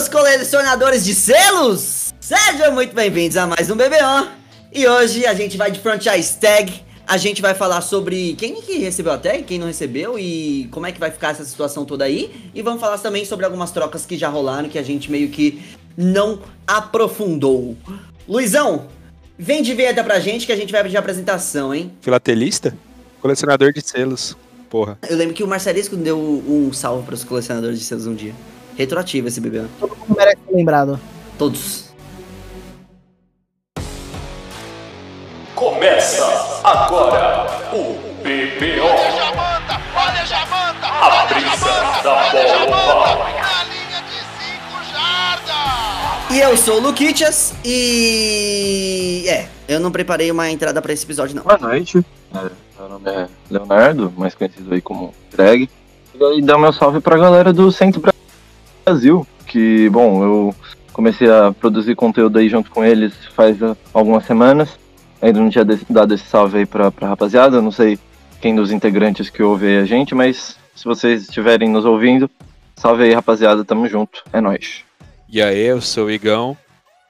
meus colecionadores de selos! Sejam muito bem-vindos a mais um BBO. E hoje a gente vai de franchise tag. A gente vai falar sobre quem que recebeu a tag, quem não recebeu e como é que vai ficar essa situação toda aí. E vamos falar também sobre algumas trocas que já rolaram que a gente meio que não aprofundou. Luizão, vem de vinheta pra gente que a gente vai pedir apresentação, hein? Filatelista? Colecionador de selos. Porra. Eu lembro que o Marcelisco deu um salve para os colecionadores de selos um dia. Retroativo esse bebê. Todo mundo merece ser lembrado. Todos. Começa agora o BBO. A brisa da bola oval. Na linha de 5 jardas. E eu sou o Luquitas e. É, eu não preparei uma entrada para esse episódio, não. Boa noite. É, meu nome é Leonardo, mais conhecido aí como Greg. E aí dá meu salve pra galera do Centro Brasil, que, bom, eu comecei a produzir conteúdo aí junto com eles faz ah, algumas semanas. Ainda não tinha dado esse salve aí pra, pra rapaziada, não sei quem dos integrantes que ouve aí a gente, mas se vocês estiverem nos ouvindo, salve aí rapaziada, tamo junto, é nóis. E aí, eu sou o Igão.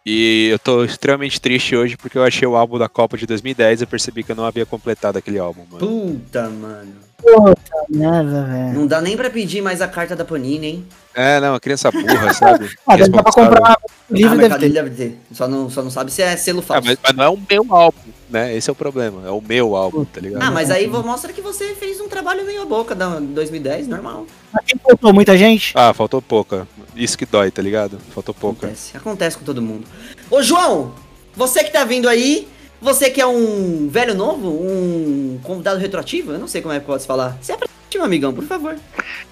E eu tô extremamente triste hoje porque eu achei o álbum da Copa de 2010 e percebi que eu não havia completado aquele álbum, mano. Puta, mano. Puta merda, velho. Não dá nem pra pedir mais a carta da Panini, hein? É, não, uma criança burra, sabe? Ah, deve dar pra comprar ah, livro deve Mercado ter. Deve ter. Só não, só não sabe se é selo Ah, falso. mas, mas não é o meu álbum, né? Esse é o problema. É o meu álbum, tá ligado? Ah, mas aí mostra que você fez um trabalho meio a boca da 2010, normal. Mas quem faltou muita gente? Ah, faltou pouca. Isso que dói, tá ligado? Faltou pouca. Acontece. Acontece com todo mundo. Ô, João, você que tá vindo aí, você que é um velho novo, um convidado retroativo, eu não sei como é que pode falar. Se apresente, meu amigão, por favor.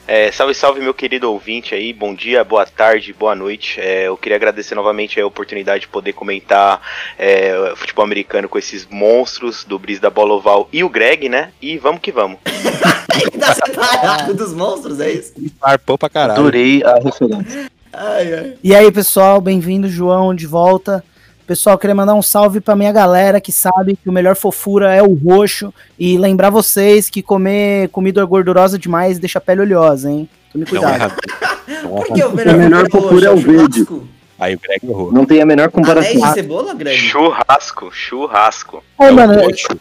É, salve, salve, meu querido ouvinte aí. Bom dia, boa tarde, boa noite. É, eu queria agradecer novamente a oportunidade de poder comentar é, futebol americano com esses monstros do Bris da Bola Oval e o Greg, né? E vamos que vamos. Ele tá separado dos monstros, é isso? Arpou pra caralho. Adorei a referência. Ai, ai. E aí, pessoal, bem-vindo, João, de volta. Pessoal, queria mandar um salve pra minha galera que sabe que o melhor fofura é o roxo. E lembrar vocês que comer comida gordurosa demais deixa a pele oleosa, hein? Tome Não cuidado. erra. Por que o melhor, A melhor fofura é o roxo? verde. Aí o Greg errou. Não tem a menor Anéis comparação. de cebola, Greg? Churrasco, churrasco. Ô, É o mano.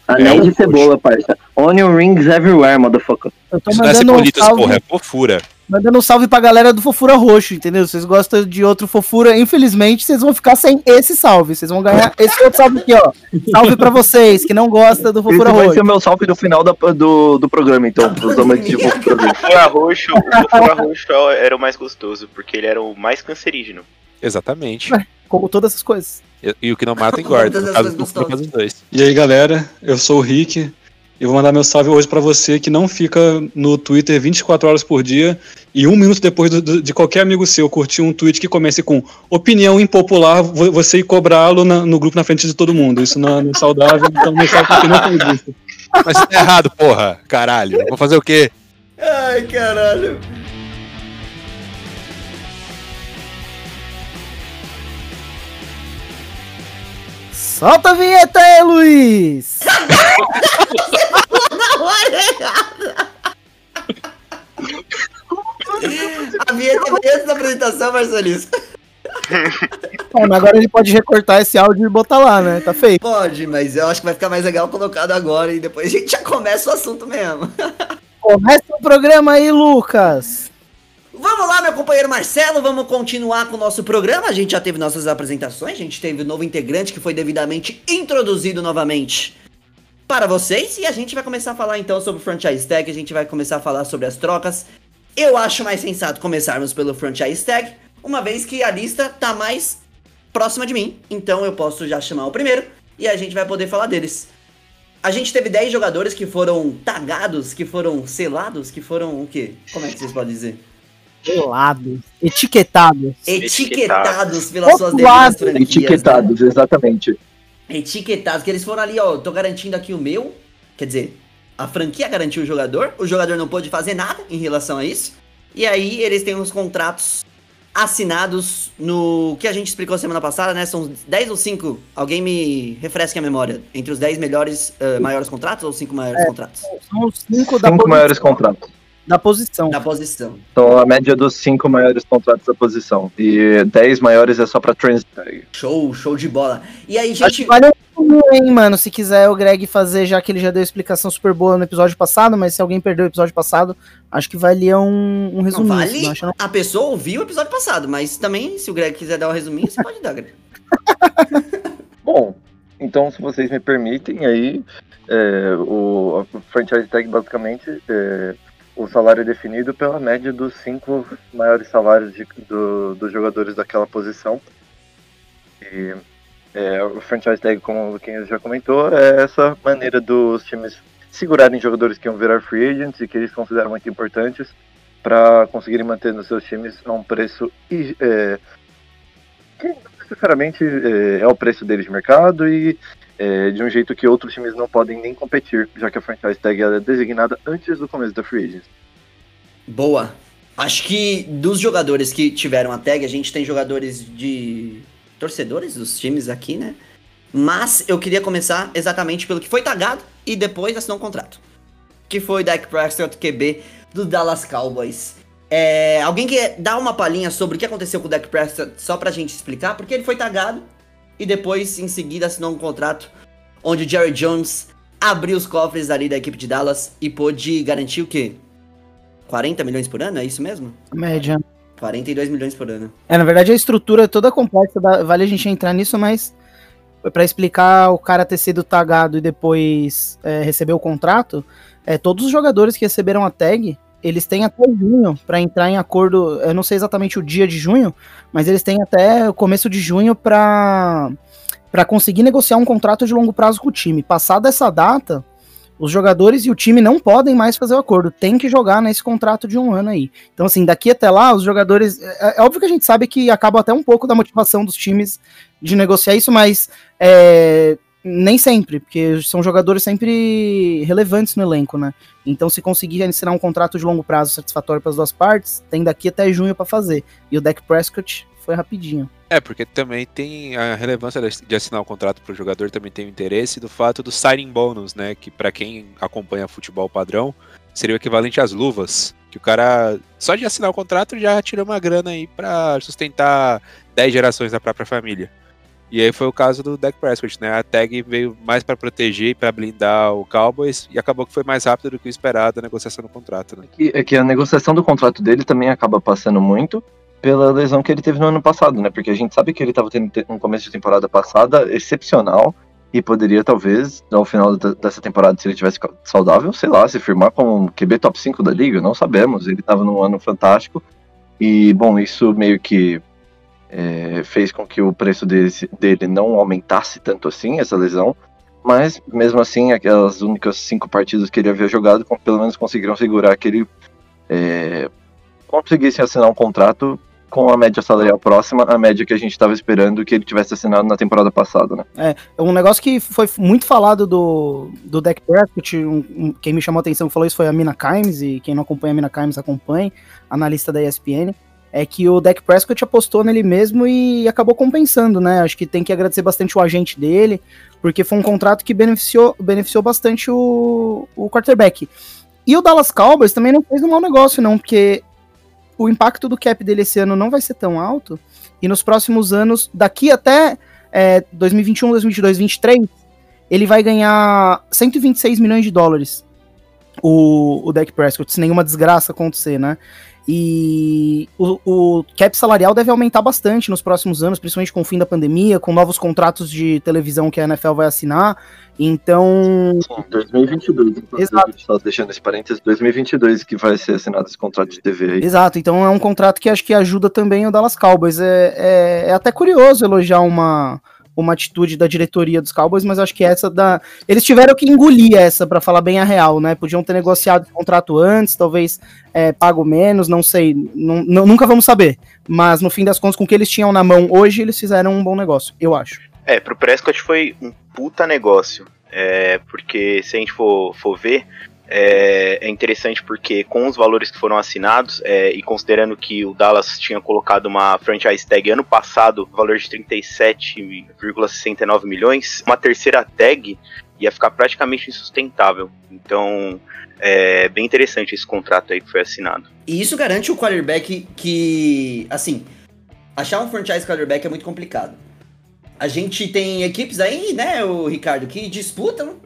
Anéis É o de cebola, parça. Onion rings everywhere, motherfucker. eu tô Isso não é mandando um, salve, porra, é fofura. Mandando um salve pra galera do fofura roxo, entendeu? Vocês gostam de outro fofura, infelizmente vocês vão ficar sem esse salve. Vocês vão ganhar esse outro salve aqui, ó. Salve pra vocês que não gostam do Esse fofura vai ser roxo. o meu salve do final da- do, do programa, então, pros amantes de fofura. Fura roxo, o fura roxo era o mais gostoso, porque ele era o mais cancerígeno. Exatamente. Como todas essas coisas. E, e o que não mata engorda. No as caso coisas do fofura, gostosas. faz os dois. E aí galera, eu sou o Rick e vou mandar meu salve hoje pra você que não fica no Twitter 24 horas por dia e um minuto depois do- do- de qualquer amigo seu curtir um tweet que comece com opinião impopular, vo- você ir cobrá-lo no grupo na frente de todo mundo. Isso não é, não é saudável, então meu salve pra quem não faz isso. Mas tá errado, porra. Caralho. Vou fazer o quê? Ai, caralho. Solta a vinheta aí, Luiz! Na hora errada. A vinheta é antes da apresentação, Marcelisco. Bom, mas agora ele pode recortar esse áudio e botar lá, né? Tá feito. Pode, mas eu acho que vai ficar mais legal colocado agora e depois a gente já começa o assunto mesmo. Começa o programa aí, Lucas. Vamos lá, meu companheiro Marcelo, vamos continuar com o nosso programa. A gente já teve nossas apresentações, a gente teve o novo integrante que foi devidamente introduzido novamente para vocês. E a gente vai começar a falar então sobre o franchise tag, a gente vai começar a falar sobre as trocas. Eu acho mais sensato começarmos pelo franchise tag, uma vez que a lista tá mais próxima de mim. Então eu posso já chamar o primeiro e a gente vai poder falar deles. A gente teve 10 jogadores que foram tagados, que foram selados, que foram o quê? Como é que vocês podem dizer? Pelado. Etiquetado. etiquetados pelas suas Rotulados. devidas franquias. Etiquetados, exatamente. Né? Etiquetados, que eles foram ali, ó, tô garantindo aqui o meu. Quer dizer, a franquia garantiu o jogador, o jogador não pôde fazer nada em relação a isso. E aí eles têm os contratos assinados no que a gente explicou semana passada, né? São 10 ou 5, alguém me refresque a memória, entre os 10 melhores, eh, maiores contratos ou 5 maiores É. contratos? São os cinco da Cinco posição. maiores contratos. Da posição. Da posição. Então a média dos cinco maiores contratos da posição. E 10 maiores é só pra trans tag. Show, show de bola. E aí, Acho que gente. vale um hein, mano. Se quiser o Greg fazer, já que ele já deu explicação super boa no episódio passado, mas se alguém perdeu o episódio passado, acho que valia um, um Não resuminho. vale não acha, não? a pessoa ouvir o episódio passado, mas também, se o Greg quiser dar um resuminho, você pode dar, Greg. Bom, então se vocês me permitem, aí é, o a franchise tag basicamente é, o salário é definido pela média dos cinco maiores salários de- do- dos jogadores daquela posição. E é, o franchise tag, como Luquinhas já comentou, é essa maneira dos times segurarem jogadores que iam virar free agents e que eles consideram muito importantes para conseguirem manter nos seus times a um preço é, que não necessariamente é, é o preço deles de mercado e é, de um jeito que outros times não podem nem competir, já que a franchise tag ela é designada antes do começo da free agency. Boa. Acho que dos jogadores que tiveram a tag, a gente tem jogadores de torcedores dos times aqui, né? Mas eu queria começar exatamente pelo que foi tagado e depois assinou um contrato. Que foi Dak Prescott, QB do Dallas Cowboys. É, alguém quer dar uma palhinha sobre o que aconteceu com o Dak Prescott só pra gente explicar? Porque ele foi tagado e depois, em seguida, assinou um contrato onde o Jerry Jones abriu os cofres ali da equipe de Dallas e pôde garantir o quê? 40 milhões por ano, é isso mesmo? Média. 42 milhões por ano. É, na verdade a estrutura é toda complexa, dá- vale a gente entrar nisso, mas pra explicar o cara ter sido tagado e depois é, receber o contrato, é, todos os jogadores que receberam a tag, eles têm até junho pra entrar em acordo, eu não sei exatamente o dia de junho, mas eles têm até o começo de junho pra para conseguir negociar um contrato de longo prazo com o time. Passada essa data, os jogadores e o time não podem mais fazer o acordo, tem que jogar nesse contrato de um ano aí. Então, assim, daqui até lá, os jogadores. É, é óbvio que a gente sabe que acaba até um pouco da motivação dos times de negociar isso, mas é, nem sempre, porque são jogadores sempre relevantes no elenco, né? Então, se conseguir assinar um contrato de longo prazo satisfatório para as duas partes, tem daqui até junho para fazer. E o Dak Prescott foi rapidinho. É, porque também tem a relevância de assinar o contrato para o jogador, também tem o interesse do fato do signing bonus, né? Que para quem acompanha futebol padrão, seria o equivalente às luvas. Que o cara, só de assinar o contrato, já tirou uma grana aí para sustentar 10 gerações da própria família. E aí foi o caso do Dak Prescott, né? A tag veio mais para proteger e para blindar o Cowboys e acabou que foi mais rápido do que o esperado a negociação do contrato, né? E é que a negociação do contrato dele também acaba passando muito pela lesão que ele teve no ano passado, né? Porque a gente sabe que ele estava tendo um começo de temporada passada excepcional e poderia talvez, ao final dessa temporada, se ele tivesse saudável, sei lá, se firmar como QB top 5 da liga, não sabemos. Ele estava num ano fantástico e, bom, isso meio que é, fez com que o preço desse- dele não aumentasse tanto assim, essa lesão. Mas, mesmo assim, aquelas únicas cinco partidas que ele havia jogado, pelo menos conseguiram segurar que ele é, conseguisse assinar um contrato com a média salarial próxima à média que a gente estava esperando que ele tivesse assinado na temporada passada, né? Um negócio que foi muito falado do, do Dak Prescott, um- um- quem me chamou a atenção que falou isso foi a Mina Kimes, e quem não acompanha a Mina Kimes acompanhe, analista da ESPN, é que o Dak Prescott apostou nele mesmo e acabou compensando, né? Acho que tem que agradecer bastante o agente dele, porque foi um contrato que beneficiou, beneficiou bastante o, o quarterback. E o Dallas Cowboys também não fez um mau negócio, não, porque o impacto do cap dele esse ano não vai ser tão alto, e nos próximos anos, daqui até é, 2021, 2022, 2023, ele vai ganhar 126 milhões de dólares, o, o Dak Prescott, se nenhuma desgraça acontecer, né? E o, o cap salarial deve aumentar bastante nos próximos anos, principalmente com o fim da pandemia, com novos contratos de televisão que a NFL vai assinar. Então, Sim, 2022. inclusive, Exato. Só deixando esse parênteses, 2022 que vai ser assinado esse contrato de TV aí. Exato, então é um contrato que acho que ajuda também o Dallas Cowboys. É, é, é até curioso elogiar uma, uma atitude da diretoria dos Cowboys, mas acho que essa da. Eles tiveram que engolir essa, pra falar bem a real, né? Podiam ter negociado esse contrato antes, talvez é, pago menos, não sei, nu- nu- nunca vamos saber. Mas no fim das contas, com o que eles tinham na mão hoje, eles fizeram um bom negócio, eu acho. É, pro Prescott foi um puta negócio. É, porque se a gente for, for ver, é, é interessante porque com os valores que foram assinados, é, e considerando que o Dallas tinha colocado uma franchise tag ano passado, valor de 37,69 milhões, uma terceira tag ia ficar praticamente insustentável. Então, é bem interessante esse contrato aí que foi assinado. E isso garante o quarterback que, assim, achar um franchise quarterback é muito complicado. A gente tem equipes aí, né, o Ricardo, que disputam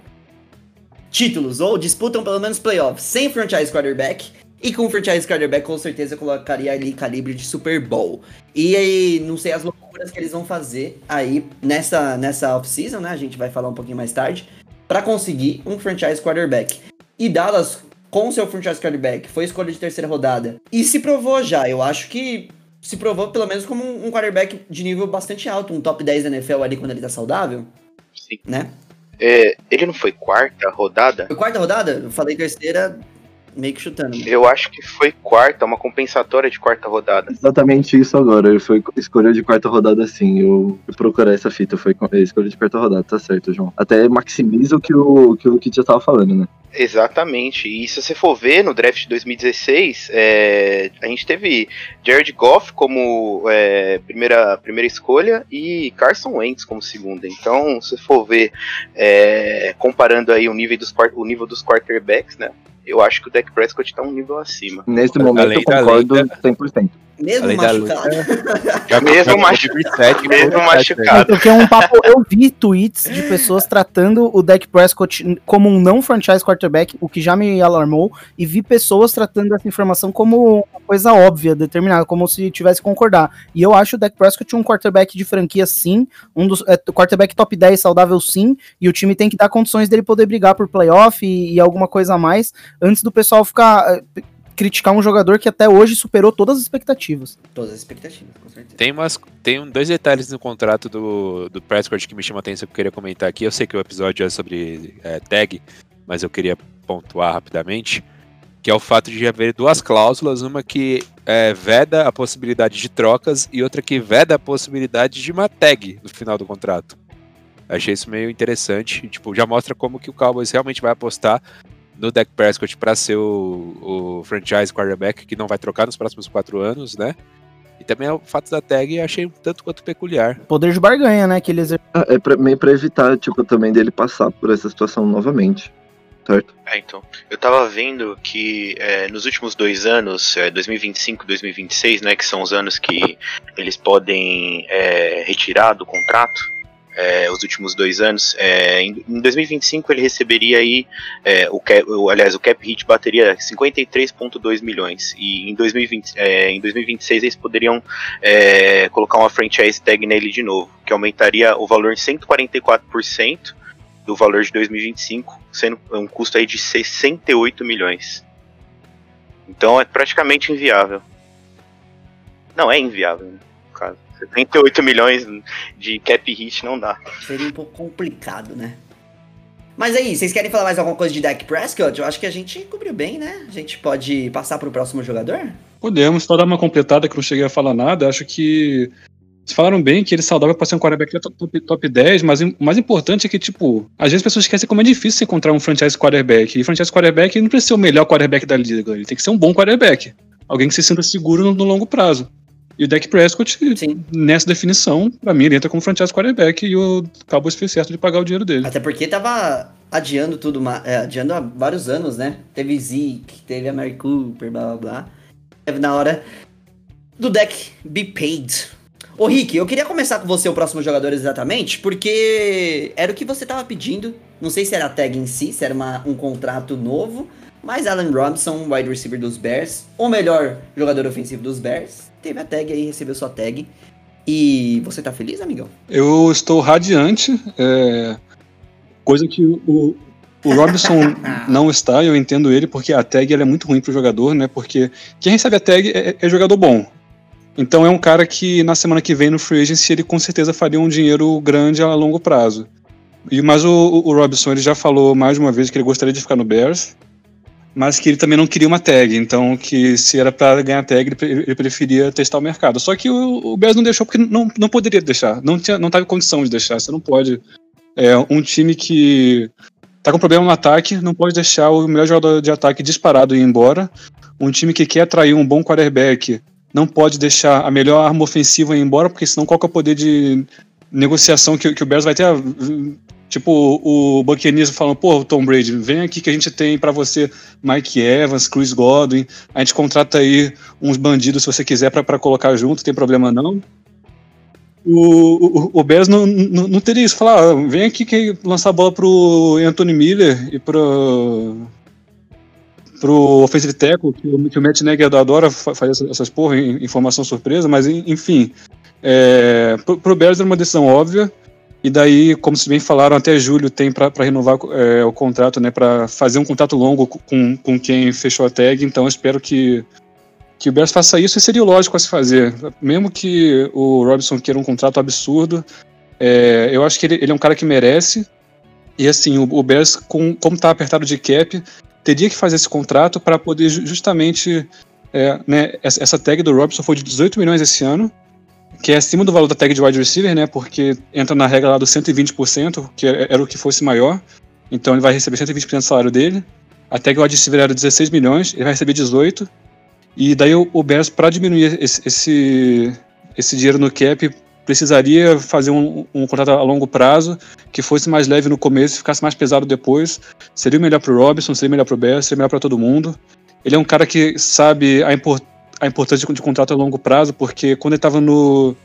títulos ou disputam pelo menos playoffs sem franchise quarterback. E com franchise quarterback, com certeza, colocaria ali calibre de Super Bowl. E aí, não sei as loucuras que eles vão fazer aí nessa, nessa off-season, né? A gente vai falar um pouquinho mais tarde. para conseguir um franchise quarterback. E Dallas, com seu franchise quarterback, foi escolha de terceira rodada. E se provou já. Eu acho que se provou pelo menos como um quarterback de nível bastante alto. Um top 10 da NFL ali quando ele tá saudável. Sim. Né? É, ele não foi quarta rodada? Foi quarta rodada? Eu falei terceira, meio que chutando. Eu acho que foi quarta, uma compensatória de quarta rodada. Exatamente isso agora. Ele foi escolha de quarta rodada, sim. Eu fui procurar essa fita, foi co- escolha de quarta rodada, tá certo, João. Até maximiza o que o que o Kit já tava falando, né? Exatamente. E se você for ver no draft de 2016, é, a gente teve Jared Goff como é, primeira, primeira escolha e Carson Wentz como segunda. Então, se for ver, é, comparando aí o nível, dos, o nível dos quarterbacks, né? Eu acho que o Dak Prescott tá um nível acima. Nesse momento eu concordo lenda- 100%. Mesmo machucado. Já Mesmo já machu- de 27, mesmo machucado. Porque é um papo. Eu vi tweets de pessoas tratando o Dak Prescott como um não franchise quarterback, o que já me alarmou, e vi pessoas tratando essa informação como uma coisa óbvia, determinada, como se tivesse que concordar. E eu acho o Dak Prescott um quarterback de franquia sim, um dos é, quarterback top 10 saudável sim, e o time tem que dar condições dele poder brigar por playoff e, e alguma coisa a mais, antes do pessoal ficar. eh, criticar um jogador que até hoje superou todas as expectativas. Todas as expectativas, com certeza. Tem, umas, tem um- dois detalhes no contrato do, do Prescott que me chamam a atenção que eu queria comentar aqui. Eu sei que o episódio é sobre é, tag, mas eu queria pontuar rapidamente. Que é o fato de haver duas cláusulas, uma que é, veda a possibilidade de trocas e outra que veda a possibilidade de uma tag no final do contrato. Achei isso meio interessante. e, Tipo, já mostra como que o Cowboys realmente vai apostar no Dak Prescott para ser o, o franchise quarterback que não vai trocar nos próximos quatro anos, né? E também o fato da tag eu achei um tanto quanto peculiar. Poder de barganha, né? Que ele exer- Ah, É pra, meio pra evitar, tipo, também dele passar por essa situação novamente. Certo? É, então. Eu tava vendo que é, nos últimos dois anos, é, 2025 e 2026, né, que são os anos que eles podem é, retirar do contrato, é, os últimos dois anos, é, em, em 2025 ele receberia aí, é, o, cap, aliás, o cap hit bateria 53,2 milhões, e em, 2020, é, em 2026 eles poderiam é, colocar uma franchise tag nele de novo, que aumentaria o valor em 144%, do valor de 2025, sendo um custo aí de 68 milhões. Então é praticamente inviável. Não, é inviável, né, caso. 78 milhões de cap hit não dá. Seria um pouco complicado, né? Mas aí, vocês querem falar mais alguma coisa de Dak Prescott? Eu acho que a gente cobriu bem, né? A gente pode passar pro próximo jogador? Podemos, só dar uma completada que eu não cheguei a falar nada. Acho que. Vocês falaram bem que ele saudável para ser um quarterback top, top, top 10, mas o mais importante é que, tipo, às vezes as pessoas esquecem como é difícil encontrar um franchise quarterback. E franchise quarterback não precisa ser o melhor quarterback da liga, ele tem que ser um bom quarterback. Alguém que se sinta seguro no, no longo prazo. E o Dak Prescott, Sim. nessa definição, pra mim, ele entra como franchise quarterback e o Cowboys fez certo de pagar o dinheiro dele. Até porque tava adiando tudo, é, adiando há vários anos, né? Teve Zeke, teve a Mary Cooper, blá blá blá. Teve na hora do deck be paid. Ô Rick, eu queria começar com você o próximo jogador exatamente, porque era o que você tava pedindo. Não sei se era a tag em si, se era uma- um contrato novo, mas Allen Robinson, wide receiver dos Bears, o melhor jogador ofensivo dos Bears, teve a tag aí, recebeu sua tag. E você tá feliz, amigão? Eu estou radiante, é, coisa que o, o Robinson não está, eu entendo ele, porque a tag é muito ruim pro jogador, né? Porque quem recebe a tag é, é jogador bom. Então é um cara que na semana que vem no Free Agency ele com certeza faria um dinheiro grande a longo prazo. E, mas o, o Robinson ele já falou mais de uma vez que ele gostaria de ficar no Bears, mas que ele também não queria uma tag, então que se era para ganhar tag ele, pre- ele preferia testar o mercado. Só que o, o Bears não deixou porque não, não poderia deixar, não tinha, não tava condição de deixar. Você não pode. É um time que tá com problema no ataque, não pode deixar o melhor jogador de ataque disparado ir embora. Um time que quer atrair um bom quarterback não pode deixar a melhor arma ofensiva ir embora, porque senão qual que é o poder de negociação que, que o Bears vai ter? Tipo, o Buccaneers falando, pô, Tom Brady, vem aqui que a gente tem pra você Mike Evans, Chris Godwin, a gente contrata aí uns bandidos se você quiser pra colocar junto, tem problema não. O, o, o Bears não, não, não teria isso, falar, ah, vem aqui que lançar a bola pro Anthony Miller e pro pro offensive tackle, que o, que o Matt Nagy adora fa- fazer essas, porra em informação surpresa, mas en- enfim, é, pro, pro Bears era uma decisão óbvia, e daí, como vocês bem falaram, até julho tem para renovar é, o contrato, né, para fazer um contrato longo com, com quem fechou a tag, então espero que, que o Bears faça isso, e seria lógico a se fazer, mesmo que o Robinson queira um contrato absurdo, é, eu acho que ele, ele é um cara que merece, e assim, o, o Bears, com, como tá apertado de cap, teria que fazer esse contrato para poder ju- justamente. é, né, essa tag do Robson foi de 18 milhões esse ano, que é acima do valor da tag de wide receiver, né? Porque entra na regra lá do 120%, que é- era o que fosse maior. Então ele vai receber 120% do salário dele. A tag wide receiver era 16 milhões, ele vai receber 18. E daí o, o Bears, para diminuir esse, esse, esse dinheiro no cap, precisaria fazer um, um contrato a longo prazo que fosse mais leve no começo e ficasse mais pesado depois. Seria melhor pro Robinson, seria melhor pro Bears, seria melhor para todo mundo. Ele é um cara que sabe a, impor- a importância de, de contrato a longo prazo, porque quando ele estava no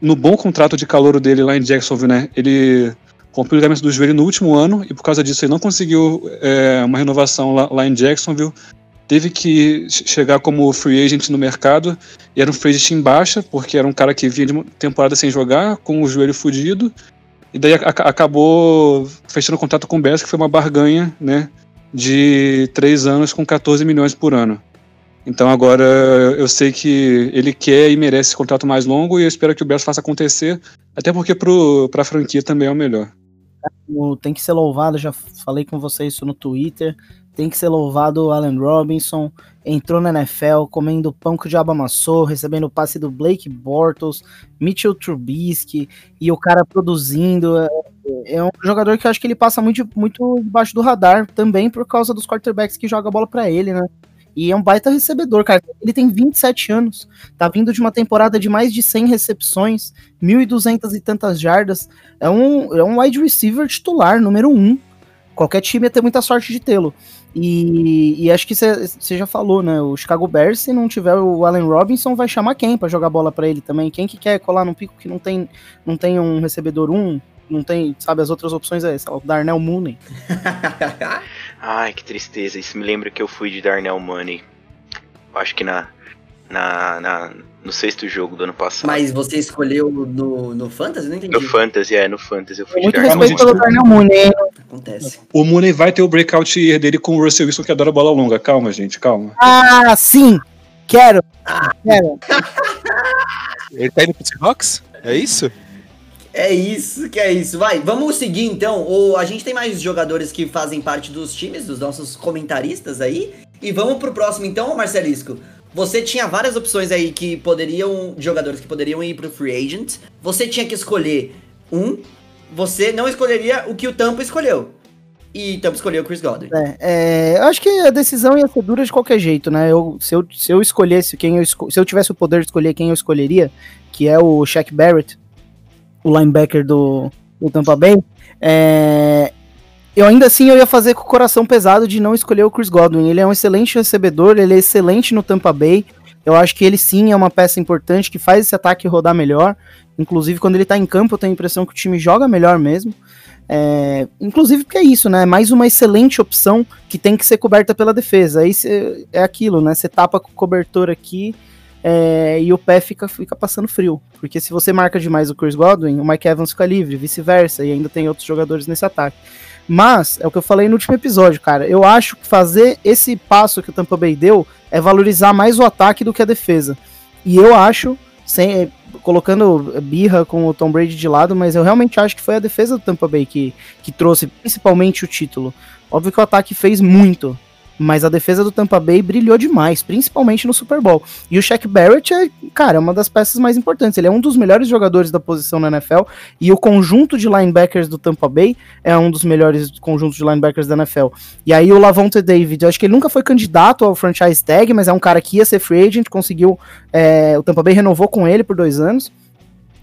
no bom contrato de calor dele lá em Jacksonville, né, ele rompeu o ligamento do joelho no último ano e por causa disso ele não conseguiu é, uma renovação lá, lá em Jacksonville. Teve que che- chegar como free agent no mercado e era um free agent em baixa, porque era um cara que vinha de temporada sem jogar, com o joelho fudido. E daí a- a- acabou fechando contrato com o Bears, que foi uma barganha, né? De três anos com 14 milhões por ano. Então agora eu sei que ele quer e merece esse contrato mais longo e eu espero que o Bears faça acontecer, até porque pro, pra franquia também é o melhor. Tem que ser louvado, já falei com vocês isso no Twitter. Tem que ser louvado o Allen Robinson. Entrou na NFL comendo pão que o diabo amassou, recebendo o passe do Blake Bortles, Mitchell Trubisky e o cara produzindo. É, é um jogador que eu acho que ele passa muito, muito debaixo do radar também por causa dos quarterbacks que jogam a bola pra ele, né? E é um baita recebedor, cara. Ele tem 27 anos, tá vindo de uma temporada de mais de 100 recepções, 1.200 e tantas jardas. É um, é um wide receiver titular, número um. Qualquer time ia ter muita sorte de tê-lo. E, e acho que você já falou, né? O Chicago Bears, se não tiver o Allen Robinson, vai chamar quem pra jogar bola pra ele também? Quem que quer colar num pico que não tem, não tem um recebedor um? Não tem, sabe, as outras opções é, sei o Darnell Mooney. Ai, que tristeza. Isso me lembra que eu fui de Darnell Money. Acho que na, na, na- no sexto jogo do ano passado. Mas você escolheu no, no Fantasy? Não entendi. No Fantasy, é, no Fantasy eu fui de Muito Darnell respeito Money. pelo Darnell Mooney, hein? Acontece. O Mooney vai ter o breakout year dele com o Russell Wilson que adora bola longa. Calma, gente, calma. Ah, sim! Quero! Quero! Ele tá indo pro Seahawks? É isso? É isso, que é isso. Vai, vamos seguir então. Ou a gente tem mais jogadores que fazem parte dos times, dos nossos comentaristas aí. E vamos pro próximo então, Marcelisco. Você tinha várias opções aí que poderiam. jogadores que poderiam ir pro free agent. Você tinha que escolher um. Você não escolheria o que o Tampa escolheu. E Tampa escolheu o Chris Godwin. É, é, eu acho que a decisão ia ser dura de qualquer jeito, né? Eu, se, eu, se eu escolhesse quem eu se eu tivesse o poder de escolher quem eu escolheria, que é o Shaq Barrett, o linebacker do, do Tampa Bay, é, eu ainda assim eu ia fazer com o coração pesado de não escolher o Chris Godwin. Ele é um excelente recebedor, ele é excelente no Tampa Bay. Eu acho que ele sim é uma peça importante que faz esse ataque rodar melhor. Inclusive, quando ele tá em campo, eu tenho a impressão que o time joga melhor mesmo. É, inclusive porque é isso, né? Mais uma excelente opção que tem que ser coberta pela defesa. Aí cê- é aquilo, né? Você tapa com cobertor aqui é, e o pé fica, fica passando frio. Porque se você marca demais o Chris Godwin, o Mike Evans fica livre, vice-versa, e ainda tem outros jogadores nesse ataque. Mas, é o que eu falei no último episódio, cara. Eu acho que fazer esse passo que o Tampa Bay deu é valorizar mais o ataque do que a defesa. E eu acho, sem, colocando birra com o Tom Brady de lado, mas eu realmente acho que foi a defesa do Tampa Bay que, que trouxe principalmente o título. Óbvio que o ataque fez muito, mas a defesa do Tampa Bay brilhou demais, principalmente no Super Bowl. E o Shaq Barrett é, cara, é uma das peças mais importantes. Ele é um dos melhores jogadores da posição na NFL e o conjunto de linebackers do Tampa Bay é um dos melhores conjuntos de linebackers da NFL. E aí o Lavonte David, eu acho que ele nunca foi candidato ao franchise tag, mas é um cara que ia ser free agent, conseguiu, é, o Tampa Bay renovou com ele por dois anos.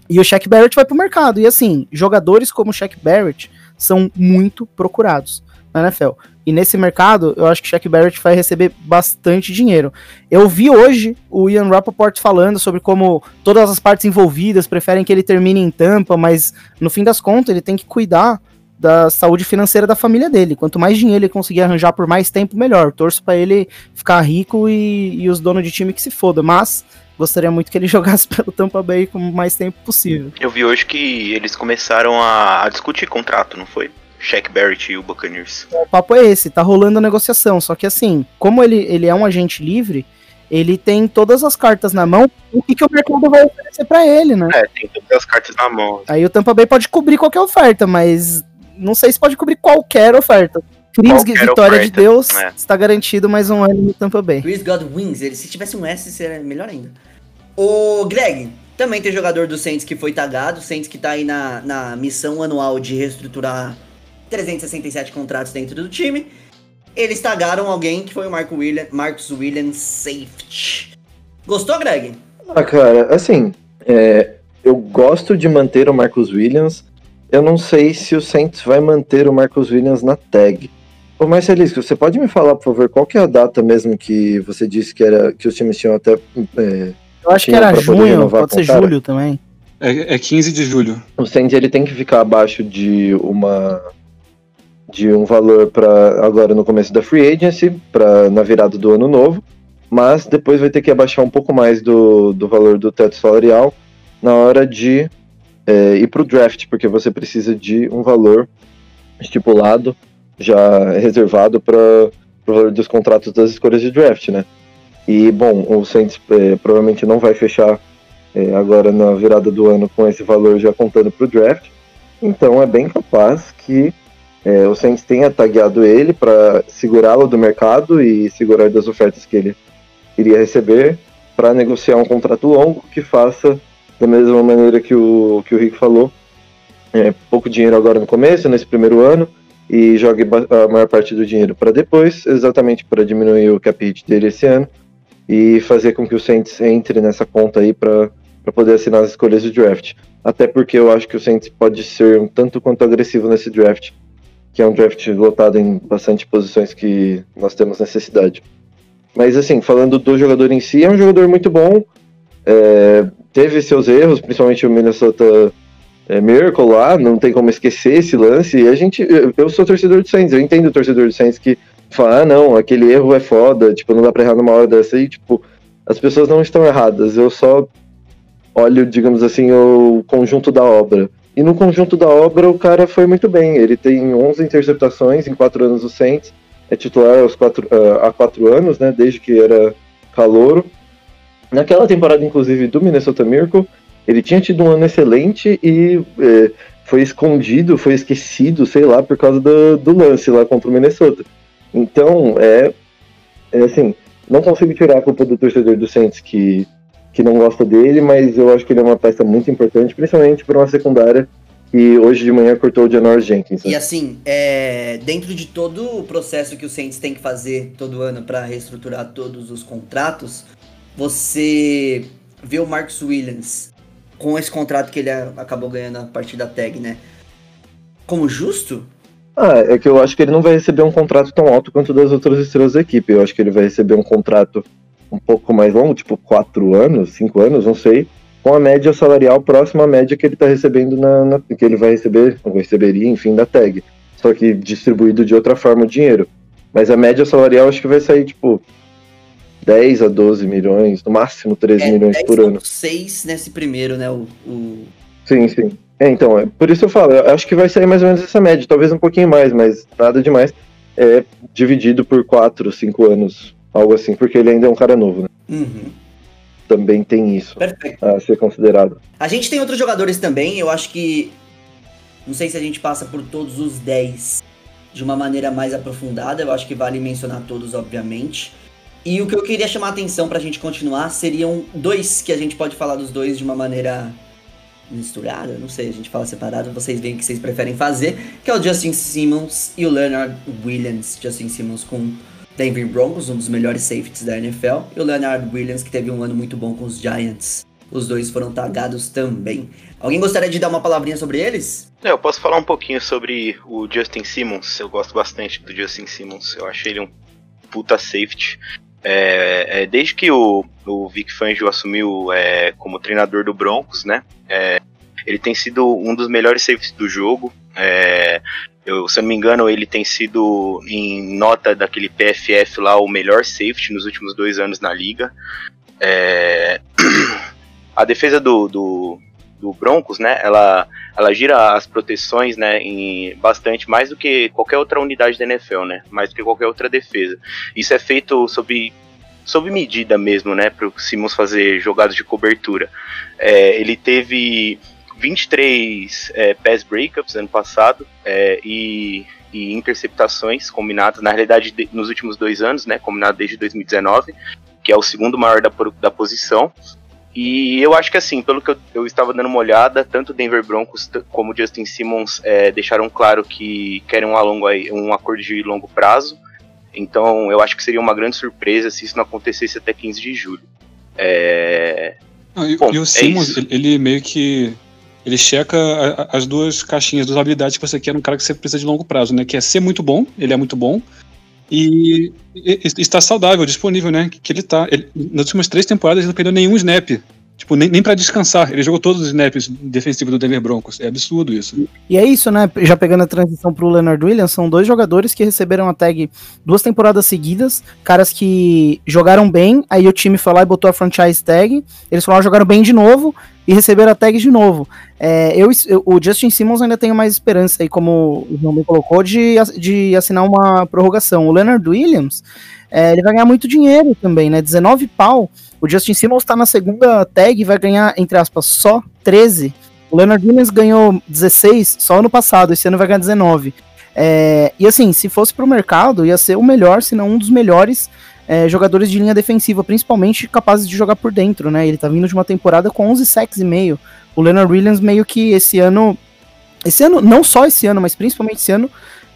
E o Shaq Barrett vai pro mercado. E assim, jogadores como o Shaq Barrett são muito procurados na NFL. E nesse mercado, eu acho que Shaq Barrett vai receber bastante dinheiro. Eu vi hoje o Ian Rappaport falando sobre como todas as partes envolvidas preferem que ele termine em tampa, mas no fim das contas ele tem que cuidar da saúde financeira da família dele. Quanto mais dinheiro ele conseguir arranjar por mais tempo, melhor. Torço para ele ficar rico e, e os donos de time que se foda. Mas gostaria muito que ele jogasse pelo Tampa Bay com o mais tempo possível. Eu vi hoje que eles começaram a, a discutir contrato, não foi? Shaq Barrett e o Buccaneers. O papo é esse, tá rolando a negociação. Só que assim, como ele, ele é um agente livre, ele tem todas as cartas na mão. O que, que o mercado vai oferecer para ele, né? É, tem todas as cartas na mão. Aí o Tampa Bay pode cobrir qualquer oferta, mas não sei se pode cobrir qualquer oferta. Chris, Qualquer vitória oferta, de Deus, é. está garantido mais um ano no Tampa Bay. Chris Godwins, ele, se tivesse um S, seria melhor ainda. O Greg, também tem jogador do Saints que foi tagado, Saints que tá aí na, na missão anual de reestruturar 367 contratos dentro do time. Eles tagaram alguém que foi o Marco William, Marcus Williams Safety. Gostou, Greg? Ah, cara, assim, é, eu gosto de manter o Marcus Williams. Eu não sei se o Saints vai manter o Marcus Williams na tag. Ô Marcelisco, você pode me falar, por favor, qual que é a data mesmo que você disse que era que os times tinham até. é, Eu acho que era junho, pode ser julho também. É, é 15 de julho. o Saints ele tem que ficar abaixo de uma de um valor para agora no começo da free agency, para na virada do ano novo, mas depois vai ter que abaixar um pouco mais do, do valor do teto salarial na hora de é, ir para o draft, porque você precisa de um valor estipulado já reservado para o valor dos contratos das escolhas de draft, né? E bom, o Saints é, provavelmente não vai fechar é, agora na virada do ano com esse valor já contando para o draft. Então é bem capaz que é, o Saints tenha tagueado ele para segurá-lo do mercado e segurar das ofertas que ele iria receber para negociar um contrato longo que faça da mesma maneira que o, que o Rick falou, é, pouco dinheiro agora no começo, nesse primeiro ano, e jogue a maior parte do dinheiro para depois, exatamente para diminuir o cap hit dele esse ano e fazer com que o Saints entre nessa conta aí para poder assinar as escolhas de draft. Até porque eu acho que o Saints pode ser um tanto quanto agressivo nesse draft, que é um draft lotado em bastante posições que nós temos necessidade. Mas assim, falando do jogador em si, é um jogador muito bom. é, teve seus erros, principalmente o Minnesota é, Miracle lá, não tem como esquecer esse lance. E a gente, eu, sou torcedor do Saints, eu entendo o torcedor do Saints que fala, ah, não, aquele erro é foda, tipo, não dá pra errar numa hora dessa. E, tipo, as pessoas não estão erradas, eu só olho, digamos assim, o conjunto da obra. E no conjunto da obra, o cara foi muito bem. Ele tem 11 interceptações em 4 anos do Saints. É titular aos quatro, ah, há 4 anos, né? Desde que era calouro. Naquela temporada, inclusive, do Minnesota Miracle, ele tinha tido um ano excelente e eh, foi escondido, foi esquecido, sei lá, por causa do, do lance lá contra o Minnesota. Então, é, é assim, não consigo tirar a culpa do torcedor do Saints que, que não gosta dele, mas eu acho que ele é uma peça muito importante, principalmente para uma secundária que hoje de manhã cortou o Janoris Jenkins. né? E assim, é, dentro de todo o processo que o Saints tem que fazer todo ano para reestruturar todos os contratos, você vê o Marcus Williams com esse contrato que ele acabou ganhando a partir da tag, né? Como justo? Ah, é que eu acho que ele não vai receber um contrato tão alto quanto das outras estrelas da equipe. Eu acho que ele vai receber um contrato um pouco mais longo, tipo quatro anos, cinco anos, não sei, com a média salarial próxima à média que ele tá recebendo na, na- que ele vai receber, ou receberia, enfim, da tag. Só que distribuído de outra forma o dinheiro. Mas a média salarial acho que vai sair, tipo, 10 a 12 milhões, no máximo 13 É milhões por ano. 10,6 nesse primeiro, né? O, o- Sim, sim. É, então, é, por isso eu falo, eu acho que vai sair mais ou menos essa média, talvez um pouquinho mais, mas nada demais. É dividido por 4, 5 anos, algo assim, porque ele ainda é um cara novo, né? Uhum, Também tem isso perfeito. a ser considerado. A gente tem outros jogadores também, eu acho que. Não sei se a gente passa por todos os 10 de uma maneira mais aprofundada, eu acho que vale mencionar todos, obviamente. E o que eu queria chamar a atenção pra gente continuar seriam dois que a gente pode falar dos dois de uma maneira misturada, não sei, a gente fala separado, vocês veem o que vocês preferem fazer, que é o Justin Simmons e o Leonard Williams. Justin Simmons com Denver Broncos, um dos melhores safeties da NFL, e o Leonard Williams que teve um ano muito bom com os Giants. Os dois foram tagados também. Alguém gostaria de dar uma palavrinha sobre eles? É, eu posso falar um pouquinho sobre o Justin Simmons. Eu gosto bastante do Justin Simmons. Eu achei ele um puta safety. É, é, desde que o, o Vic Fangio assumiu é, como treinador do Broncos, né? é, ele tem sido um dos melhores safeties do jogo. É, eu, se eu não me engano, ele tem sido, em nota daquele PFF lá, o melhor safety nos últimos dois anos na liga. É, a defesa do, do, do Broncos, né? Ela, ela gira as proteções, né? Em bastante mais do que qualquer outra unidade da NFL, né? Mais do que qualquer outra defesa. Isso é feito sob sob medida mesmo, né? Para o Simmons fazer jogadas de cobertura. É, ele teve 23 é, pass breakups ano passado é, e, e interceptações combinadas, na realidade, de, nos últimos dois anos, né? Combinado desde 2019, que é o segundo maior da, da posição. E eu acho que assim, pelo que eu, eu estava dando uma olhada, tanto Denver Broncos como Justin Simmons é, deixaram claro que querem um, longo, um acordo de longo prazo. Então eu acho que seria uma grande surpresa se isso não acontecesse até 15 de julho. É... Não, e, Bom, e o é Simmons, ele, ele meio que. Ele checa a- as duas caixinhas, duas habilidades que você quer num cara que você precisa de longo prazo, né? Que é ser muito bom, ele é muito bom, e, e- e estar saudável, disponível, né? Que, que ele tá. ele- nas últimas três temporadas ele não perdeu nenhum snap. Tipo, nem, nem pra descansar. Ele jogou todos os snaps defensivos do Denver Broncos. É absurdo isso. E é isso, né? Já pegando a transição pro Leonard Williams, são dois jogadores que receberam a tag duas temporadas seguidas, caras que jogaram bem, aí o time foi lá e botou a franchise tag, eles foram lá, jogaram bem de novo e receberam a tag de novo. É, eu, eu- o Justin Simmons ainda tenho mais esperança aí, como o João colocou, de, de assinar uma prorrogação. O Leonard Williams, é, ele vai ganhar muito dinheiro também, né? 19 pau. O Justin Simmons tá na segunda tag e vai ganhar, entre aspas, só 13. O Leonard Williams ganhou 16 só ano passado, esse ano vai ganhar 19. É, e assim, se fosse pro mercado, ia ser o melhor, se não um dos melhores é, jogadores de linha defensiva, principalmente capazes de jogar por dentro, né? Ele tá vindo de uma temporada com 11 sacks e meio. O Leonard Williams meio que esse ano, esse ano, não só esse ano, mas principalmente esse ano,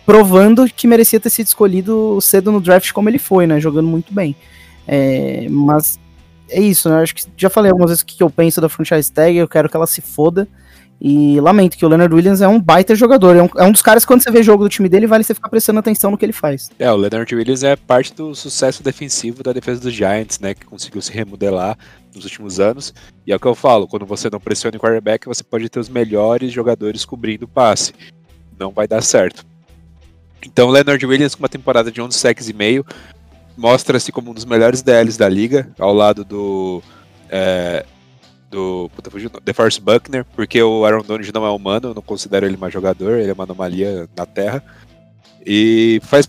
provando que merecia ter sido escolhido cedo no draft como ele foi, né? Jogando muito bem. É, mas é isso, né? Acho que já falei algumas vezes o que eu penso da franchise tag, eu quero que ela se foda. E lamento que o Leonard Williams é um baita jogador. É um, é um dos caras que quando você vê jogo do time dele, vale você ficar prestando atenção no que ele faz. É, o Leonard Williams é parte do sucesso defensivo da defesa dos Giants, né? Que conseguiu se remodelar nos últimos anos. E é o que eu falo, quando você não pressiona o quarterback, você pode ter os melhores jogadores cobrindo o passe. Não vai dar certo. Então o Leonard Williams com uma temporada de 11 sacks e meio mostra-se como um dos melhores DLs da liga, ao lado do é, do puta, fugiu, nome, DeForest Buckner, porque o Aaron Donald não é humano, eu não considero ele mais jogador, ele é uma anomalia na Terra. E faz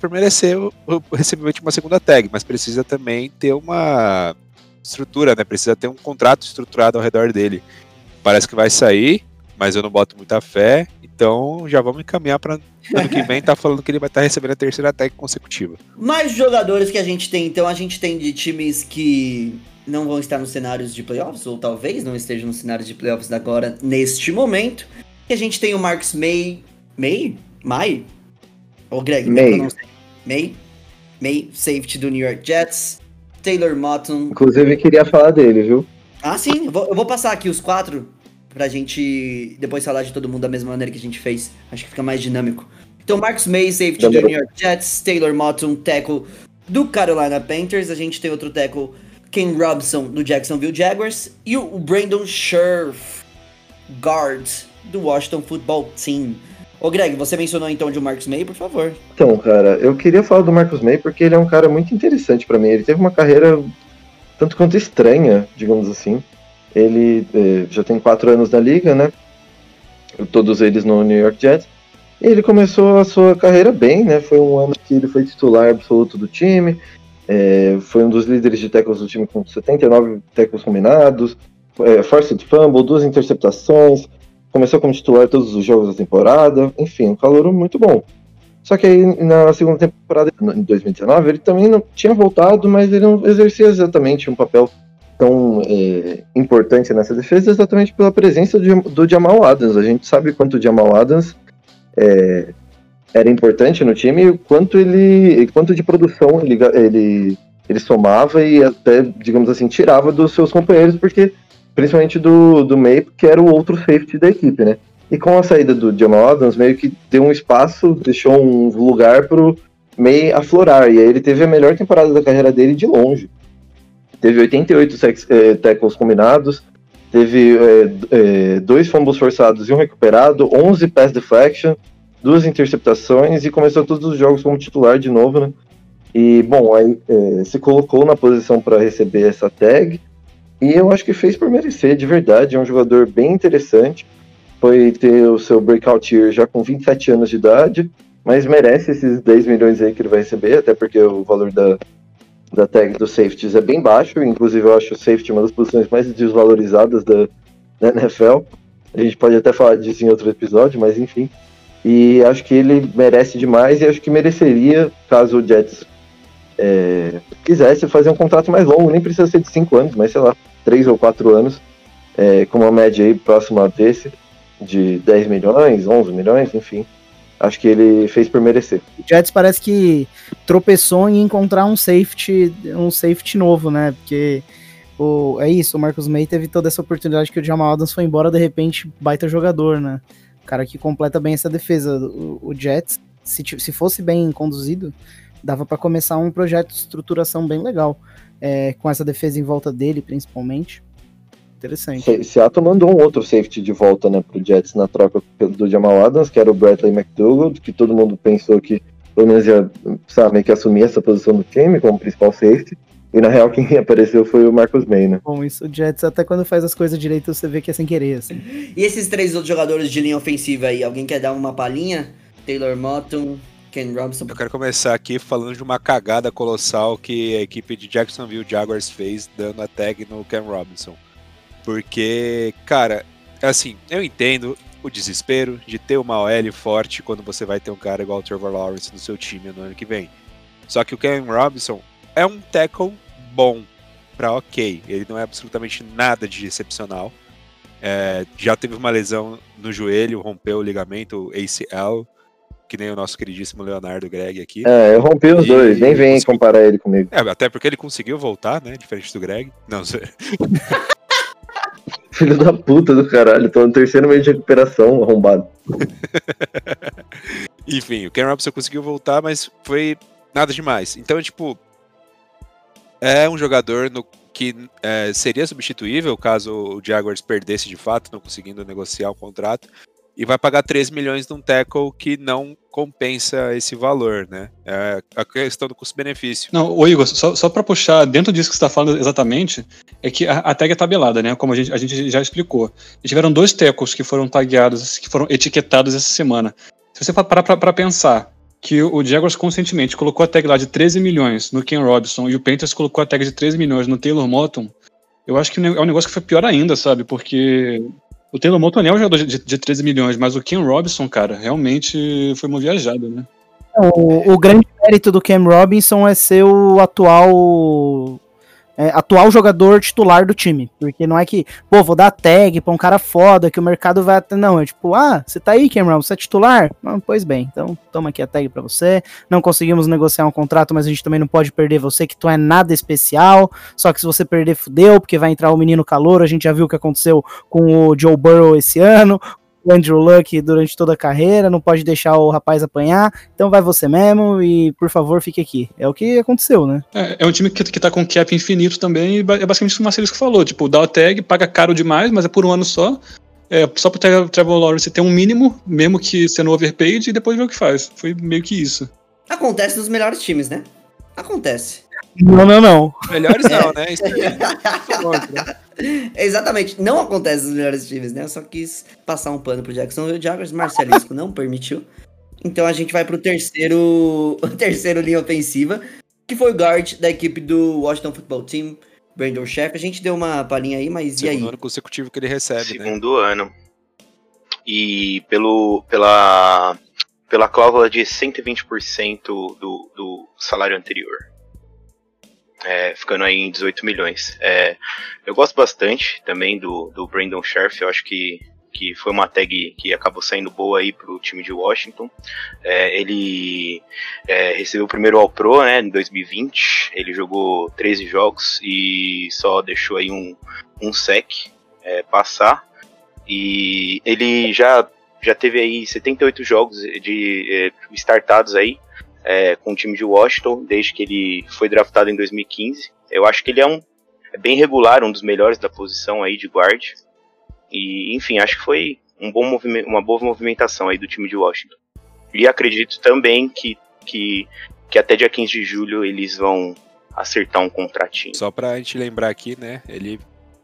recebimento de uma segunda tag, mas precisa também ter uma estrutura, né? Precisa ter um contrato estruturado ao redor dele. Parece que vai sair, mas eu não boto muita fé, então já vamos encaminhar para ano que vem tá falando que ele vai estar recebendo a terceira tag consecutiva. Mais jogadores que a gente tem, então, a gente tem de times que não vão estar nos cenários de playoffs, ou talvez não estejam nos cenários de playoffs agora, neste momento. E a gente tem o Marcus May. May? May? Ou Greg? May. eu não sei. May? May, safety do New York Jets. Taylor Motton. Inclusive, queria falar dele, viu? Ah, sim, eu vou, eu vou passar aqui os quatro pra gente depois falar de todo mundo da mesma maneira que a gente fez. Acho que fica mais dinâmico. Então, Marcus May, safety do. New York Jets, Taylor Motton, tackle do Carolina Panthers. A gente tem outro tackle, Ken Robson, do Jacksonville Jaguars. E o Brandon Scherf, guard do Washington Football Team. Ô, Greg, você mencionou então de Marcus May, por favor. Então, cara, eu queria falar do Marcus May porque ele é um cara muito interessante pra mim. Ele teve uma carreira tanto quanto estranha, digamos assim. Ele eh, já tem quatro anos na liga, né? Todos eles no New York Jets. E ele começou a sua carreira bem, né? Foi um ano que ele foi titular absoluto do time. eh, foi um dos líderes de tackles do time com 79 tackles combinados. É, forced fumble, duas interceptações. Começou como titular todos os jogos da temporada. Enfim, um calor muito bom. Só que aí na segunda temporada, em 2019, ele também não tinha voltado, mas ele não exercia exatamente um papel tão é, importante nessa defesa, exatamente pela presença do, Jamal Adams. A gente sabe quanto o Jamal Adams é, era importante no time e quanto ele, quanto de produção ele, ele, ele somava e até, digamos assim, tirava dos seus companheiros, porque principalmente do, do May, que era o outro safety da equipe, né? E com a saída do Jamal Adams, meio que deu um espaço, deixou um lugar pro May aflorar. E aí ele teve a melhor temporada da carreira dele de longe. Teve 88 sex, eh, tackles combinados, teve eh, eh, dois fumbles forçados e um recuperado, 11 pass deflection, duas interceptações e começou todos os jogos como titular de novo, né? E, bom, aí se colocou na posição para receber essa tag e eu acho que fez por merecer, de verdade. É um jogador bem interessante. Foi ter o seu breakout year já com 27 anos de idade, mas merece esses 10 milhões aí que ele vai receber, até porque o valor da, da tag dos safeties é bem baixo. Inclusive, eu acho o safety uma das posições mais desvalorizadas da, da NFL. A gente pode até falar disso em outro episódio, mas enfim. E acho que ele merece demais e acho que mereceria, caso o Jets é, quisesse fazer um contrato mais longo, nem precisa ser de 5 anos, mas sei lá, 3 ou 4 anos, é, com uma média aí próxima desse, de 10 milhões, 11 milhões, enfim. Acho que ele fez por merecer. O Jets parece que tropeçou em encontrar um safety, um safety novo, né? Porque o, é isso, o Marcus May teve toda essa oportunidade que o Jamal Adams foi embora, de repente, baita jogador, né? O cara que completa bem essa defesa. O, o Jets, se, se fosse bem conduzido, dava para começar um projeto de estruturação bem legal. é, com essa defesa em volta dele, principalmente. Interessante. Se- Seattle mandou um outro safety de volta né, pro Jets na troca do Jamal Adams, que era o Bradley McDougall, que todo mundo pensou que pelo menos ia sabe, que assumir essa posição do time como principal safety. E na real quem apareceu foi o Marcus May, né? Bom, isso o Jets, até quando faz as coisas direito, você vê que é sem querer, assim. E esses três outros jogadores de linha ofensiva aí, alguém quer dar uma palhinha? Taylor Moton, Ken Robinson. Eu quero começar aqui falando de uma cagada colossal que a equipe de Jacksonville Jaguars fez dando a tag no Cam Robinson. Porque, cara, assim, eu entendo o desespero de ter uma OL forte quando você vai ter um cara igual o Trevor Lawrence no seu time no ano que vem. Só que o Cam Robinson é um tackle bom pra ok. Ele não é absolutamente nada de excepcional. É, já teve uma lesão no joelho, rompeu o ligamento ACL, que nem o nosso queridíssimo Leonardo Greg aqui. É, eu rompi os E- dois, nem vem conseguiu- comparar ele comigo. É, até porque ele conseguiu voltar, né? Diferente do Greg. Não, Filho da puta do caralho, tô no terceiro mês de recuperação, arrombado. Enfim, o Ken Robinson conseguiu voltar, mas foi nada demais. Então, tipo, é um jogador no que é, seria substituível caso o Jaguars perdesse de fato, não conseguindo negociar o contrato. E vai pagar 3 milhões num tackle que não compensa esse valor, né? É a questão do custo-benefício. Não, ô Igor, só, só pra puxar, dentro disso que você tá falando exatamente, é que a, a tag é tabelada, né? Como a gente, a gente já explicou. E tiveram dois tecos que foram tagueados, que foram etiquetados essa semana. Se você parar pra pensar que o Jaguars conscientemente colocou a tag lá de 13 milhões no Ken Robinson e o Panthers colocou a tag de 13 milhões no Taylor Moton, eu acho que é um negócio que foi pior ainda, sabe? Porque o Taylor Moton é um jogador de, de 13 milhões, mas o Ken Robinson, cara, realmente foi uma viajada, né? O, o grande mérito do Cam Robinson é ser o atual é, atual jogador titular do time. Porque não é que, pô, vou dar tag pra um cara foda que o mercado vai até. Não, é tipo, ah, você tá aí, Cam Robinson, você é titular? Ah, pois bem, então toma aqui a tag pra você. Não conseguimos negociar um contrato, mas a gente também não pode perder você, que tu é nada especial. Só que se você perder, fudeu, porque vai entrar o menino calor. A gente já viu o que aconteceu com o Joe Burrow esse ano o Andrew Luck durante toda a carreira, não pode deixar o rapaz apanhar, então vai você mesmo e por favor fique aqui. É o que aconteceu, né? É, é um time que, que tá com cap infinito também, e é basicamente o que o Marcelisco falou, tipo, dá o tag, paga caro demais, mas é por um ano só. É, só pro Trevor Lawrence ter um mínimo, mesmo que sendo overpaid, e depois ver o que faz. Foi meio que isso. Acontece nos melhores times, né? Acontece. Não, não, não. Melhores não, né? Isso aí, Exatamente, não acontece nos melhores times, né? Eu só quis passar um pano pro Jacksonville Jaguars, Marcelisco não permitiu. Então a gente vai pro terceiro, terceiro linha ofensiva, que foi o guard da equipe do Washington Football Team, Brandon Sheff. A gente deu uma palhinha aí, mas e aí? segundo ano consecutivo que ele recebe, né? Segundo ano. E pelo, pela, pela cláusula de 120% do, do salário anterior. É, ficando aí em 18 milhões. É, eu gosto bastante também do, do Brandon Scherf, eu acho que, que foi uma tag que acabou saindo boa aí pro time de Washington. É, ele é, recebeu o primeiro All-Pro né, em 2020, ele jogou 13 jogos e só deixou aí um, um sec é, passar. E ele já, já teve aí 78 jogos de é, startados aí é, com o time de Washington, desde que ele foi draftado em 2015. Eu acho que ele é um é bem regular, um dos melhores da posição aí de guard. E, enfim, acho que foi um bom uma boa movimentação aí do time de Washington. E acredito também que, que, que até dia 15 de julho eles vão acertar um contratinho. Só pra gente lembrar aqui, né? Ele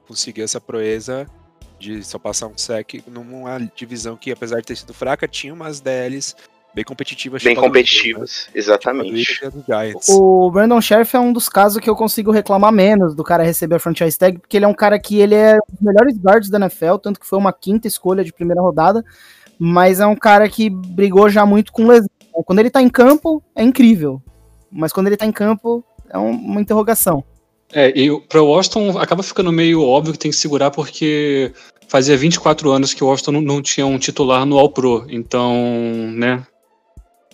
conseguiu essa proeza de só passar um sec numa divisão que, apesar de ter sido fraca, tinha umas DLs bem competitivas. Bem do competitivas, Eagles, né? exatamente. Do do. O Brandon Sheriff é um dos casos que eu consigo reclamar menos do cara receber a franchise tag, porque ele é um cara que ele é um dos melhores guards da NFL, tanto que foi uma quinta escolha de primeira rodada, mas é um cara que brigou já muito com lesão. Quando ele tá em campo, é incrível, mas quando ele tá em campo, é um- uma interrogação. É, e o- pra Washington acaba ficando meio óbvio que tem que segurar porque fazia 24 anos que o Washington não, não tinha um titular no All-Pro. Então, né?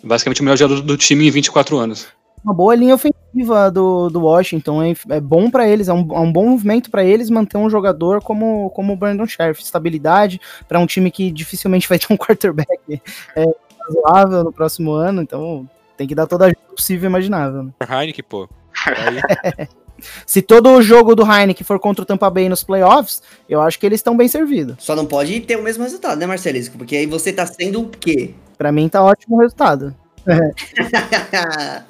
Basicamente o melhor jogador do time em 24 anos. Uma boa linha ofensiva do, do Washington, é, é bom pra eles, é um, é um bom movimento pra eles manter um jogador como, como o Brandon Sheriff, estabilidade pra um time que dificilmente vai ter um quarterback é, razoável no próximo ano, então tem que dar toda a ajuda possível e imaginável. né? Heineken, pô. Aí, Se todo o jogo do Heineken for contra o Tampa Bay nos playoffs, eu acho que eles estão bem servidos. Só não pode ter o mesmo resultado, né, Marcelisco? Porque aí você tá sendo o quê? Pra mim tá ótimo o resultado.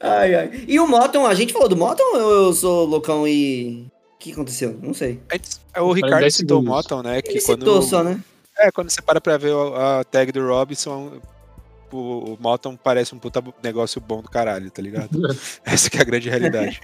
ai, ai. E o Moton, a gente falou do Moton ou eu sou loucão e. O que aconteceu? Não sei. antes, o Ricardo 10 citou o. Moton, né? Que Ele quando, citou só, né? É, quando você para pra ver a, a tag do Robinson, o, o Moton parece um puta negócio bom do caralho, tá ligado? Essa que é a grande realidade.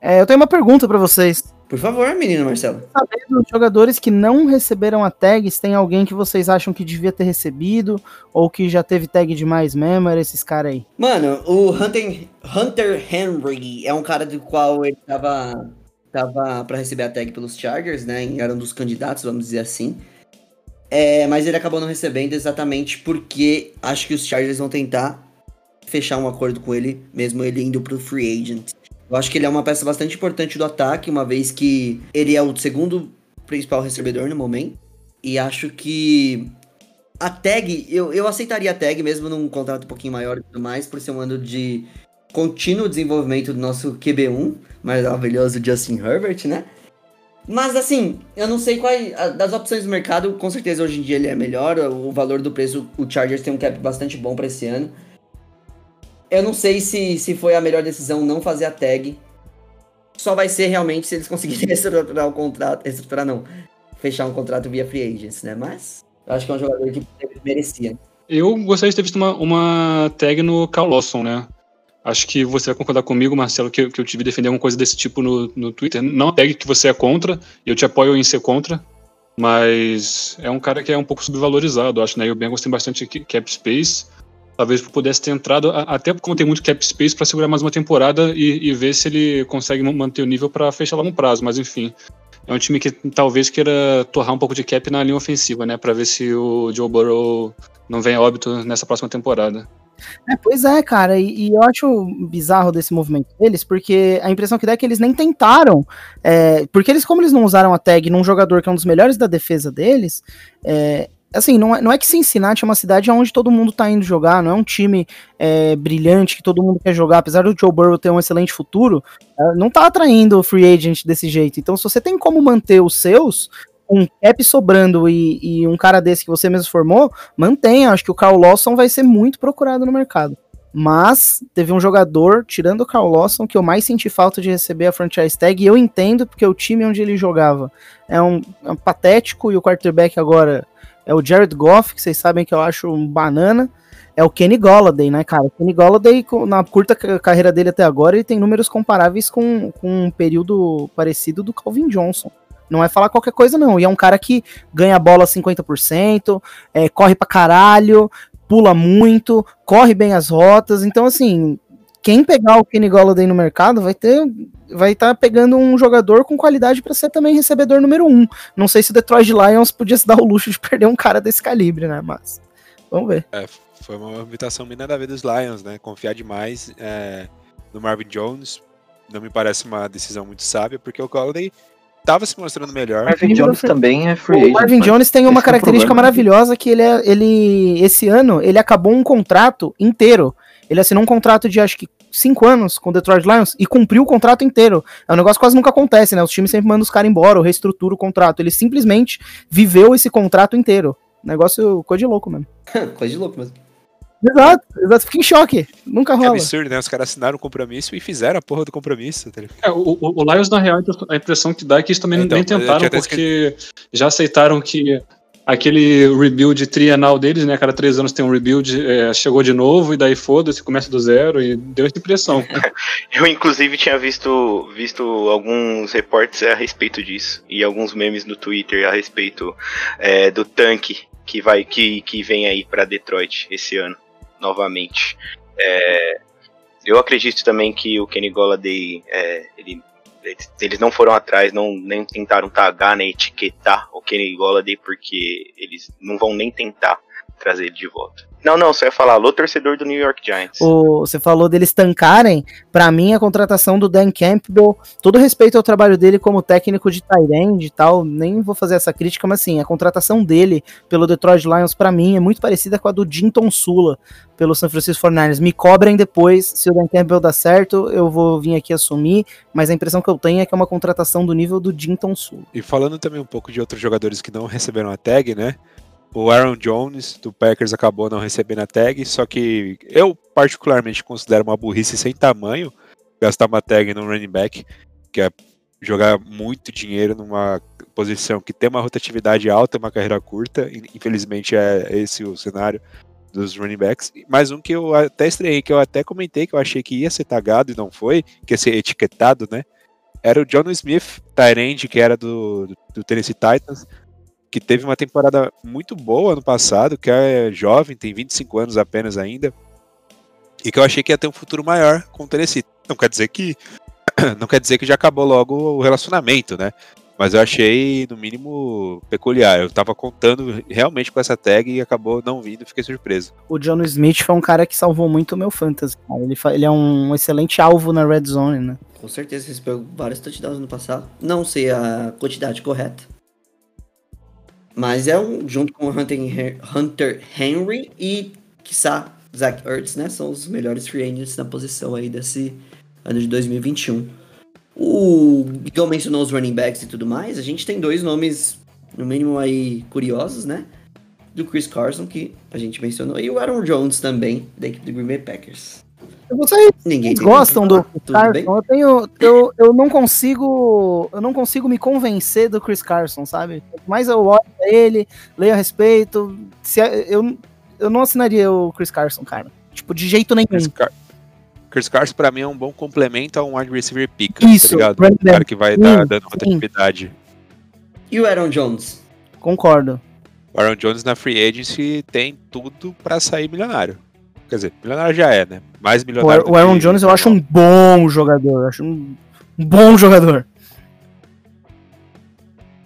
É, eu tenho uma pergunta pra vocês. Por favor, menino Marcelo. Sabendo os jogadores que não receberam a tag, se tem alguém que vocês acham que devia ter recebido ou que já teve tag demais mesmo, era esses caras aí. Mano, o Hunter, Hunter Henry é um cara do qual ele tava, tava pra receber a tag pelos Chargers, né? e Era um dos candidatos, vamos dizer assim. É, mas ele acabou não recebendo exatamente porque acho que os Chargers vão tentar fechar um acordo com ele, mesmo ele indo pro free agent. Eu acho que ele é uma peça bastante importante do ataque, uma vez que ele é o segundo principal recebedor no momento. E acho que a tag, eu, eu aceitaria a tag mesmo num contrato um pouquinho maior e tudo mais, por ser um ano de contínuo desenvolvimento do nosso QB1, maravilhoso Justin Herbert, né? Mas assim, eu não sei qual das opções do mercado, com certeza hoje em dia ele é melhor, o valor do preço, o Chargers tem um cap bastante bom pra esse ano. Eu não sei se, se foi a melhor decisão não fazer a tag. Só vai ser realmente se eles conseguirem reestruturar o contrato, reestruturar não, fechar um contrato via free agents, né? Mas eu acho que é um jogador que merecia. Eu gostaria de ter visto uma, uma tag no Carl Lawson, né? Acho que você vai concordar comigo, Marcelo, que, que eu tive defender alguma coisa desse tipo no, no Twitter. Não a tag que você é contra, eu te apoio em ser contra, mas é um cara que é um pouco subvalorizado, acho, né? E o Bengals tem bastante ca- cap space. Talvez pudesse ter entrado, até como tem muito cap space, para segurar mais uma temporada e, e ver se ele consegue ma- manter o nível para fechar lá no prazo. Mas enfim, é um time que talvez queira torrar um pouco de cap na linha ofensiva, né? Para ver se o Joe Burrow não vem óbito nessa próxima temporada. É, pois é, cara, e, e eu acho bizarro desse movimento deles, porque a impressão que dá é que eles nem tentaram, é, porque eles, como eles não usaram a tag num jogador que é um dos melhores da defesa deles, é, assim, não é, não é que Cincinnati é uma cidade onde todo mundo tá indo jogar, não é um time é, brilhante que todo mundo quer jogar, apesar do Joe Burrow ter um excelente futuro, é, não tá atraindo free agent desse jeito, então se você tem como manter os seus, um cap sobrando e, e um cara desse que você mesmo formou, mantenha. Acho que o Carl Lawson vai ser muito procurado no mercado. Mas teve um jogador, tirando o Carl Lawson, que eu mais senti falta de receber a franchise tag, e eu entendo porque o time onde ele jogava é um, é um patético, e o quarterback agora é o Jared Goff, que vocês sabem que eu acho um banana. É o Kenny Golladay, né, cara? O Kenny Golladay, na curta ca- carreira dele até agora, ele tem números comparáveis com, com um período parecido do Calvin Johnson. Não é falar qualquer coisa, não. E é um cara que ganha a bola 50%, é, corre pra caralho, pula muito, corre bem as rotas. Então, assim, quem pegar o Kenny Golladay no mercado vai ter. Vai estar pegando um jogador com qualidade para ser também recebedor número um. Não sei se o Detroit Lions podia se dar o luxo de perder um cara desse calibre, né? Mas vamos ver. É, foi uma movimentação bem nada a ver dos Lions, né? Confiar demais é, no Marvin Jones não me parece uma decisão muito sábia, porque o Golladay tava se mostrando melhor. Marvin Jones também é free O agent. Marvin mas Jones tem uma é o característica problema. maravilhosa que ele é, ele esse ano ele acabou um contrato inteiro. Ele assinou um contrato de acho que cinco anos com o Detroit Lions e cumpriu o contrato inteiro. É um negócio que quase nunca acontece, né? Os times sempre mandam os caras embora ou reestruturam o contrato. Ele simplesmente viveu esse contrato inteiro. Negócio coisa de louco mesmo. Coisa de louco mesmo. Exato, exato. Fiquei em choque. Nunca Que rola. absurdo, né? Os caras assinaram o compromisso e fizeram a porra do compromisso. Tá? É, o, o, o Lions, na real, a impressão que dá é que eles também Então, nem tentaram, porque já aceitaram que aquele rebuild trienal deles, né? Cada três anos tem um rebuild, é, chegou de novo, e daí foda-se, começa do zero, e deu essa impressão. Eu, inclusive, tinha visto, visto alguns reportes a respeito disso. E alguns memes no Twitter a respeito é, do tanque que, vai, que, que vem aí pra Detroit esse ano, novamente. É, eu acredito também que o Kenny Golladay, é, ele, eles, não foram atrás, não, nem tentaram tagar, nem etiquetar o Kenny Golladay, porque eles não vão nem tentar trazer ele de volta. Não, não, só ia falar, alô torcedor do New York Giants. O, você falou deles tancarem. Pra mim, a contratação do Dan Campbell, todo respeito ao trabalho dele como técnico de end e tal, nem vou fazer essa crítica, mas assim, a contratação dele pelo Detroit Lions, pra mim, é muito parecida com a do Jinton Sula pelo San Francisco 49ers. Me cobrem depois, se o Dan Campbell dar certo, eu vou vir aqui assumir, mas a impressão que eu tenho é que é uma contratação do nível do Jinton Sula. E falando também um pouco de outros jogadores que não receberam a tag, né? O Aaron Jones do Packers acabou não recebendo a tag, só que eu particularmente considero uma burrice sem tamanho gastar uma tag no running back, que é jogar muito dinheiro numa posição que tem uma rotatividade alta, uma carreira curta. Infelizmente é esse o cenário dos running backs. Mais um que eu até estranhei, que eu até comentei que eu achei que ia ser tagado e não foi, que ia ser etiquetado, né? Era o John Smith, Tyrande, que era do, do Tennessee Titans, que teve uma temporada muito boa ano passado, que é jovem, tem 25 anos apenas ainda, e que eu achei que ia ter um futuro maior com o Tennessee. Não quer dizer que não quer dizer que já acabou logo o relacionamento, né? Mas eu achei, no mínimo, peculiar. Eu tava contando realmente com essa tag e acabou não vindo, fiquei surpreso. O John Smith foi um cara que salvou muito o meu fantasy. Ele, ele é um excelente alvo na red zone, né? Com certeza recebeu vários touchdowns no passado. Não sei a quantidade correta. Mas é um, junto com Hunter, Hunter Henry e, quiçá, Zach Ertz, né? São os melhores free agents na posição aí desse ano de 2021. O Miguel mencionou os running backs e tudo mais. A gente tem dois nomes, no mínimo aí, curiosos, né? Do Chris Carson, que a gente mencionou, e o Aaron Jones também, da equipe do Green Bay Packers. Vocês Ninguém gostam do Chris? Carson? Eu, tenho, eu, eu não consigo. Eu não consigo me convencer do Chris Carson, sabe? Quanto mais eu olho pra ele, leio a respeito. Se, eu, eu não assinaria o Chris Carson, cara. Tipo, de jeito nenhum. Chris, Car Chris Carson, pra mim, é um bom complemento a um wide receiver pica, Isso, tá ligado? Um cara que vai Sim, dar dando rotatividade. E o Aaron Jones? Concordo. O Aaron Jones na free agency tem tudo pra sair milionário. Quer dizer, milionário já é, né? Mais O, milionário. o Aaron Jones eu acho um bom jogador. Eu acho um, um bom jogador.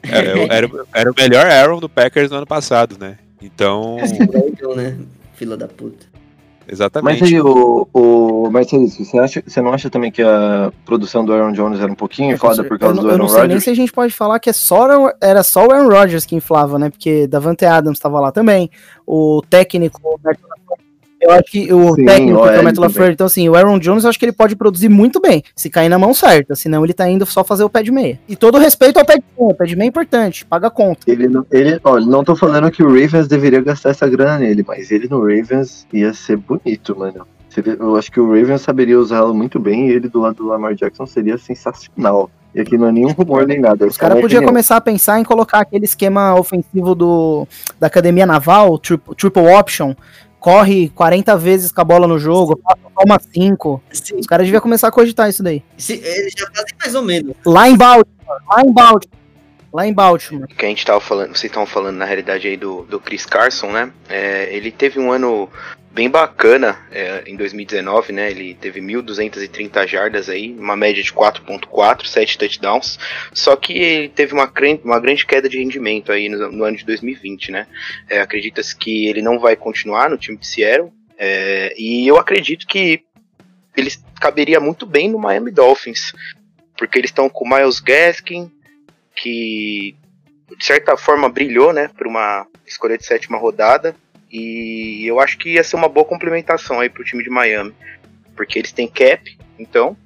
Era, É, era, era o melhor Aaron do Packers no ano passado, né? Então, Então, né? Fila da puta. exatamente. Mas aí, o, o Marcelis, você, acha, você não acha também que a produção do Aaron Jones era um pouquinho inflada por causa eu, do eu Aaron não sei nem Rodgers? se a gente pode falar que é só, era só o Aaron Rodgers que inflava, né? Porque Davante Adams estava lá também. O técnico, o eu acho que o Sim, técnico o que é o Matt. LaFleur, então assim, o Aaron Jones eu acho que ele pode produzir muito bem, se cair na mão certa, senão ele tá indo só fazer o pé de meia. E todo respeito ao pé de meia, o pé de meia é importante, paga a conta. Ele, não- ele, olha, não tô falando que o Ravens deveria gastar essa grana nele, mas ele no Ravens ia ser bonito, mano. Eu acho que o Ravens saberia usá-lo muito bem e ele do lado do Lamar Jackson seria sensacional. E aqui não é nenhum rumor nem nada. Os caras uma podiam começar a pensar em colocar aquele esquema ofensivo do, da Academia Naval, triple, triple option, corre 40 vezes com a bola no jogo, toma 5. Sim, Os caras deviam começar a cogitar isso daí. se- eles já fazem mais ou menos. Lá em Baltimore, lá em Baltimore, lá em Baltimore. que a gente tava falando, vocês estavam falando na realidade aí do, do Chris Carson, né? É, ele teve um ano bem bacana é, em 2019, né? Ele teve 1.230 jardas aí, uma média de 4.4, 7 touchdowns. Só que ele teve uma, uma grande queda de rendimento aí no, no ano de 2020, né? É, Acredita-se que ele não vai continuar no time de Seattle. é, e eu acredito que ele caberia muito bem no Miami Dolphins. Porque eles estão com o Miles Gaskin, que de certa forma brilhou, né, por uma escolha de sétima rodada. E eu acho que ia ser uma boa complementação aí pro time de Miami. Porque eles têm cap, então,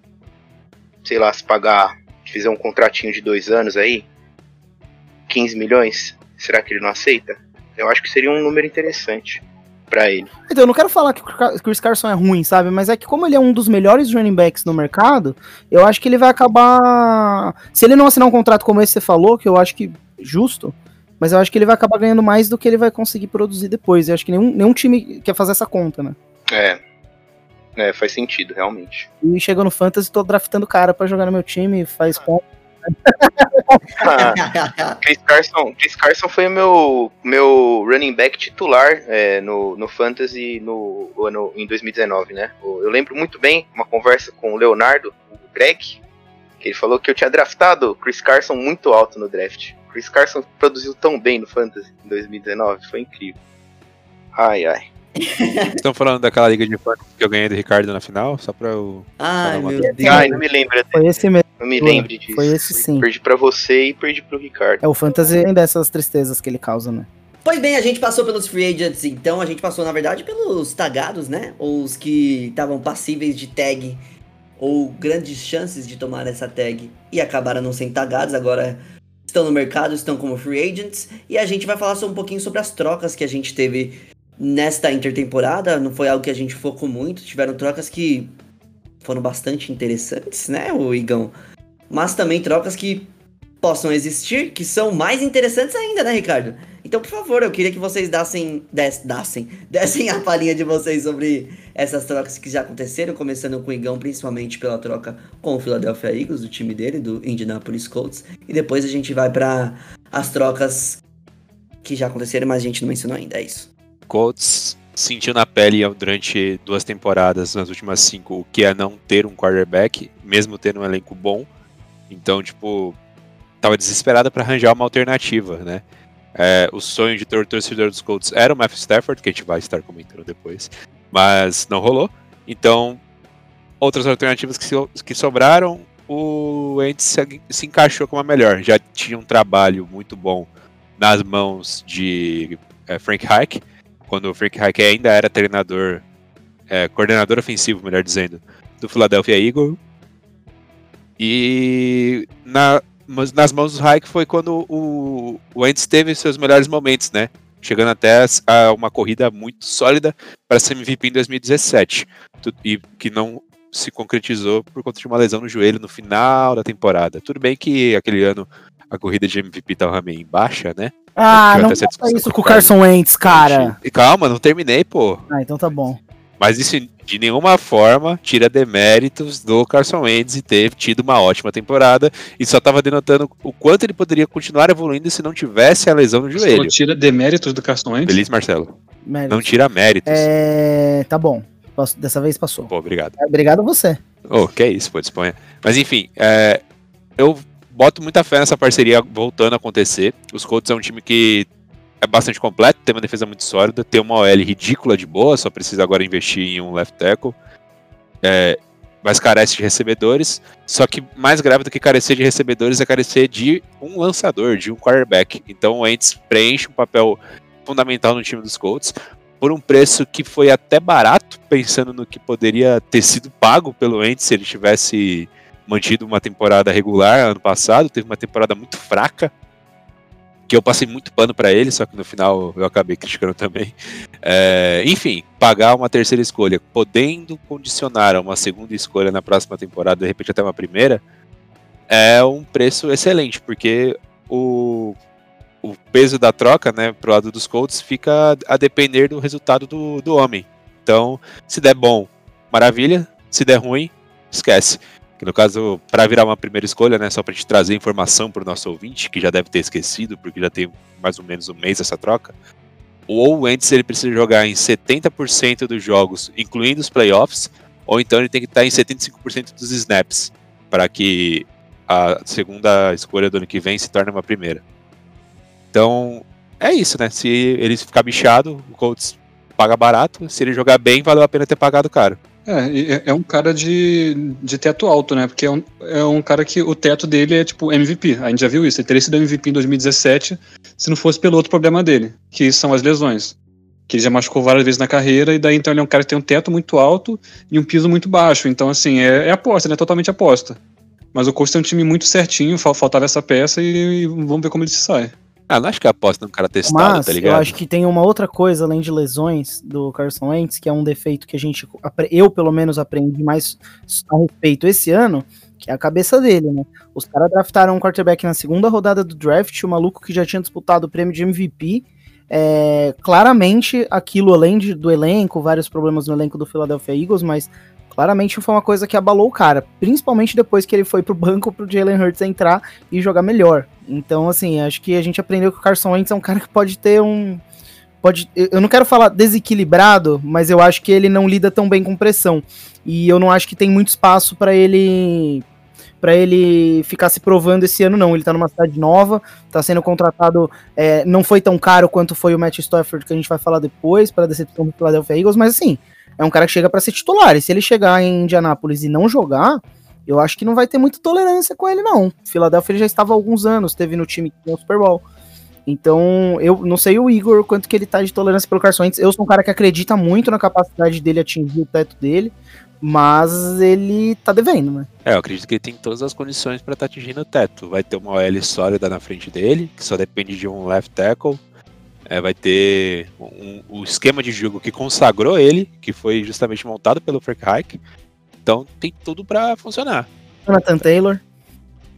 sei lá, se pagar, fizer um contratinho de dois anos aí, 15 milhões, será que ele não aceita? Eu acho que seria um número interessante pra ele. Então, eu não quero falar que o Chris Carson é ruim, sabe? Mas é que como ele é um dos melhores running backs no mercado, eu acho que ele vai acabar... Se ele não assinar um contrato como esse que você falou, que eu acho que justo, mas eu acho que ele vai acabar ganhando mais do que ele vai conseguir produzir depois. Eu acho que nenhum, nenhum time quer fazer essa conta, né? É. É, faz sentido, realmente. E chegou no Fantasy, tô draftando cara pra jogar no meu time, faz conta. Chris Carson, Chris Carson foi o meu, meu running back titular é, no, no Fantasy no ano em 2019, né? Eu lembro muito bem uma conversa com o Leonardo, o Greg, que ele falou que eu tinha draftado o Chris Carson muito alto no draft. Chris Carson produziu tão bem no Fantasy em 2019, foi incrível. Ai, ai. Estão falando daquela liga de fantasy que eu ganhei do Ricardo na final? Só pra eu. Ai, meu Deus. Ai, não me lembra, Foi esse mesmo. não me lembre disso. foi esse sim. Perdi pra você e perdi pro Ricardo. É, o Fantasy tem dessas tristezas que ele causa, né? Pois bem, a gente passou pelos free agents, então a gente passou, na verdade, pelos tagados, né? Ou os que estavam passíveis de tag, ou grandes chances de tomar essa tag e acabaram não sendo tagados, agora estão no mercado, estão como free agents. E a gente vai falar só um pouquinho sobre as trocas que a gente teve nesta intertemporada. Não foi algo que a gente focou muito, tiveram trocas que foram bastante interessantes, né, o Igão? Mas também trocas que possam existir, que são mais interessantes ainda, né, Ricardo? Então, por favor, eu queria que vocês dassem, des, dessem a palhinha de vocês sobre essas trocas que já aconteceram, começando com o Igão, principalmente pela troca com o Philadelphia Eagles, do time dele, do Indianapolis Colts, e depois a gente vai para as trocas que já aconteceram, mas a gente não mencionou ainda, é isso. Colts sentiu na pele durante duas temporadas, nas últimas cinco, o que é não ter um quarterback, mesmo tendo um elenco bom. Então, tipo, tava desesperada para arranjar uma alternativa, né? É, o sonho de ter o torcedor dos Colts era o Matthew Stafford, que a gente vai estar comentando depois, mas não rolou. Então, outras alternativas que, que sobraram, o Wentz se, se encaixou como a melhor. Já tinha um trabalho muito bom nas mãos de é, Frank Reich, quando o Frank Reich ainda era treinador, é, coordenador ofensivo, melhor dizendo, do Philadelphia Eagles. E na, mas nas mãos do Reich foi quando o, o teve seus melhores momentos, né? Chegando até a uma corrida muito sólida para ser MVP em 2017, tu- e que não se concretizou por conta de uma lesão no joelho no final da temporada. Tudo bem que aquele ano a corrida de MVP tava meio em baixa, né? Ah, não faça isso com o. Carson Wentz, cara. Calma, não terminei, pô. Ah, então tá bom. Mas isso de nenhuma forma tira deméritos do Carson Wentz e ter tido uma ótima temporada e só tava denotando o quanto ele poderia continuar evoluindo se não tivesse a lesão no Só joelho. tira deméritos do Carson Wentz. Feliz, Marcelo. Méritos. Não tira méritos. É, tá bom. Posso- Dessa vez passou. Pô, obrigado. Obrigado a você. Oh, que é isso, pô, disponha. Mas enfim, é, eu boto muita fé nessa parceria voltando a acontecer. Os Colts é um time que é bastante completo, tem uma defesa muito sólida, tem uma OL ridícula de boa, só precisa agora investir em um left tackle. É, mas carece de recebedores. Só que mais grave do que carecer de recebedores é carecer de um lançador, de um quarterback. Então o Wentz preenche um papel fundamental no time dos Colts por um preço que foi até barato, pensando no que poderia ter sido pago pelo Wentz se ele tivesse mantido uma temporada regular ano passado. Teve uma temporada muito fraca, que eu passei muito pano para ele, só que no final eu acabei criticando também. É, enfim, pagar uma terceira escolha, podendo condicionar a uma segunda escolha na próxima temporada, de repente até uma primeira, é um preço excelente, porque o, o peso da troca, né, pro lado dos Colts fica a depender do resultado do, do homem. Então, se der bom, maravilha. Se der ruim, esquece. Que no caso, para virar uma primeira escolha, né, só pra gente trazer informação pro nosso ouvinte, que já deve ter esquecido, porque já tem mais ou menos um mês essa troca. Ou antes ele precisa jogar em 70% dos jogos, incluindo os playoffs, ou então ele tem que estar em 75% dos snaps, para que a segunda escolha do ano que vem se torne uma primeira. Então, é isso, né? Se ele ficar bichado, o Colts paga barato. Se ele jogar bem, valeu a pena ter pagado caro. É, é, é um cara de, de teto alto, né? Porque é um, é um cara que o teto dele é tipo MVP. A gente já viu isso. Ele teria sido MVP em 2017 se não fosse pelo outro problema dele, que são as lesões. Que ele já machucou várias vezes na carreira, e daí então ele é um cara que tem um teto muito alto e um piso muito baixo. Então, assim, é, é aposta, né? Totalmente aposta. Mas o Colts tem um time muito certinho, fal- faltava essa peça e, e vamos ver como ele se sai. Ah, não acho que aposta num cara testado, Mas tá eu ligado? acho que tem uma outra coisa além de lesões do Carson Wentz, que é um defeito que a gente, eu pelo menos aprendi mais a respeito esse ano, que é a cabeça dele, né? Os caras draftaram um quarterback na segunda rodada do draft, o maluco que já tinha disputado o prêmio de MVP. É, claramente, aquilo além de- do elenco, vários problemas no elenco do Philadelphia Eagles, mas claramente foi uma coisa que abalou o cara, principalmente depois que ele foi pro banco pro Jalen Hurts entrar e jogar melhor. Então, assim, acho que a gente aprendeu que o Carson Wentz é um cara que pode ter um. Pode, eu não quero falar desequilibrado, mas eu acho que ele não lida tão bem com pressão. E eu não acho que tem muito espaço pra ele para ele ficar se provando esse ano, não. Ele tá numa cidade nova, tá sendo contratado. é, não foi tão caro quanto foi o Matt Stafford, que a gente vai falar depois, para decepção do Philadelphia Eagles, mas assim, é um cara que chega pra ser titular. E se ele chegar em Indianápolis e não jogar, eu acho que não vai ter muita tolerância com ele, não. Philadelphia ele já estava há alguns anos, teve no time que ganhou o Super Bowl. Então, eu não sei o Igor quanto que ele tá de tolerância pelo Carson Wentz. Eu sou um cara que acredita muito na capacidade dele atingir o teto dele, mas ele tá devendo, né? É, eu acredito que ele tem todas as condições pra estar atingindo o teto. Vai ter uma OL sólida na frente dele, que só depende de um left tackle. É, vai ter um, o esquema de jogo que consagrou ele, que foi justamente montado pelo Frank Reich. Então tem tudo pra funcionar. Jonathan Taylor.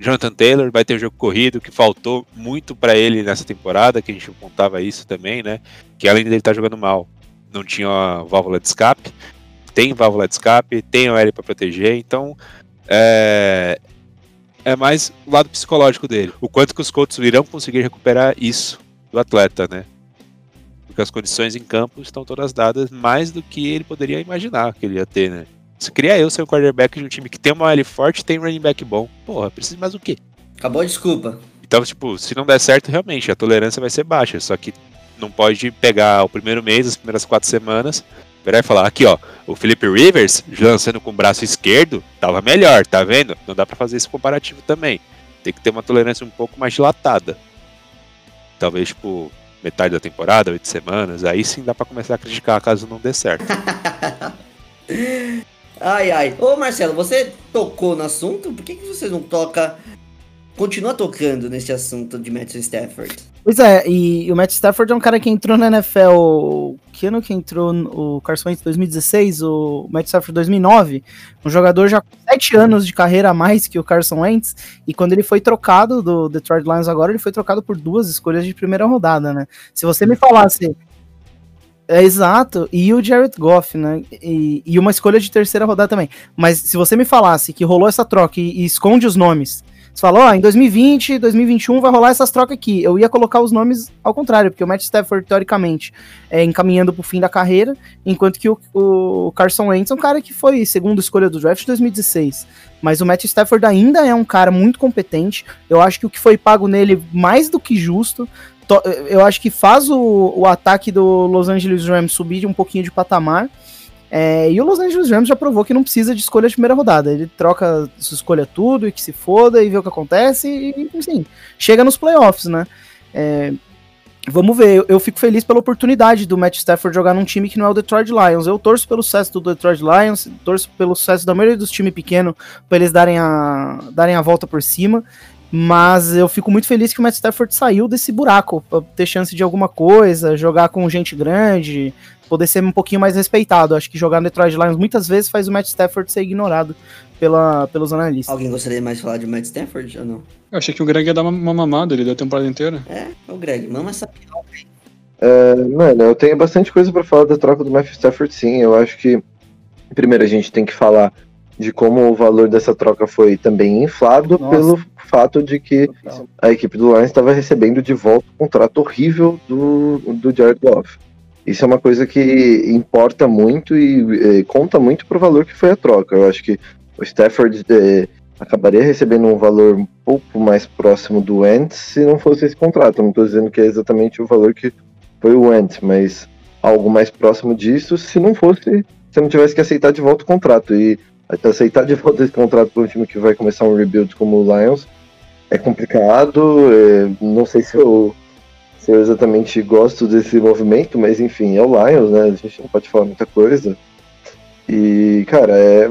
Jonathan Taylor vai ter o jogo corrido, que faltou muito pra ele nessa temporada, que a gente contava isso também, né? Que além dele estar jogando mal, não tinha a válvula de escape. Tem válvula de escape, tem o L pra proteger, então é, é mais o lado psicológico dele. O quanto que os Colts irão conseguir recuperar isso do atleta, né? Porque as condições em campo estão todas dadas mais do que ele poderia imaginar que ele ia ter, né? Se queria eu ser o quarterback de um time que tem uma L forte e tem um running back bom. Porra, precisa de mais o quê? Acabou a desculpa. Então, tipo, se não der certo, realmente, a tolerância vai ser baixa. Só que não pode pegar o primeiro mês, as primeiras quatro semanas, virar e falar, aqui ó, o Felipe Rivers, lançando com o braço esquerdo, tava melhor, tá vendo? Não dá pra fazer esse comparativo também. Tem que ter uma tolerância um pouco mais dilatada. Talvez, tipo, metade da temporada, oito semanas, aí sim dá pra começar a criticar caso não dê certo. Ai, ai. Ô, Marcelo, você tocou no assunto? Por que, que você não toca. Continua tocando nesse assunto de Matthew Stafford? Pois é, e o Matt Stafford é um cara que entrou na NFL. Que ano que entrou o Carson Wentz 2016? O Matt Stafford 2009. Um jogador já com 7 anos de carreira a mais que o Carson Wentz. E quando ele foi trocado do Detroit Lions agora, ele foi trocado por duas escolhas de primeira rodada, né? Se você me falasse. É exato, e o Jared Goff, né? E, e uma escolha de terceira rodada também. Mas se você me falasse que rolou essa troca e, e esconde os nomes, você fala, ó, em 2020, 2021 vai rolar essas trocas aqui. Eu ia colocar os nomes ao contrário, porque o Matt Stafford, teoricamente, é encaminhando pro fim da carreira, enquanto que o, o Carson Wentz é um cara que foi segunda escolha do draft de 2016. Mas o Matt Stafford ainda é um cara muito competente. Eu acho que o que foi pago nele mais do que justo. To- Eu acho que faz o, o ataque do Los Angeles Rams subir um pouquinho de patamar. É, e o Los Angeles Rams já provou que não precisa de escolha de primeira rodada. Ele troca, se escolha tudo e que se foda e vê o que acontece e, enfim, chega nos playoffs, né? É, vamos ver, eu, eu fico feliz pela oportunidade do Matt Stafford jogar num time que não é o Detroit Lions. Eu torço pelo sucesso do Detroit Lions, torço pelo sucesso da maioria dos times pequenos para eles darem a, darem a volta por cima. Mas eu fico muito feliz que o Matt Stafford saiu desse buraco, pra ter chance de alguma coisa, jogar com gente grande, poder ser um pouquinho mais respeitado. Acho que jogar no Detroit Lions muitas vezes faz o Matt Stafford ser ignorado pela, pelos analistas. Alguém gostaria mais de falar de Matt Stafford ou não? Eu achei que o Greg ia dar uma, uma mamada, ele deu a temporada inteira. É, o Greg, mama essa piroca aí. É, mano, eu tenho bastante coisa pra falar da troca do Matthew Stafford, sim. Eu acho que, primeiro, a gente tem que falar de como o valor dessa troca foi também inflado Nossa. pelo fato de que Total. a equipe do Lions estava recebendo de volta o contrato horrível do, do Jared Goff. Isso é uma coisa que importa muito e eh, conta muito pro valor que foi a troca. Eu acho que o Stafford eh, acabaria recebendo um valor um pouco mais próximo do Wentz se não fosse esse contrato. Não estou dizendo que é exatamente o valor que foi o Wentz, mas algo mais próximo disso se não fosse você não tivesse que aceitar de volta o contrato. E aceitar de volta esse contrato para um time que vai começar um rebuild como o Lions é complicado. é, não sei se eu, se eu exatamente gosto desse movimento, mas enfim, é o Lions, né? A gente não pode falar muita coisa. E, cara, é.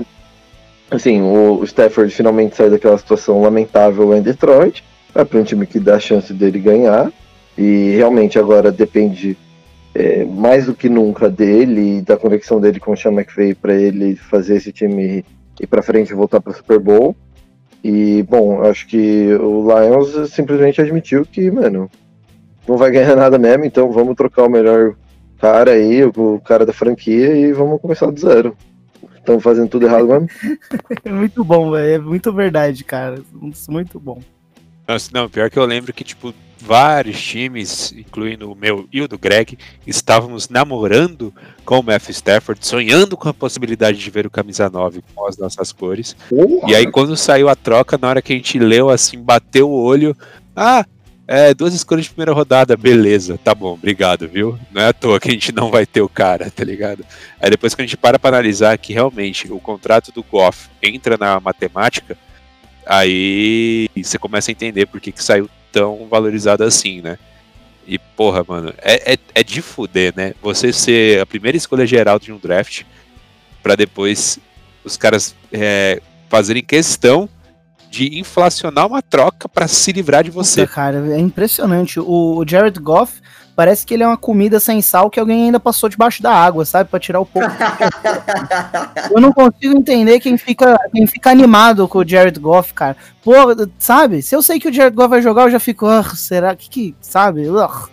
Assim, o, Stafford finalmente sai daquela situação lamentável em Detroit. Vai para um time que dá a chance dele ganhar. E realmente agora depende é, mais do que nunca dele e da conexão dele com o Sean McVay para ele fazer esse time ir para frente e voltar para o Super Bowl. E, bom, acho que o Lions simplesmente admitiu que, mano, não vai ganhar nada mesmo, então vamos trocar o melhor cara aí, o cara da franquia, e vamos começar do zero. Estamos fazendo tudo errado mesmo. É muito bom, velho. É muito verdade, cara. Muito bom. Nossa, não, pior que eu lembro que, tipo, vários times, incluindo o meu e o do Greg, estávamos namorando com o Matthew Stafford, sonhando com a possibilidade de ver o camisa 9 com as nossas cores. E aí, quando saiu a troca, na hora que a gente leu, assim, bateu o olho. Ah, é, duas escolhas de primeira rodada, beleza, tá bom, obrigado, viu? Não é à toa que a gente não vai ter o cara, tá ligado? Aí depois que a gente para pra analisar que realmente o contrato do Goff entra na matemática, aí você começa a entender por que, que saiu tão valorizado assim, né? E, porra, mano, é, é, é de fuder, né? Você ser a primeira escolha geral de um draft pra depois os caras é, fazerem questão de inflacionar uma troca pra se livrar de você. Puta, cara, é impressionante. O, Jared Goff parece que ele é uma comida sem sal que alguém ainda passou debaixo da água, sabe? Pra tirar o pouco. Eu não consigo entender quem fica, quem fica animado com o Jared Goff, cara. Pô, sabe? Se eu sei que o Jared Goff vai jogar, eu já fico, "Ah, será que, que sabe? Ugh.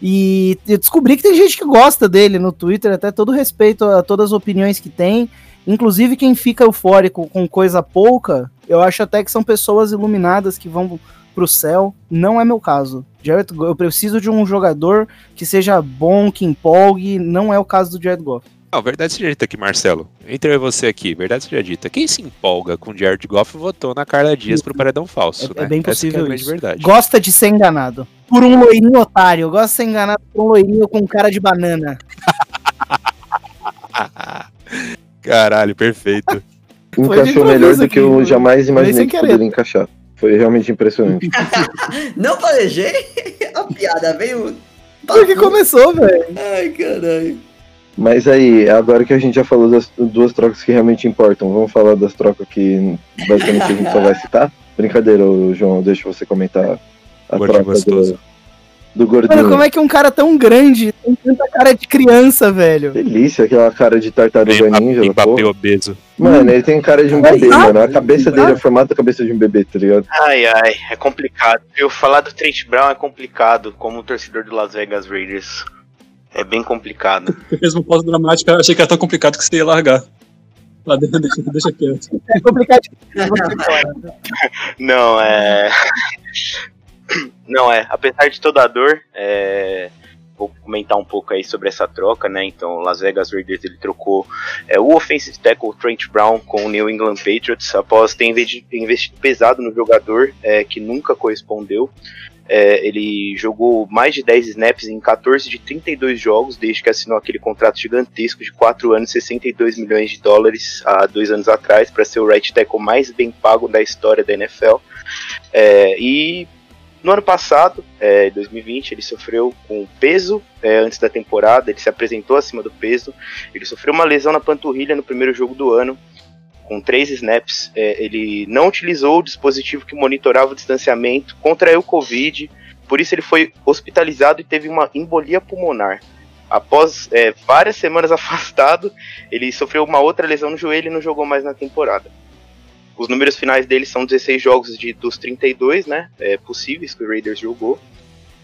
E eu descobri que tem gente que gosta dele no Twitter, até todo respeito a todas as opiniões que tem. Inclusive quem fica eufórico com coisa pouca, eu acho até que são pessoas iluminadas que vão pro céu. Não é meu caso. Jared, eu preciso de um jogador que seja bom, que empolgue. Não é o caso do Jared Goff. Não, verdade seja dita aqui, Marcelo. Entre eu e você aqui, verdade seja dita. Quem se empolga com o Jared Goff votou na Carla Dias pro paredão falso, É- né? é bem possível é isso. verdade. Gosta de ser enganado. Por um loirinho otário. Gosta de ser enganado por um loirinho com cara de banana. Caralho, perfeito. Encaixou melhor do que aqui, eu foi- jamais foi imaginei que poderia encaixar. Foi realmente impressionante. Não planejei? A piada veio. Porque começou, velho. Ai, caralho. Mas aí, agora que a gente já falou das duas trocas que realmente importam, vamos falar das trocas que basicamente a gente só vai citar? Brincadeira, João, deixa você comentar a Gordinho troca gostoso. do, do gordinho. Mano, como é que um cara tão grande tem tanta cara de criança, velho? Delícia, aquela cara de tartaruga ninja. da Mbappé obeso. Mano, ele tem cara de um bebê, sabe, mano. A cabeça dele é formato da cabeça de um bebê, tá ligado? Ai, ai, é complicado. Eu falar do Trent Brown é complicado, como torcedor do Las Vegas Raiders. É bem complicado. Eu fiz uma pausa dramática, achei que era tão complicado que você ia largar. Lá dentro, deixa, deixa quieto. É complicado. Não, é. Não, é. Apesar de toda a dor, é, vou comentar um pouco aí sobre essa troca, né? Então, Las Vegas Raiders ele trocou é, o offensive tackle Trent Brown com o New England Patriots após ter investi- ter investido pesado no jogador é, que nunca correspondeu. É, ele jogou mais de 10 snaps em 14 de 32 jogos desde que assinou aquele contrato gigantesco de 4 anos, 62 milhões de dólares há dois anos atrás para ser o right tackle mais bem pago da história da NFL. É, e no ano passado, é, 2020, ele sofreu com peso é, antes da temporada, ele se apresentou acima do peso, ele sofreu uma lesão na panturrilha no primeiro jogo do ano, com três snaps. É, ele não utilizou o dispositivo que monitorava o distanciamento, contraiu Covid, por isso ele foi hospitalizado e teve uma embolia pulmonar. Após é, várias semanas afastado, ele sofreu uma outra lesão no joelho e não jogou mais na temporada. Os números finais dele são 16 jogos de, dos 32 né, é, possíveis que o Raiders jogou.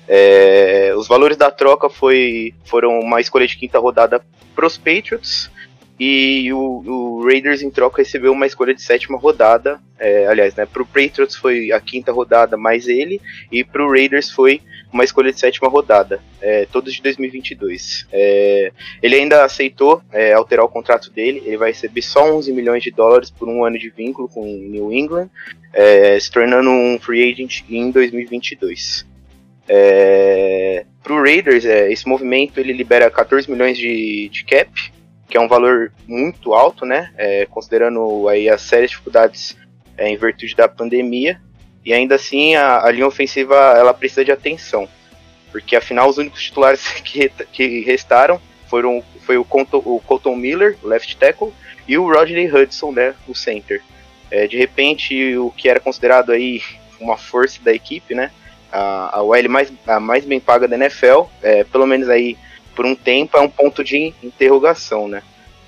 É, os valores da troca foi, foram uma escolha de quinta rodada pros Patriots e o, o Raiders em troca recebeu uma escolha de sétima rodada. É, aliás, né, pro Patriots foi a quinta rodada mais ele e pro Raiders foi uma escolha de sétima rodada, é, todos de 2022. É, ele ainda aceitou é, alterar o contrato dele, ele vai receber só 11 milhões de dólares por um ano de vínculo com o New England, é, se tornando um free agent em 2022. É, pro Raiders, é, esse movimento ele libera 14 milhões de, de cap, que é um valor muito alto, né? É, considerando aí as sérias dificuldades é, em virtude da pandemia. E ainda assim a, a, linha ofensiva ela precisa de atenção, porque afinal os únicos titulares que, que restaram foram foi o Colton, o Colton Miller, o left tackle, e o Rodney Hudson, né, o center. É, de repente o que era considerado aí uma força da equipe, né, a, a OL mais, a mais bem paga da NFL, é, pelo menos aí por um tempo, é um ponto de interrogação, né.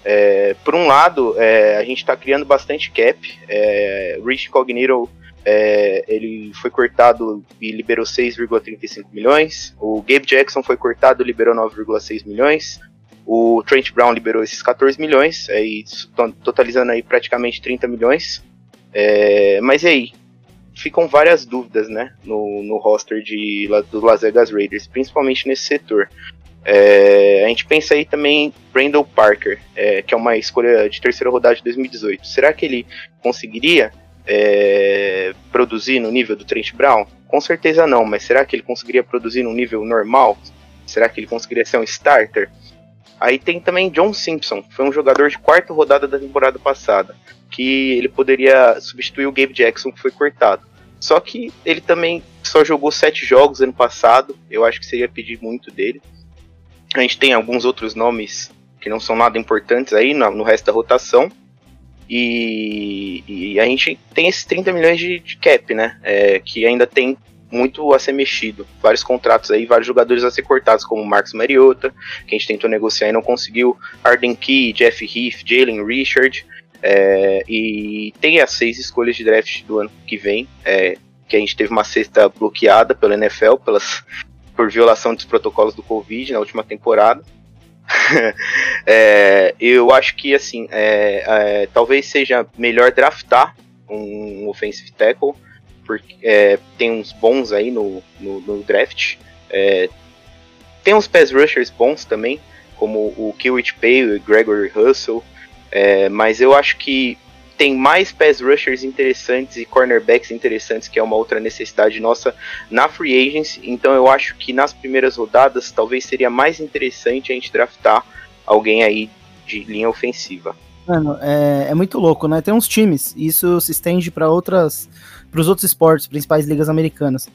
É, por um lado, é, a gente está criando bastante cap. É, Rich Cognito é, ele foi cortado e liberou 6,35 milhões. O Gabe Jackson foi cortado e liberou 9,6 milhões. O Trent Brown liberou esses 14 milhões, aí, totalizando aí praticamente 30 milhões. É, mas e aí? Ficam várias dúvidas né, no, no roster de, do Las Vegas Raiders, principalmente nesse setor. É, a gente pensa aí também Brandon Parker, é, que é uma escolha de terceira rodada de 2018. Será que ele conseguiria é, produzir no nível do Trent Brown? Com certeza não, mas será que ele conseguiria produzir no nível normal? Será que ele conseguiria ser um starter? Aí tem também John Simpson, foi um jogador de quarta rodada da temporada passada, que ele poderia substituir o Gabe Jackson, que foi cortado. Só que ele também só jogou sete jogos ano passado, eu acho que seria pedir muito dele. A gente tem alguns outros nomes que não são nada importantes aí no, no resto da rotação. E, e, a gente tem esses 30 milhões de, de cap, né? É, que ainda tem muito a ser mexido. Vários contratos aí, vários jogadores a ser cortados, como Marcos Mariota, que a gente tentou negociar e não conseguiu. Arden Key, Jeff Heath, Jalen Richard. É, e tem as seis escolhas de draft do ano que vem. É, que a gente teve uma cesta bloqueada pela NFL, pelas por violação dos protocolos do Covid na última temporada. é, eu acho que assim, é, é, talvez seja melhor draftar um offensive tackle, porque é, tem uns bons aí no, no, no draft. É, tem uns pass rushers bons também, como o Kiwich Pay e o Gregory Russell. É, mas eu acho que tem mais pass rushers interessantes e cornerbacks interessantes, que é uma outra necessidade nossa na free agency. Então eu acho que nas primeiras rodadas talvez seria mais interessante a gente draftar alguém aí de linha ofensiva. Mano, é, é muito louco, né? Tem uns times, e isso se estende para outras, para os outros esportes, principais ligas americanas.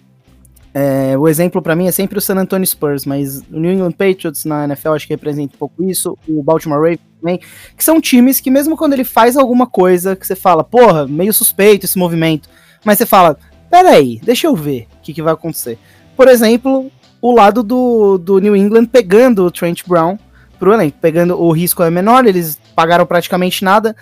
É, o exemplo para mim é sempre o San Antonio Spurs, mas o New England Patriots na NFL acho que representa um pouco isso, o Baltimore Ravens também, que são times que mesmo quando ele faz alguma coisa que você fala, porra, meio suspeito esse movimento, mas você fala, peraí, deixa eu ver o que, que vai acontecer. Por exemplo, o lado do, do New England pegando o Trent Brown pro elenco, pegando o risco é menor, eles pagaram praticamente nada.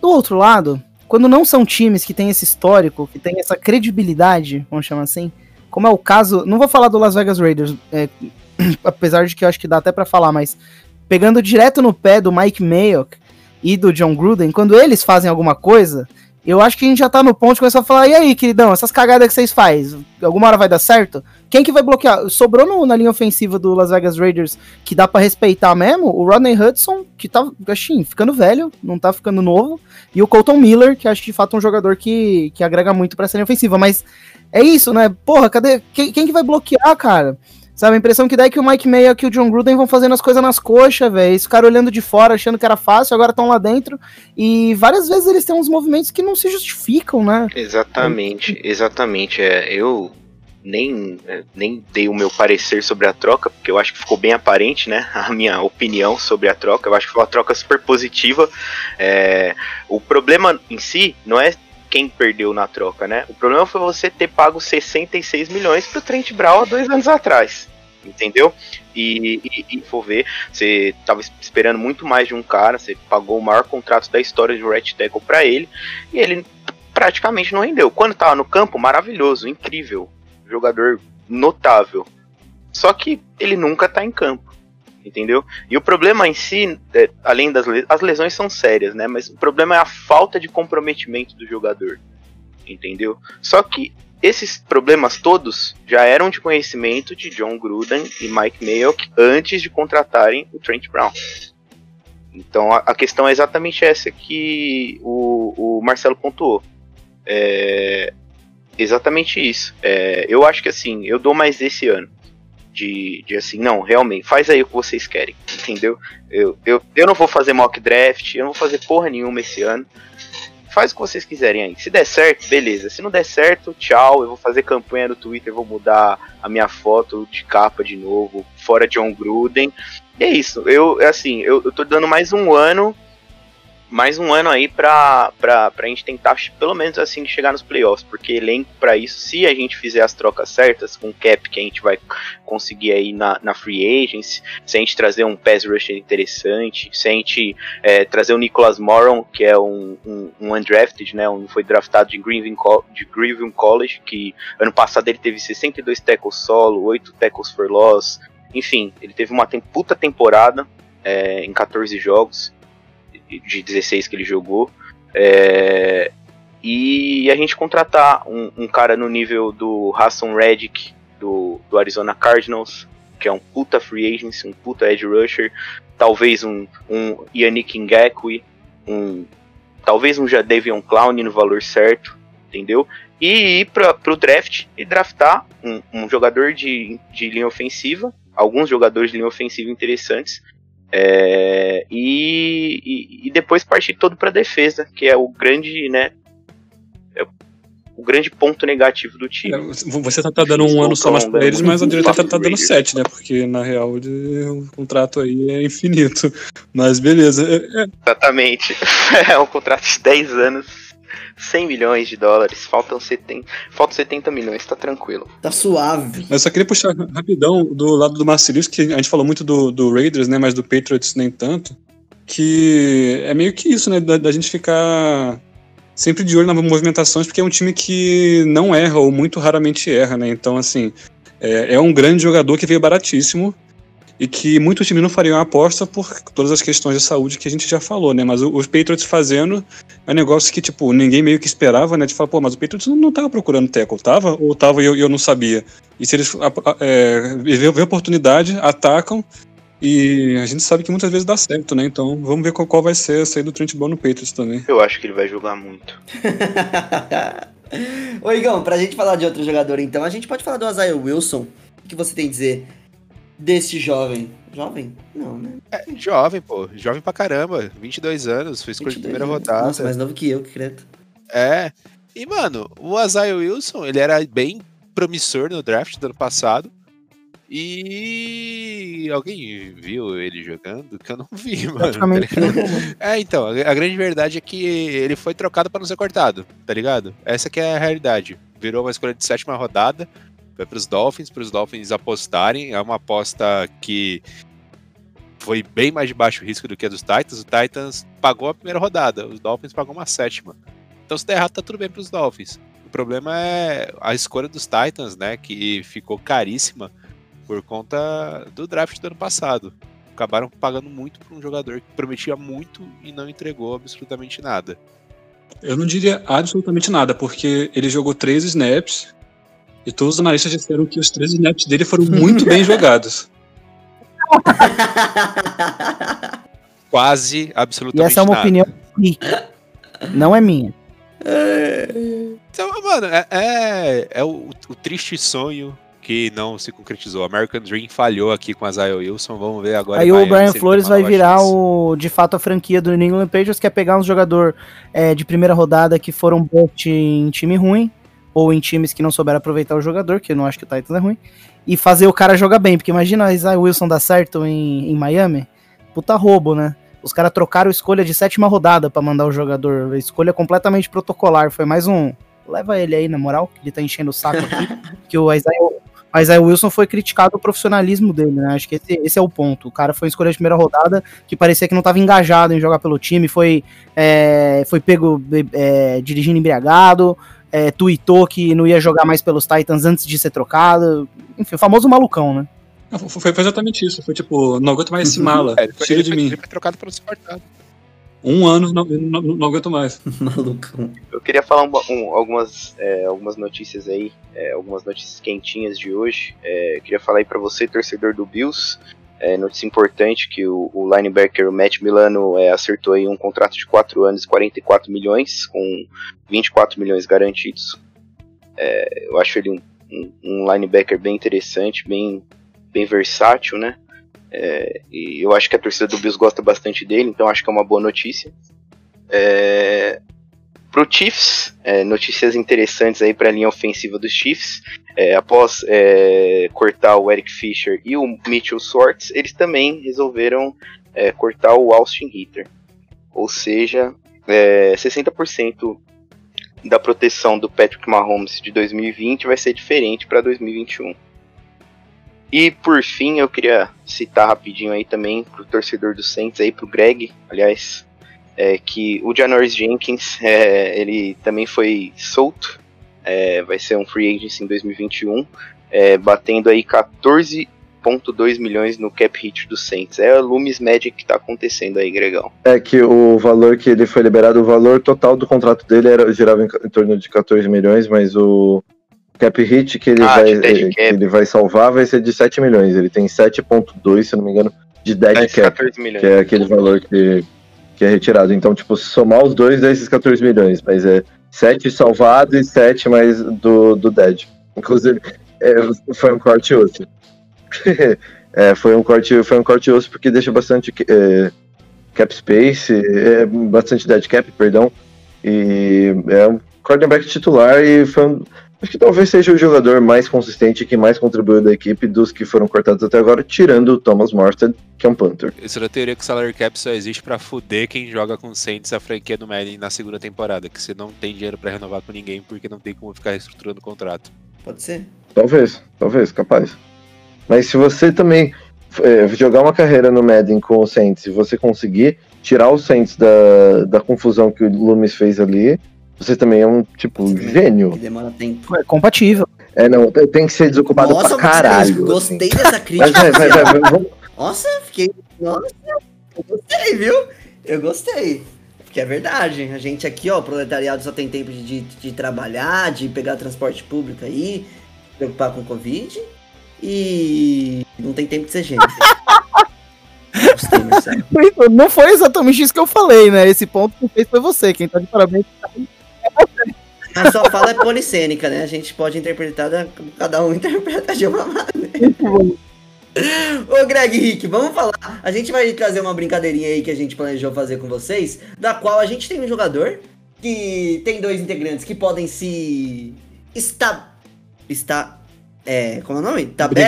Do outro lado, quando não são times que têm esse histórico, que tem essa credibilidade, vamos chamar assim, como é o caso, não vou falar do Las Vegas Raiders, é, apesar de que eu acho que dá até para falar, mas pegando direto no pé do Mike Mayock e do John Gruden, quando eles fazem alguma coisa, eu acho que a gente já tá no ponto de começar a falar, e aí, queridão, essas cagadas que vocês fazem, alguma hora vai dar certo? Quem que vai bloquear? Sobrou no, na linha ofensiva do Las Vegas Raiders que dá para respeitar mesmo? O Rodney Hudson, que tá, assim, ficando velho, não tá ficando novo, e o Colton Miller, que acho de fato é um jogador que, que agrega muito pra essa linha ofensiva, mas é isso, né? Porra, cadê? Quem, quem que vai bloquear, cara? Sabe, a impressão que dá é que o Mike Mayo e o John Gruden vão fazendo as coisas nas coxas, velho. Esse cara olhando de fora, achando que era fácil, agora estão lá dentro. E várias vezes eles têm uns movimentos que não se justificam, né? Exatamente, exatamente. É, eu nem, é, nem dei o meu parecer sobre a troca, porque eu acho que ficou bem aparente, né? A minha opinião sobre a troca. Eu acho que foi uma troca super positiva. É, o problema em si não é quem perdeu na troca, né? O problema foi você ter pago 66 milhões pro Trent Brown há dois anos atrás. Entendeu? E, e, e for ver, você tava esperando muito mais de um cara, você pagou o maior contrato da história de Red Tackle para ele, e ele praticamente não rendeu. Quando tava no campo, maravilhoso, incrível, jogador notável. Só que ele nunca tá em campo entendeu? E o problema em si, é, além das as lesões são sérias, né? Mas o problema é a falta de comprometimento do jogador, entendeu? Só que esses problemas todos já eram de conhecimento de John Gruden e Mike Mayock antes de contratarem o Trent Brown. Então a, questão é exatamente essa que o, o Marcelo pontuou. É exatamente isso. É, eu acho que assim, eu dou mais esse ano. de, de assim, não, realmente, faz aí o que vocês querem, entendeu? Eu, eu, eu não vou fazer mock draft, eu não vou fazer porra nenhuma esse ano. Faz o que vocês quiserem aí. Se der certo, beleza. Se não der certo, tchau. Eu vou fazer campanha no Twitter, vou mudar a minha foto de capa de novo, fora John Gruden. E é isso. Eu, assim, eu, eu tô dando mais um ano mais um ano aí pra, pra, pra gente tentar, pelo menos assim, chegar nos playoffs, porque elenco para isso, se a gente fizer as trocas certas, com o cap que a gente vai conseguir aí na, na free agency, se a gente trazer um pass rusher interessante, se a gente é, trazer o Nicholas Moron, que é um, um, um undrafted, né, um, foi draftado de Greenville, de Greenville College, que ano passado ele teve 62 tackles solo, 8 tackles for loss, enfim, ele teve uma tem, puta temporada é, em 14 jogos, de 16 que ele jogou. É, e a gente contratar um, um, cara no nível do Hassan Reddick do, do, Arizona Cardinals, que é um puta free agency, um puta edge rusher, talvez um, um Yannick Ngakwe, um, talvez um Jadavion Clown no valor certo, entendeu? E ir para o draft e draftar um, um jogador de, de linha ofensiva, alguns jogadores de linha ofensiva interessantes, é, e, e, e, depois partir todo para defesa, que é o grande, né? É o grande ponto negativo do time. É, você tá, tá dando um ano só mais pra eles, mas a direita tá, tá dando sete, né? Porque na real o contrato aí é infinito. Mas beleza. É, é. Exatamente. É um contrato de 10 anos 100 milhões de dólares, faltam 70, faltam 70 milhões, tá tranquilo. Tá suave. Eu só queria puxar rapidão do lado do Marcelis, que a gente falou muito do, do Raiders, né, mas do Patriots nem tanto, que é meio que isso, né, da, da gente ficar sempre de olho nas movimentações, porque é um time que não erra ou muito raramente erra, né, então assim, é, é um grande jogador que veio baratíssimo, e que muitos times não fariam a aposta por todas as questões de saúde que a gente já falou, né? Mas os Patriots fazendo é um negócio que, tipo, ninguém meio que esperava, né? De falar, pô, mas o Patriots não, não tava procurando tackle, tava? Ou tava e eu, eu não sabia? E se eles é, vê, a oportunidade, atacam, e a gente sabe que muitas vezes dá certo, né? Então vamos ver qual, qual vai ser a saída do Trent Brown no Patriots também. Eu acho que ele vai jogar muito. Ô Igão, pra gente falar de outro jogador então, a gente pode falar do Isaiah Wilson. O que você tem a dizer desse jovem. Jovem? Não, né? É, jovem, pô. Jovem pra caramba. 22 anos, foi escolha de primeira anos. rodada. Nossa, mais novo que eu, que credo. É. E, mano, o Azaio Wilson, ele era bem promissor no draft do ano passado. E alguém viu ele jogando? Que eu não vi, mano. Tá é, então, a grande verdade é que ele foi trocado para não ser cortado, tá ligado? Essa que é a realidade. Virou uma escolha de sétima rodada, vai para os Dolphins, para os Dolphins apostarem. É uma aposta que foi bem mais de baixo risco do que a dos Titans. O Titans pagou a primeira rodada, os Dolphins pagou uma sétima. Então, se der errado, tá tudo bem para os Dolphins. O problema é a escolha dos Titans, né? Que ficou caríssima por conta do draft do ano passado. Acabaram pagando muito por um jogador que prometia muito e não entregou absolutamente nada. Eu não diria absolutamente nada, porque ele jogou três snaps, e todos os analistas disseram que os três snaps dele foram muito bem jogados. Quase, absolutamente. E essa é uma nada. opinião não é minha. Então, mano, é, é, é o, o, triste sonho que não se concretizou. American Dream falhou aqui com a Zion Wilson. Vamos ver agora. Aí o Brian Flores vai virar chance. o, de fato a franquia do New England Patriots, que é pegar um jogador é, de primeira rodada que foram bot em time ruim, ou em times que não souberam aproveitar o jogador, que eu não acho que o Titans é ruim, e fazer o cara jogar bem, porque imagina a Isaiah Wilson dar certo em, em Miami, puta roubo, né? Os caras trocaram escolha de sétima rodada para mandar o jogador, escolha completamente protocolar, foi mais um, leva ele aí na moral, que ele tá enchendo o saco aqui, que o Isaiah, Isaiah Wilson foi criticado o profissionalismo dele, né? Acho que esse, esse, é o ponto. O cara foi escolha de primeira rodada que parecia que não estava engajado em jogar pelo time, foi, é, foi pego é, dirigindo embriagado, é, tweetou que não ia jogar mais pelos Titans antes de ser trocado. Enfim, o famoso malucão, né? Foi, exatamente isso. Foi tipo, não aguento mais esse uhum. mala. É, tira de mim. Ele foi trocado cortado. Um ano não, não, não, aguento mais. Malucão. Eu queria falar um, um, algumas, é, algumas notícias aí, é, algumas notícias quentinhas de hoje. É, queria falar aí para você, torcedor do Bills. É, notícia importante que o, o linebacker o Matt Milano é, acertou aí um contrato de 4 anos e 44 milhões, com 24 milhões garantidos. É, eu acho ele um, um, um, linebacker bem interessante, bem bem versátil, né? É, e eu acho que a torcida do Bills gosta bastante dele, então acho que é uma boa notícia. É, pro Chiefs, é, notícias interessantes aí para a linha ofensiva dos Chiefs. É, após é, cortar o Eric Fisher e o Mitchell Swartz, eles também resolveram é, cortar o Austin Hitter. Ou seja, é, 60% da proteção do Patrick Mahomes de 2020 vai ser diferente para 2021. E por fim, eu queria citar rapidinho aí também pro torcedor do Saints aí, pro Greg, aliás, é, que o Janoris Jenkins, é, ele também foi solto, é, vai ser um free agent em 2021, é, batendo aí 14,2 milhões no cap hit do Saints. É a Loomis Magic que tá acontecendo aí, Gregão. É que o valor que ele foi liberado, o valor total do contrato dele era, girava em, em torno de 14 milhões, mas o cap hit que ele, Ah, vai, dead eh, que ele vai salvar vai ser de 7 milhões. Ele tem 7,2, se não me engano, de dead É, cap. 14 milhões. que é aquele valor que, que é retirado. Então, tipo, somar os dois dá esses 14 milhões, mas é 7 salvado e 7 mais do, do Dead. Inclusive, é, foi um corte osso. é, foi um corte, foi um corte osso porque deixa bastante é, cap space, é, bastante dead cap, perdão. E é um quarterback titular e foi um, Acho que talvez seja o jogador mais consistente que mais contribuiu da equipe dos que foram cortados até agora, tirando o Thomas Morstead, que é um punter. Isso da teoria que o salary cap só existe pra fuder quem joga com o Saints a franquia do Madden na segunda temporada, que você não tem dinheiro pra renovar com ninguém porque não tem como ficar reestruturando o contrato. Pode ser? Talvez, talvez, capaz. Mas se você também é, jogar uma carreira no Madden com o Saints, se você conseguir tirar o Saints da, da confusão que o Loomis fez ali, você também é um, tipo, gênio. Que demora tempo. É compatível. É, não, tem que ser desocupado pra caralho. gostei assim. dessa Mas crítica. vai, vai, vai, vai, vamos- Nossa, fiquei. Nossa, eu gostei, viu? Eu gostei. Porque é verdade. A gente aqui, ó, o proletariado só tem tempo de, de, de trabalhar, de pegar transporte público aí, se preocupar com Covid. E não tem tempo de ser gente. Gostei. Não foi exatamente isso que eu falei, né? Esse ponto que fez foi você. Quem tá de parabéns. A sua fala é policênica, né? A gente pode interpretar, da- cada um interpreta de uma maneira. Ô Greg Rick, vamos falar. A gente vai trazer uma brincadeirinha aí que a gente planejou fazer com vocês, da qual a gente tem um jogador que tem dois integrantes que podem se. Está. Está. É. Como é o nome? Tabefe?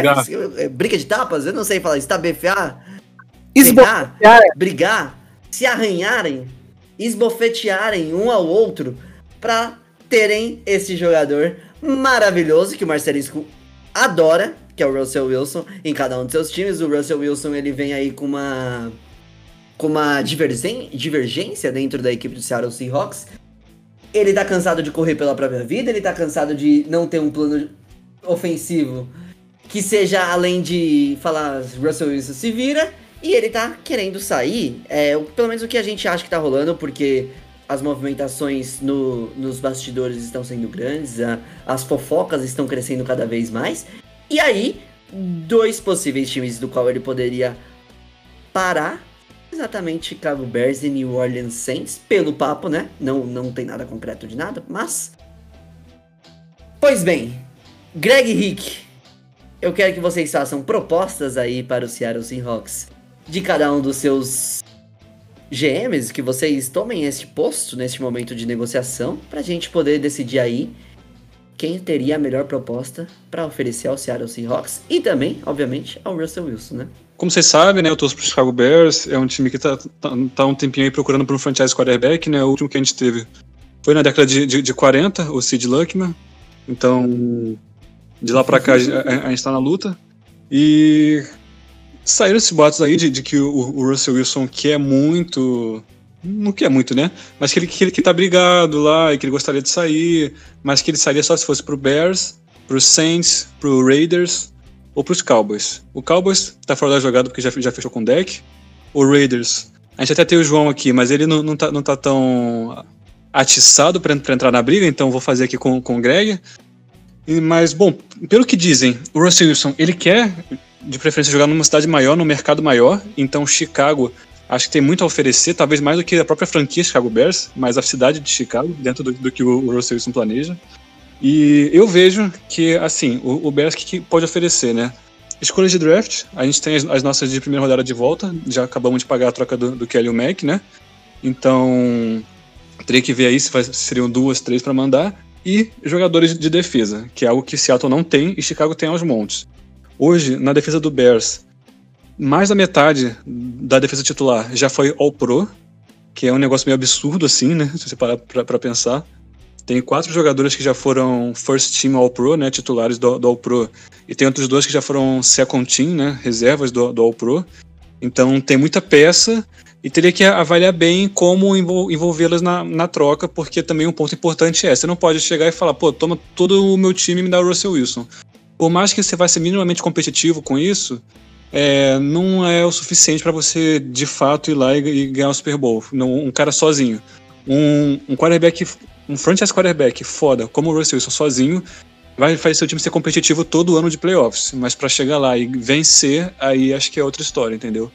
É, Briga de tapas? Eu não sei falar. Estabefear? Pegar, brigar, se arranharem, esbofetearem um ao outro pra terem esse jogador maravilhoso que o Marcelisco adora, que é o Russell Wilson, em cada um de seus times. O Russell Wilson ele vem aí com uma com uma divergência dentro da equipe do Seattle Seahawks. Ele tá cansado de correr pela própria vida, ele tá cansado de não ter um plano ofensivo que seja além de falar Russell Wilson se vira. E ele tá querendo sair, é, pelo menos o que a gente acha que tá rolando, porque as movimentações no- nos bastidores estão sendo grandes, a- as fofocas estão crescendo cada vez mais. E aí, dois possíveis times do qual ele poderia parar, exatamente Chicago Bears e New Orleans Saints, pelo papo, né? Não, não tem nada concreto de nada, mas... Pois bem, Greg Rick, eu quero que vocês façam propostas aí para o Seattle Seahawks de cada um dos seus GMs, que vocês tomem esse posto neste momento de negociação, pra gente poder decidir aí quem teria a melhor proposta para oferecer ao Seattle Seahawks e também, obviamente, ao Russell Wilson, né? Como vocês sabem, né, eu torço pro Chicago Bears, é um time que tá, tá, tá um tempinho aí procurando por um franchise quarterback, né, o último que a gente teve foi na década de, de, de 40, o Sid Luckman, então de lá pra cá a, a, a gente tá na luta, e saíram esses boatos aí de, de que o, o Russell Wilson quer muito, não quer muito, né, mas que ele, que ele que tá brigado lá, e que ele gostaria de sair, mas que ele sairia só se fosse pro Bears, pro Saints, pro Raiders, ou pros Cowboys. O Cowboys tá fora da jogada porque já, já fechou com o deck. O Raiders, a gente até tem o João aqui, mas ele não, não, tá, não tá tão atiçado pra entrar na briga, então vou fazer aqui com, com o Greg. E, mas, bom, pelo que dizem, o Russell Wilson, ele quer, de preferência, jogar numa cidade maior, num mercado maior, então Chicago acho que tem muito a oferecer, talvez mais do que a própria franquia Chicago Bears, mas a cidade de Chicago, dentro do, do que o, o Russell Wilson planeja. E eu vejo que, assim, o, o Bears que, que pode oferecer, né? Escolhas de draft, a gente tem as, as nossas de primeira rodada de volta, já acabamos de pagar a troca do, do Kelly Mack, né? Então, teria que ver aí se vai- se seriam duas, três para mandar. E jogadores de defesa, que é algo que Seattle não tem e Chicago tem aos montes. Hoje, na defesa do Bears, mais da metade da defesa titular já foi All-Pro, que é um negócio meio absurdo assim, né? Se você parar pra, pra pensar. Tem quatro jogadores que já foram First Team All-Pro, né? Titulares do, do All-Pro. E tem outros dois que já foram Second Team, né? Reservas do, do All-Pro. Então tem muita peça e teria que avaliar bem como envol- envolvê-las na, na troca, porque também um ponto importante é: você não pode chegar e falar, pô, toma todo o meu time e me dá o Russell Wilson. Por mais que você vá ser minimamente competitivo com isso, é, não é o suficiente para você de fato ir lá e, e ganhar o Super Bowl. Não, um cara sozinho. Um, um quarterback, um franchise quarterback foda, como o Russell Wilson sozinho, vai fazer seu time ser competitivo todo ano de playoffs. Mas para chegar lá e vencer, aí acho que é outra história, entendeu?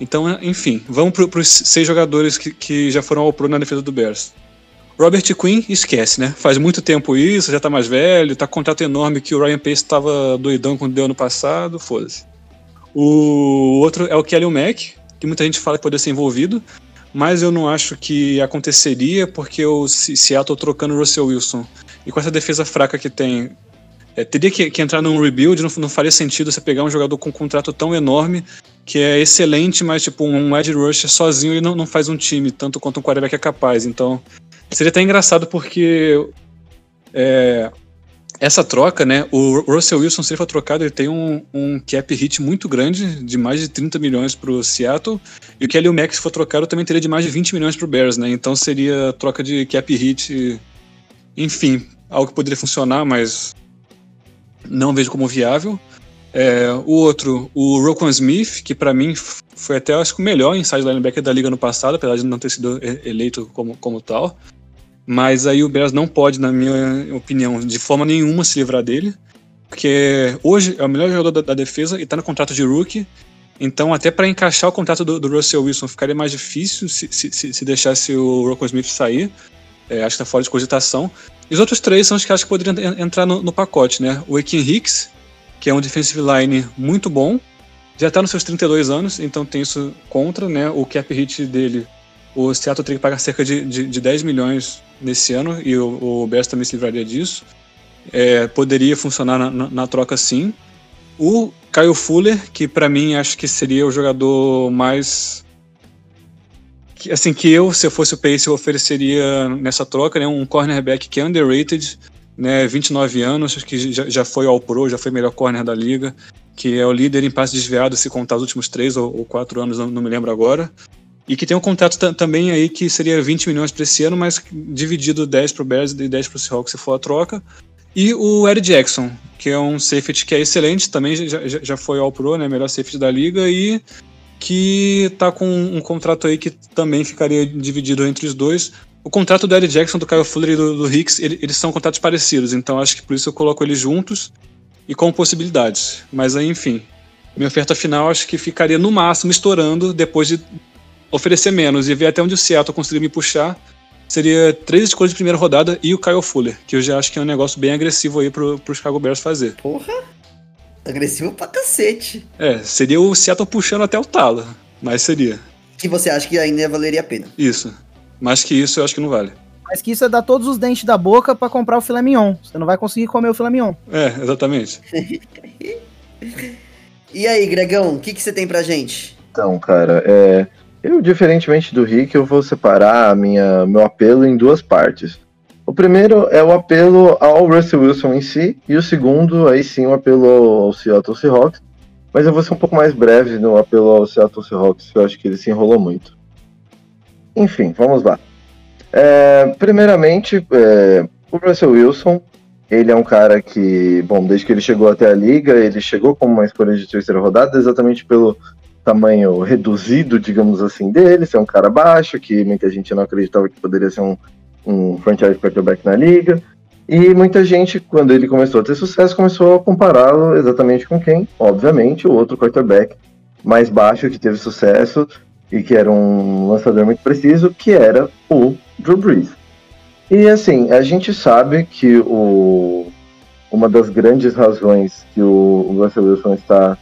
Então, enfim, vamos para os seis jogadores que, que já foram ao pro na defesa do Bears. Robert Quinn, esquece, né? Faz muito tempo isso, já tá mais velho, tá com contrato enorme que o Ryan Pace tava doidão quando deu ano passado, foda-se. O outro é o Kelly Mack, que muita gente fala que poderia ser envolvido, mas eu não acho que aconteceria porque o Se- Seattle trocando o Russell Wilson e com essa defesa fraca que tem, é, teria que, que entrar num rebuild, não, não faria sentido você pegar um jogador com um contrato tão enorme que é excelente, mas tipo um edge rusher sozinho ele não, não faz um time tanto quanto um quarterback é capaz. Então seria até engraçado porque é, essa troca, né? O Russell Wilson, se ele for trocado, ele tem um, um cap hit muito grande, de mais de 30 milhões pro Seattle. E o Kelly Mack, se for trocado, também teria de mais de 20 milhões pro Bears, né? Então seria troca de cap hit. Enfim, algo que poderia funcionar, mas não vejo como viável. É, o outro, o Roquan Smith, que pra mim foi até acho que o melhor inside linebacker da liga no passado, apesar de não ter sido eleito como, como tal. Mas aí o Bears não pode, na minha opinião, de forma nenhuma se livrar dele. Porque hoje é o melhor jogador da, da defesa e tá no contrato de rookie. Então, até para encaixar o contrato do, do Russell Wilson ficaria mais difícil se, se, se- se deixasse o Rocco Smith sair. É, acho que tá fora de cogitação. E os outros três são os que acho que poderiam en- entrar no, no pacote, né? O Ekin Hicks, que é um defensive line muito bom, já tá nos seus 32 anos, então tem isso contra, né? O cap hit dele, o Seattle teria que pagar cerca de, de, de 10 milhões nesse ano, e o, o Bears também se livraria disso. É, poderia funcionar na, na- na troca sim. O Kyle Fuller, que pra mim acho que seria o jogador mais. assim, que eu, se eu fosse o Pace, eu ofereceria nessa troca, né? Um cornerback que é underrated, né? 29 anos, que já, já foi ao Pro, já foi melhor corner da liga, que é o líder em passe desviado, se contar os últimos três ou, ou quatro anos, não, não me lembro agora. E que tem um contrato ta- também aí que seria 20 milhões para esse ano, mas dividido 10 para o Bears e 10 para o Seahawks se for a troca. E o Ed Jackson, que é um safety que é excelente, também já, já, foi ao Pro, né, melhor safety da liga, e que tá com um contrato aí que também ficaria dividido entre os dois. O contrato do Ed Jackson, do Kyle Fuller e do, do Hicks, ele- eles são contratos parecidos, então acho que por isso eu coloco eles juntos e com possibilidades. Mas aí, enfim, minha oferta final acho que ficaria no máximo estourando depois de oferecer menos e ver até onde o Seattle conseguir me puxar. Seria três escolhas de primeira rodada e o Kyle Fuller, que eu já acho que é um negócio bem agressivo aí pro, pro Chicago Bears fazer. Porra! Agressivo pra cacete. É, seria o Seattle puxando até o talo, mas seria. Que você acha que ainda valeria a pena. Isso. Mais que isso, eu acho que não vale. Mas que isso é dar todos os dentes da boca pra comprar o filé mignon. Você não vai conseguir comer o filé mignon. É, exatamente. E aí, Gregão, o que, que você tem pra gente? Então, cara, é, eu, diferentemente do Rick, eu vou separar minha, meu apelo em duas partes. O primeiro é o apelo ao Russell Wilson em si, e o segundo, aí sim, o apelo ao Seattle Seahawks. Mas eu vou ser um pouco mais breve no apelo ao Seattle Seahawks, que eu acho que ele se enrolou muito. Enfim, vamos lá. É, primeiramente, é, o Russell Wilson, ele é um cara que, bom, desde que ele chegou até a liga, ele chegou como uma escolha de terceira rodada, exatamente pelo tamanho reduzido, digamos assim, dele, ser um cara baixo, que muita gente não acreditava que poderia ser um, um franchise quarterback na liga. E muita gente, quando ele começou a ter sucesso, começou a compará-lo exatamente com quem? Obviamente, o outro quarterback mais baixo que teve sucesso e que era um lançador muito preciso, que era o Drew Brees. E assim, a gente sabe que o, uma das grandes razões que o, o Russell Wilson está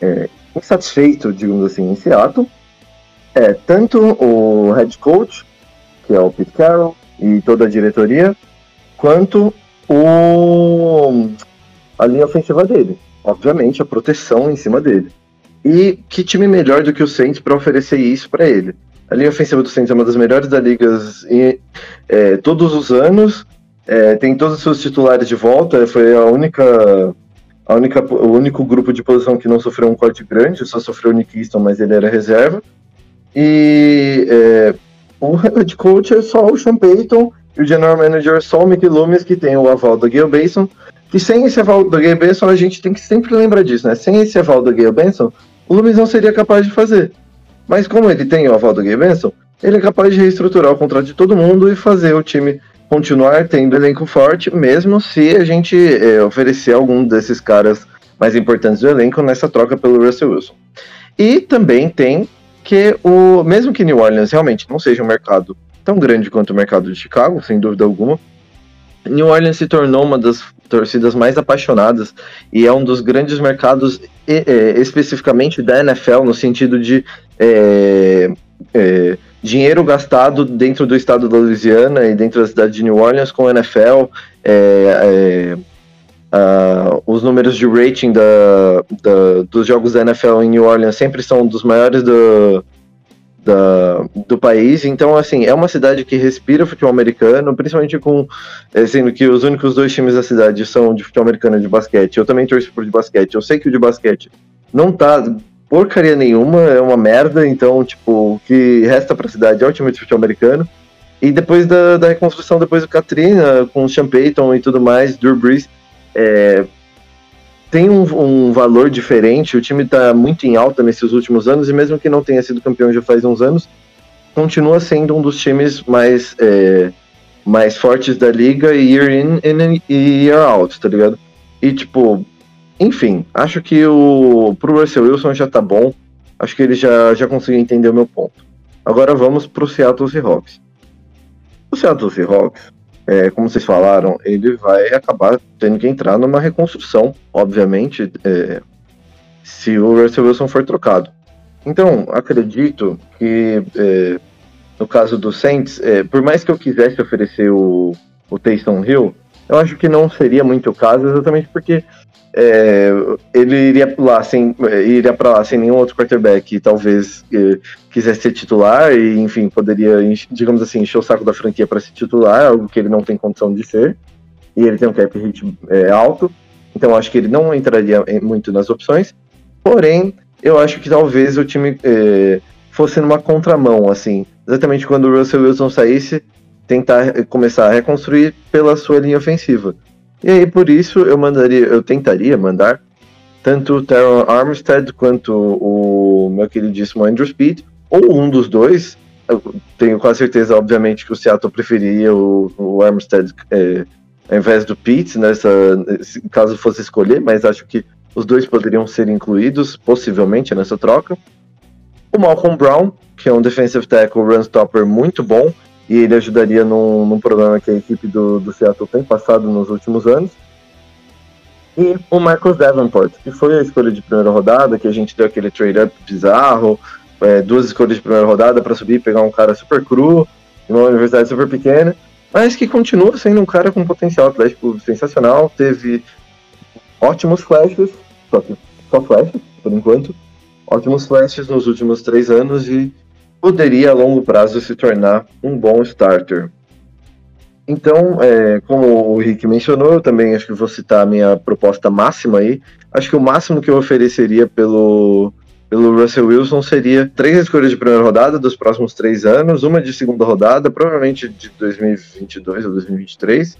é, insatisfeito, digamos assim, em Seattle é tanto o head coach, que é o Pete Carroll, e toda a diretoria, quanto o, a linha ofensiva dele. Obviamente, a proteção em cima dele. E que time melhor do que o Saints para oferecer isso para ele? A linha ofensiva do Saints é uma das melhores da liga é, todos os anos. É, tem todos os seus titulares de volta. Foi a única, a única, o único grupo de posição que não sofreu um corte grande. Só sofreu o Nick Easton, mas ele era reserva. E é, o head coach é só o Sean Payton e o general manager é só o Mickey Loomis, que tem o aval do Gale Benson. Que sem esse aval do Gale Benson, a gente tem que sempre lembrar disso, né? Sem esse aval do Gale Benson, o Loomis não seria capaz de fazer. Mas como ele tem o aval do Gale Benson, ele é capaz de reestruturar o contrato de todo mundo e fazer o time continuar tendo elenco forte, mesmo se a gente é, oferecer algum desses caras mais importantes do elenco nessa troca pelo Russell Wilson. E também tem que o mesmo que New Orleans realmente não seja um mercado tão grande quanto o mercado de Chicago, sem dúvida alguma, New Orleans se tornou uma das torcidas mais apaixonadas e é um dos grandes mercados é, especificamente da NFL no sentido de é, é, dinheiro gastado dentro do estado da Louisiana e dentro da cidade de New Orleans com a NFL é, é, os números de rating da, da, dos jogos da NFL em New Orleans sempre são dos maiores do, da, do país. Então, assim, é uma cidade que respira futebol americano, principalmente com. É, sendo que os únicos dois times da cidade são de futebol americano e de basquete. Eu também torço por de basquete. Eu sei que o de basquete não tá porcaria nenhuma, é uma merda. Então, tipo, o que resta pra cidade é o time de futebol americano. E depois da, da reconstrução, depois do Katrina, com o Sean Payton e tudo mais, Drew Brees é, tem um, um, valor diferente. O time está muito em alta nesses últimos anos, e mesmo que não tenha sido campeão já faz uns anos, continua sendo um dos times mais, é, mais fortes da liga, year in e year out, tá ligado? E tipo, enfim, acho que o pro Russell Wilson já tá bom. Acho que ele já, já conseguiu entender o meu ponto. Agora vamos pro Seattle Seahawks. O Seattle Seahawks é, como vocês falaram, ele vai acabar tendo que entrar numa reconstrução, obviamente, é, se o Russell Wilson for trocado. Então, acredito que é, no caso do Saints, é, por mais que eu quisesse oferecer o, o Taysom Hill, eu acho que não seria muito o caso, exatamente porque é, ele iria lá sem iria para lá sem nenhum outro quarterback e talvez é, quisesse ser titular e enfim poderia digamos assim encher o saco da franquia para ser titular algo que ele não tem condição de ser. E ele tem um cap hit é, alto então acho que ele não entraria muito nas opções. Porém eu acho que talvez o time é, fosse numa contramão assim exatamente quando o Russell Wilson saísse tentar começar a reconstruir pela sua linha ofensiva e aí, por isso, eu mandaria, eu tentaria mandar tanto o Teron Armstead quanto o meu queridíssimo Andrew Speed, ou um dos dois. Eu tenho quase certeza, obviamente, que o Seattle preferiria o, o Armstead é, ao invés do Pete, nessa, caso fosse escolher, mas acho que os dois poderiam ser incluídos, possivelmente, nessa troca. O Malcolm Brown, que é um defensive tackle run stopper muito bom, e ele ajudaria num, num problema que a equipe do, do Seattle tem passado nos últimos anos. E o Marcus Davenport, que foi a escolha de primeira rodada, que a gente deu aquele trade-up bizarro, é, duas escolhas de primeira rodada para subir e pegar um cara super cru, de uma universidade super pequena, mas que continua sendo um cara com potencial atlético sensacional, teve ótimos flashes, só que só flashes, por enquanto, ótimos flashes nos últimos três anos e poderia a longo prazo se tornar um bom starter. Então, é, como o Rick mencionou, eu também acho que vou citar a minha proposta máxima aí. Acho que o máximo que eu ofereceria pelo, pelo Russell Wilson seria três escolhas de primeira rodada dos próximos três anos, uma de segunda rodada, provavelmente de 2022 ou 2023,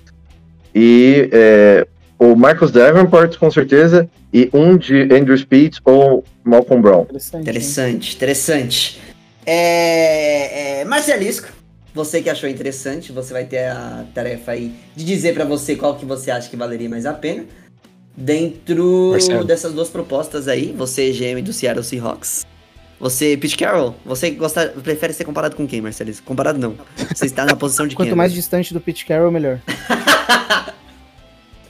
e é, o Marcus Davenport, com certeza, e um de Andrew Speed ou Malcolm Brown. Interessante, interessante. interessante. É, é, Marcelisco, você que achou interessante, você vai ter a tarefa aí de dizer para você qual que você acha que valeria mais a pena. Dentro Marcelo. dessas duas propostas aí, você GM do Seattle Seahawks. Você, Pete Carroll, você gosta, prefere ser comparado com quem, Marcelisco? Comparado não. Você está na posição de Quanto quem? mais distante do Pete Carroll, melhor.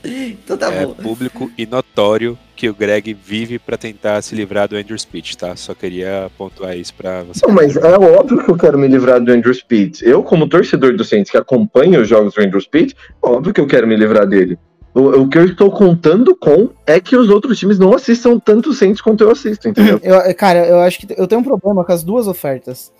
então tá é bom. público e notório que o Greg vive pra tentar se livrar do Andrew Speech, tá? Só queria pontuar isso pra você. Não, mas é óbvio que eu quero me livrar do Andrew Speed. Eu, como torcedor do Saints que acompanha os jogos do Andrew Speed, óbvio que eu quero me livrar dele. O, o que eu estou contando com é que os outros times não assistam tanto o Saints quanto eu assisto, entendeu? Eu, cara, eu acho que eu tenho um problema com as duas ofertas.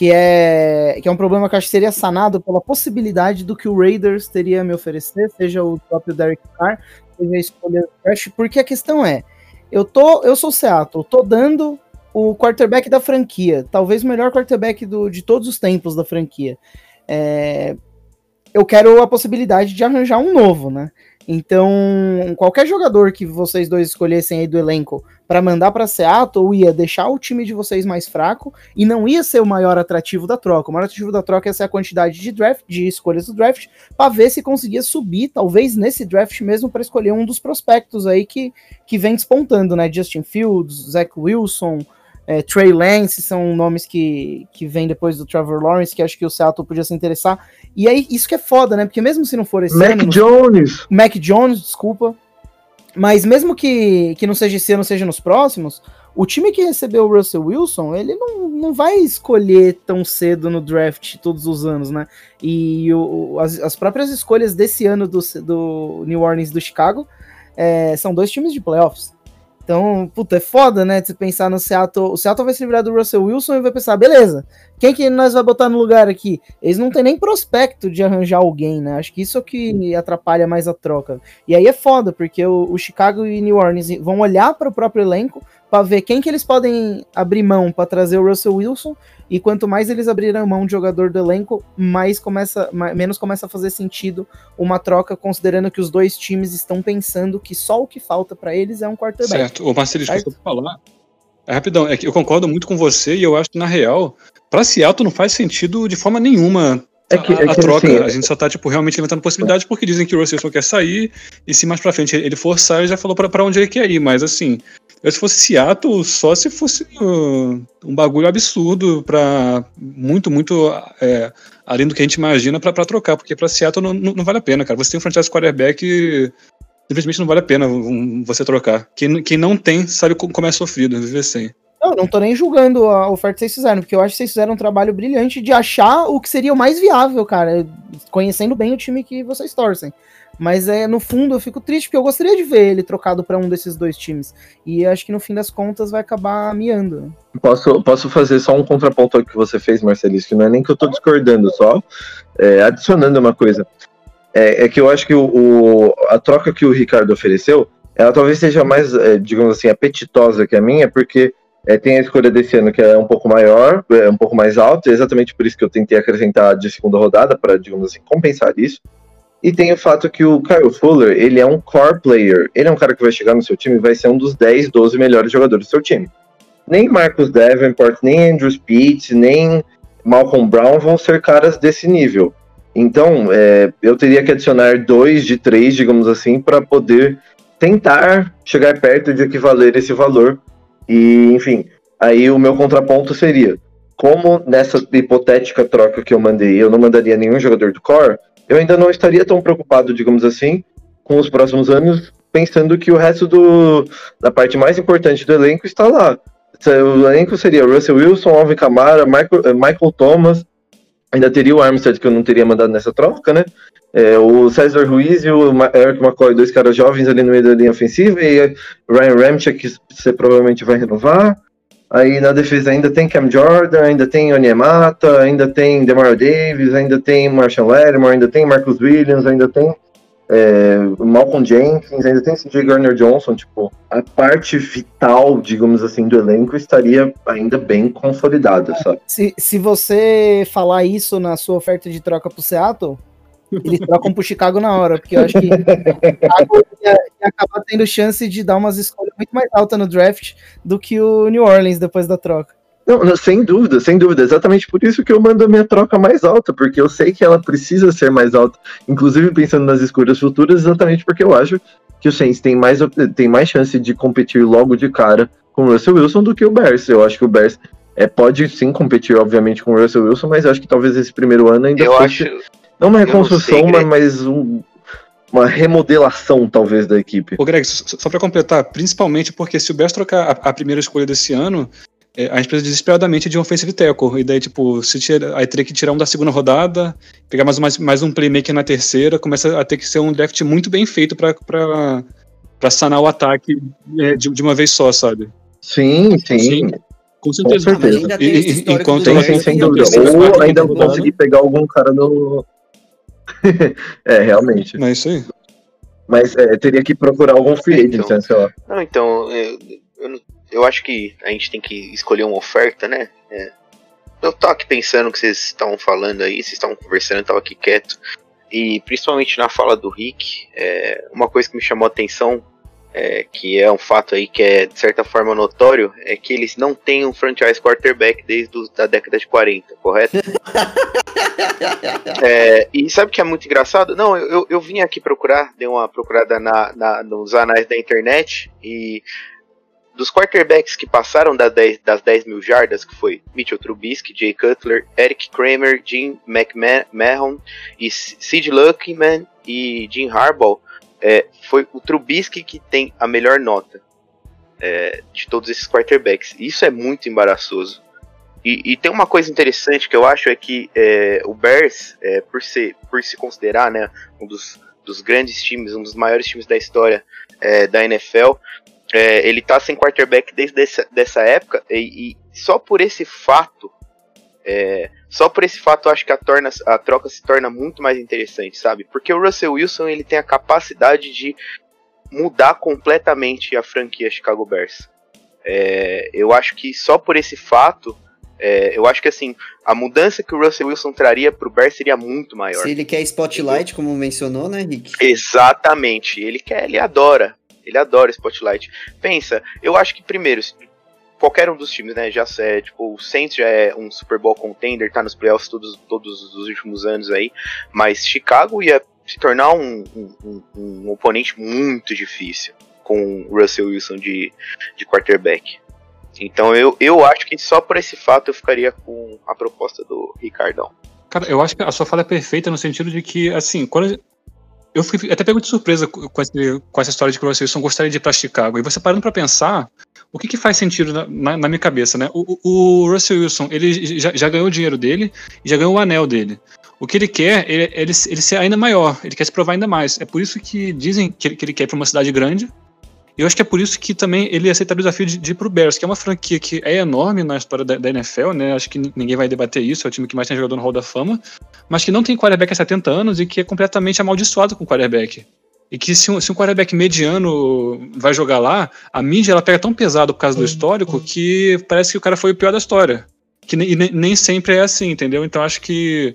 Que é, que é um problema que eu acho que seria sanado pela possibilidade do que o Raiders teria a me oferecer, seja o próprio Derek Carr, seja a escolha do draft, porque a questão é, eu tô, eu sou o Seattle, tô dando o quarterback da franquia, talvez o melhor quarterback do, de todos os tempos da franquia. É, eu quero a possibilidade de arranjar um novo, né? Então, qualquer jogador que vocês dois escolhessem aí do elenco para mandar para Seattle ia deixar o time de vocês mais fraco e não ia ser o maior atrativo da troca. O maior atrativo da troca ia ser a quantidade de draft, de escolhas do draft, para ver se conseguia subir, talvez nesse draft mesmo, para escolher um dos prospectos aí que, que vem despontando, né? Justin Fields, Zach Wilson, é, Trey Lance são nomes que, que vêm depois do Trevor Lawrence, que acho que o Seattle podia se interessar. E aí, isso que é foda, né? Porque mesmo se não for esse Mac ano. Jones! Mac Jones, desculpa. Mas mesmo que, que não seja esse ano, seja nos próximos, o time que recebeu o Russell Wilson, ele não, não vai escolher tão cedo no draft todos os anos, né? E o, as, as próprias escolhas desse ano do, do New Orleans e do Chicago é, são dois times de playoffs. Então, puta, é foda, né? Você pensar no Seattle. O Seattle vai se livrar do Russell Wilson e vai pensar, beleza, quem que nós vai botar no lugar aqui? Eles não têm nem prospecto de arranjar alguém, né? Acho que isso é o que atrapalha mais a troca. E aí é foda, porque o, o Chicago e New Orleans vão olhar para o próprio elenco para ver quem que eles podem abrir mão para trazer o Russell Wilson e quanto mais eles abrirem mão de jogador do elenco, mais começa, mais, menos começa a fazer sentido uma troca, considerando que os dois times estão pensando que só o que falta para eles é um quarterback. Certo. O Marcelo, deixa eu falar. É rapidão, é que eu concordo muito com você e eu acho que na real, para Seattle não faz sentido de forma nenhuma É que- a, é a que, troca. assim, a gente só tá tipo realmente levantando possibilidades porque dizem que o Russell só quer sair e se mais pra frente ele forçar, ele já falou pra, pra onde ele quer ir, mas assim, eu, se fosse Seattle, só se fosse uh, um bagulho absurdo pra muito, muito é, além do que a gente imagina pra, pra trocar, porque pra Seattle não, não, não vale a pena, cara. Você tem um franchise quarterback simplesmente não vale a pena você trocar. Quem, quem não tem sabe co- como é sofrido viver sem. Não, não tô nem julgando a oferta que vocês fizeram, porque eu acho que vocês fizeram um trabalho brilhante de achar o que seria o mais viável, cara, conhecendo bem o time que vocês torcem. Mas é no fundo eu fico triste porque eu gostaria de ver ele trocado pra um desses dois times. E acho que no fim das contas vai acabar miando. Posso, posso fazer só um contraponto ao que você fez, Marcelis, que não é nem que eu tô discordando, só é, adicionando uma coisa. É, é que eu acho que o, o- a troca que o Ricardo ofereceu, ela talvez seja mais, é, digamos assim, apetitosa que a minha, porque é, tem a escolha desse ano que é um pouco maior, é um pouco mais alta, é exatamente por isso que eu tentei acrescentar de segunda rodada, para, digamos assim, compensar isso. E tem o fato que o Kyle Fuller, ele é um core player, ele é um cara que vai chegar no seu time e vai ser um dos 10, 12 melhores jogadores do seu time nem Marcus Davenport, nem Andrew Speed, nem Malcolm Brown vão ser caras desse nível. Então, é, eu teria que adicionar dois de três, digamos assim, para poder tentar chegar perto de equivaler esse valor. E, enfim, aí o meu contraponto seria: como nessa hipotética troca que eu mandei, eu não mandaria nenhum jogador do core, eu ainda não estaria tão preocupado, digamos assim, com os próximos anos, pensando que o resto do, da parte mais importante do elenco está lá. O elenco seria Russell Wilson, Alvin Kamara, Michael, eh, Michael Thomas, ainda teria o Armstead que eu não teria mandado nessa troca, né? É, o César Ruiz e o Eric McCoy, dois caras jovens ali no meio da linha ofensiva, e Ryan Ramchick, que você provavelmente vai renovar. Aí na defesa ainda tem Cam Jordan, ainda tem Onyemata, ainda tem Demario Davis, ainda tem Marshall Lattimore, ainda tem Marcus Williams, ainda tem é, Malcolm Jenkins, ainda tem CJ Garner Johnson, tipo, a parte vital, digamos assim, do elenco estaria ainda bem consolidada, sabe? Se, se você falar isso na sua oferta de troca pro Seattle, eles trocam pro Chicago na hora, porque eu acho que Chicago ia, ia acabar tendo chance de dar umas escolhas muito mais altas no draft do que o New Orleans depois da troca. Não, não, sem dúvida, sem dúvida. Exatamente por isso que eu mando a minha troca mais alta, porque eu sei que ela precisa ser mais alta, inclusive pensando nas escolhas futuras, exatamente porque eu acho que o Saints tem mais, tem mais chance de competir logo de cara com o Russell Wilson do que o Bears. Eu acho que o Bears é, pode sim competir, obviamente, com o Russell Wilson, mas eu acho que talvez esse primeiro ano ainda Eu fosse acho. não uma não reconstrução, sei, mas, mas um, uma remodelação, talvez, da equipe. Ô, Greg, só, para completar, principalmente porque se o Bears trocar a, a primeira escolha desse ano, a gente precisa desesperadamente de um offensive tackle. E daí, tipo, se tira, aí teria que tirar um da segunda rodada, pegar mais, mais, mais um playmaker na terceira, começa a ter que ser um draft muito bem feito pra sanar o ataque é, de, de uma vez só, sabe? Sim, sim. Sim. Com certeza. certeza. Mas tem esse E- e- enquanto Bears, sem dúvida. Ou ainda sim. conseguir pegar algum cara no. é, realmente. Não é isso aí. Mas é, teria que procurar algum free agent, Então. né, sei lá. Não, então, eu, acho que a gente tem que escolher uma oferta, né? É. Eu tava aqui pensando o que vocês estavam falando aí, vocês estavam conversando, eu tava aqui quieto. E principalmente na fala do Rick, é, uma coisa que me chamou a atenção, é, que é um fato aí que é de certa forma notório, é que eles não têm um franchise quarterback desde a década de 40, correto? É, e sabe o que é muito engraçado? Não, eu, eu, eu vim aqui procurar, dei uma procurada na, na- nos anais da internet e dos quarterbacks que passaram das 10, das 10 mil jardas, que foi Mitchell Trubisky, Jay Cutler, Eric Kramer, Jim McMahon e Sid Luckman e Jim Harbaugh, é, foi o Trubisky que tem a melhor nota é, de todos esses quarterbacks. Isso é muito embaraçoso. E, e tem uma coisa interessante que eu acho é que é, o Bears, é, por, ser, por se considerar né, um dos, dos grandes times, um dos maiores times da história é, da NFL, é, ele tá sem quarterback desde essa, dessa época e, e só por esse fato, é, só por esse fato eu acho que a, torna, a troca se torna muito mais interessante, sabe? Porque o Russell Wilson ele tem a capacidade de mudar completamente a franquia Chicago Bears. É, eu acho que só por esse fato é, eu acho que assim, a mudança que o Russell Wilson traria pro Bears seria muito maior. Se ele quer spotlight, como mencionou, né, Rick? Exatamente. Ele quer, ele adora. Ele adora Spotlight. Pensa, eu acho que primeiro, qualquer um dos times, né, já é, tipo, o Saints já é um Super Bowl contender, tá nos playoffs todos, todos os últimos anos aí, mas Chicago ia se tornar um, um, um- um oponente muito difícil com o Russell Wilson de, de quarterback. Então eu, eu acho que só por esse fato eu ficaria com a proposta do Ricardão. Cara, eu acho que a sua fala é perfeita no sentido de que, assim, quando. Eu fiquei até pego de surpresa com, esse- com essa história de que o Russell Wilson gostaria de ir pra Chicago. E você parando pra pensar, o que, que faz sentido na, na- na minha cabeça, né? O, o- o Russell Wilson, ele já, já ganhou o dinheiro dele e já ganhou o anel dele. O que ele quer, ele, ele, ele ser ainda maior, ele quer se provar ainda mais. É por isso que dizem que ele, que ele quer ir pra uma cidade grande. Eu acho que é por isso que também ele aceita o desafio de, de ir pro Bears, que é uma franquia que é enorme na história da, da NFL, né? Acho que ni- ninguém vai debater isso, é o time que mais tem jogador no Hall da Fama, mas que não tem quarterback há 70 anos e que é completamente amaldiçoado com quarterback. E que se um, se um quarterback mediano vai jogar lá, a mídia ela pega tão pesado por causa do histórico que parece que o cara foi o pior da história. Que e nem, nem sempre é assim, entendeu? Então acho que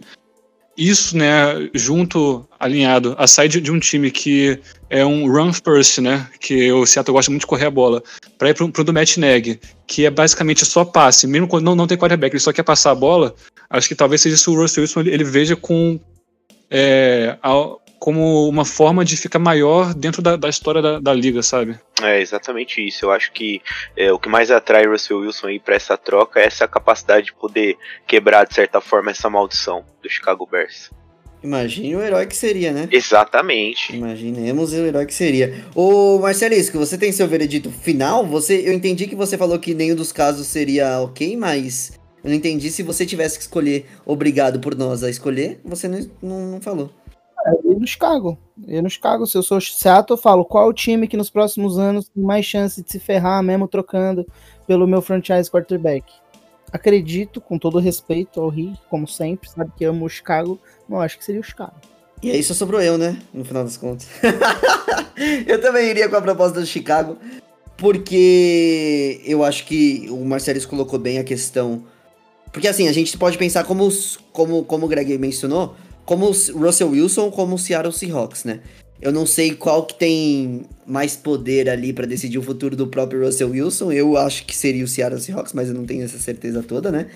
isso, né, junto, alinhado, a sair de, um time que é um run first, né, que o Seattle gosta muito de correr a bola, para ir pro, pro do Matt Nagy, que é basicamente só passe, mesmo quando não, não tem quarterback, ele só quer passar a bola, acho que talvez seja isso o Russell Wilson, ele, ele veja com é, a- como uma forma de ficar maior dentro da, da história da, da liga, sabe? É exatamente isso. Eu acho que é, o que mais atrai Russell Wilson aí para essa troca é essa capacidade de poder quebrar de certa forma essa maldição do Chicago Bears. Imagine o herói que seria, né? Exatamente. Imaginemos o herói que seria. Ô, Marcelisco, você tem seu veredito final? Você, eu entendi que você falou que nenhum dos casos seria ok, mas eu não entendi se você tivesse que escolher, obrigado por nós a escolher, você não, não, não falou. Eu no Chicago. Eu no Chicago. Se eu sou Seattle, eu falo qual o time que nos próximos anos tem mais chance de se ferrar, mesmo trocando pelo meu franchise quarterback. Acredito, com todo respeito ao Rick, como sempre, sabe que amo o Chicago, não acho que seria o Chicago. E aí só sobrou eu, né? No final das contas. eu também iria com a proposta do Chicago, porque eu acho que o Marcelis colocou bem a questão. Porque assim, a gente pode pensar como, como, como o Greg mencionou, como o Russell Wilson, como o Seattle Seahawks, né? Eu não sei qual que tem mais poder ali pra decidir o futuro do próprio Russell Wilson. Eu acho que seria o Seattle Seahawks, mas eu não tenho essa certeza toda, né?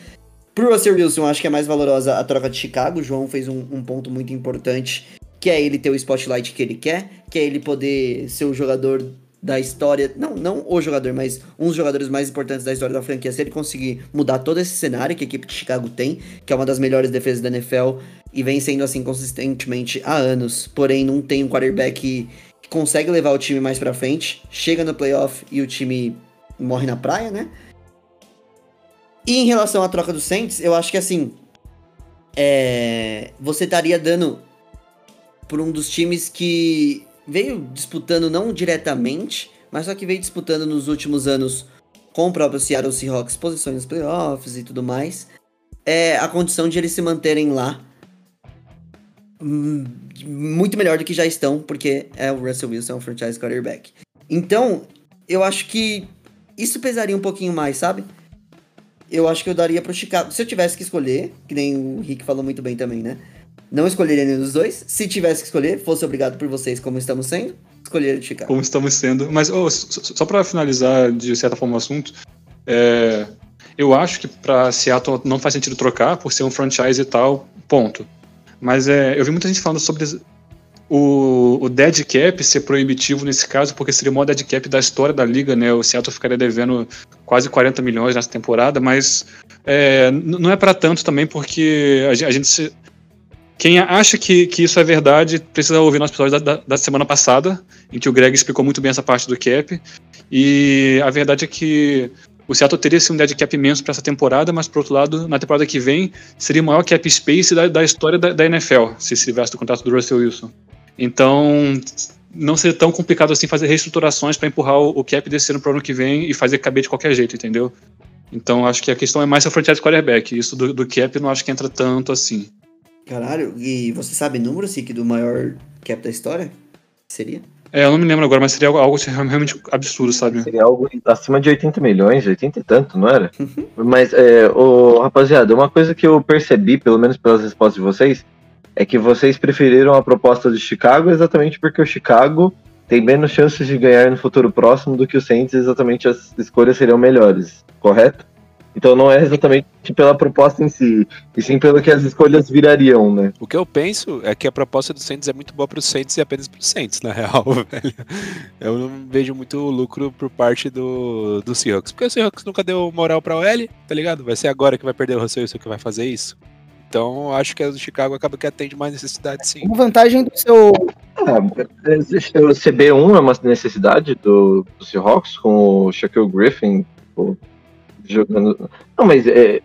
Pro Russell Wilson, acho que é mais valorosa a troca de Chicago. O João fez um, um ponto muito importante, que é ele ter o spotlight que ele quer, que é ele poder ser o jogador da história, não, não o jogador, mas um dos jogadores mais importantes da história da franquia, se ele conseguir mudar todo esse cenário que a equipe de Chicago tem, que é uma das melhores defesas da NFL, e vem sendo assim consistentemente há anos, porém não tem um quarterback que, consegue levar o time mais pra frente, chega no playoff e o time morre na praia, né? E em relação à troca do Saints, eu acho que assim, é, você estaria dando por um dos times que veio disputando não diretamente, mas só que veio disputando nos últimos anos com o próprio Seattle Seahawks posições nos playoffs e tudo mais, é a condição de eles se manterem lá hum, muito melhor do que já estão, porque é o Russell Wilson, é um franchise quarterback. Então, eu acho que isso pesaria um pouquinho mais, sabe? Eu acho que eu daria pro Chicago. Se eu tivesse que escolher, que nem o Rick falou muito bem também, né? Não escolheria nenhum dos dois. Se tivesse que escolher, fosse obrigado por vocês, como estamos sendo, escolheria Chicago. Como estamos sendo. Mas oh, só, para finalizar de certa forma o assunto, é, eu acho que para Seattle não faz sentido trocar por ser um franchise e tal, ponto. Mas é, eu vi muita gente falando sobre o, o dead cap ser proibitivo nesse caso, porque seria o maior dead cap da história da liga, né? O Seattle ficaria devendo quase 40 milhões nessa temporada, mas é, não é para tanto também, porque a, a gente se, quem acha que, que isso é verdade precisa ouvir nosso episódio da, da, da, semana passada, em que o Greg explicou muito bem essa parte do cap. E a verdade é que o Seattle teria sim um dead cap imenso para essa temporada, mas por outro lado, na temporada que vem, seria o maior cap space da, da história da, da, NFL, se se tivesse o contrato do Russell Wilson. Então, não seria tão complicado assim fazer reestruturações para empurrar o, o cap desse ano para o ano que vem e fazer caber de qualquer jeito, entendeu? Então, acho que a questão é mais o franchise quarterback. Isso do, do cap não acho que entra tanto assim. Caralho, e você sabe número, Sik, do maior cap da história? Seria? É, eu não me lembro agora, mas seria algo, algo realmente absurdo, sabe? Seria algo acima de 80 milhões, 80 e tanto, não era? mas, é, ô, rapaziada, uma coisa que eu percebi, pelo menos pelas respostas de vocês, é que vocês preferiram a proposta de Chicago exatamente porque o Chicago tem menos chances de ganhar no futuro próximo do que o Saints, exatamente as escolhas seriam melhores, correto? Então não é exatamente pela proposta em si, e sim pelo que as escolhas virariam, né? O que eu penso é que a proposta do Saints é muito boa para os Saints e apenas para os Saints, na real, velho. Eu não vejo muito lucro por parte do, do Seahawks, porque o Seahawks nunca deu moral para o L, tá ligado? Vai ser agora que vai perder o Russell Wilson que vai fazer isso. Então, acho que a do Chicago acaba que atende mais necessidade, sim. Uma vantagem do seu. Ah, o CB1 é uma necessidade do, do Seahawks, com o Shaquille Griffin, o jogando. Não, mas é,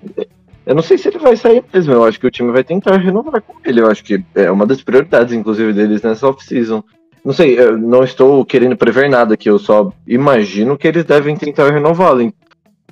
eu não sei se ele vai sair mesmo. Eu acho que o time vai tentar renovar com ele. Eu acho que é uma das prioridades, inclusive, deles nessa off-season. Não sei, eu não estou querendo prever nada aqui, eu só imagino que eles devem tentar renová-lo.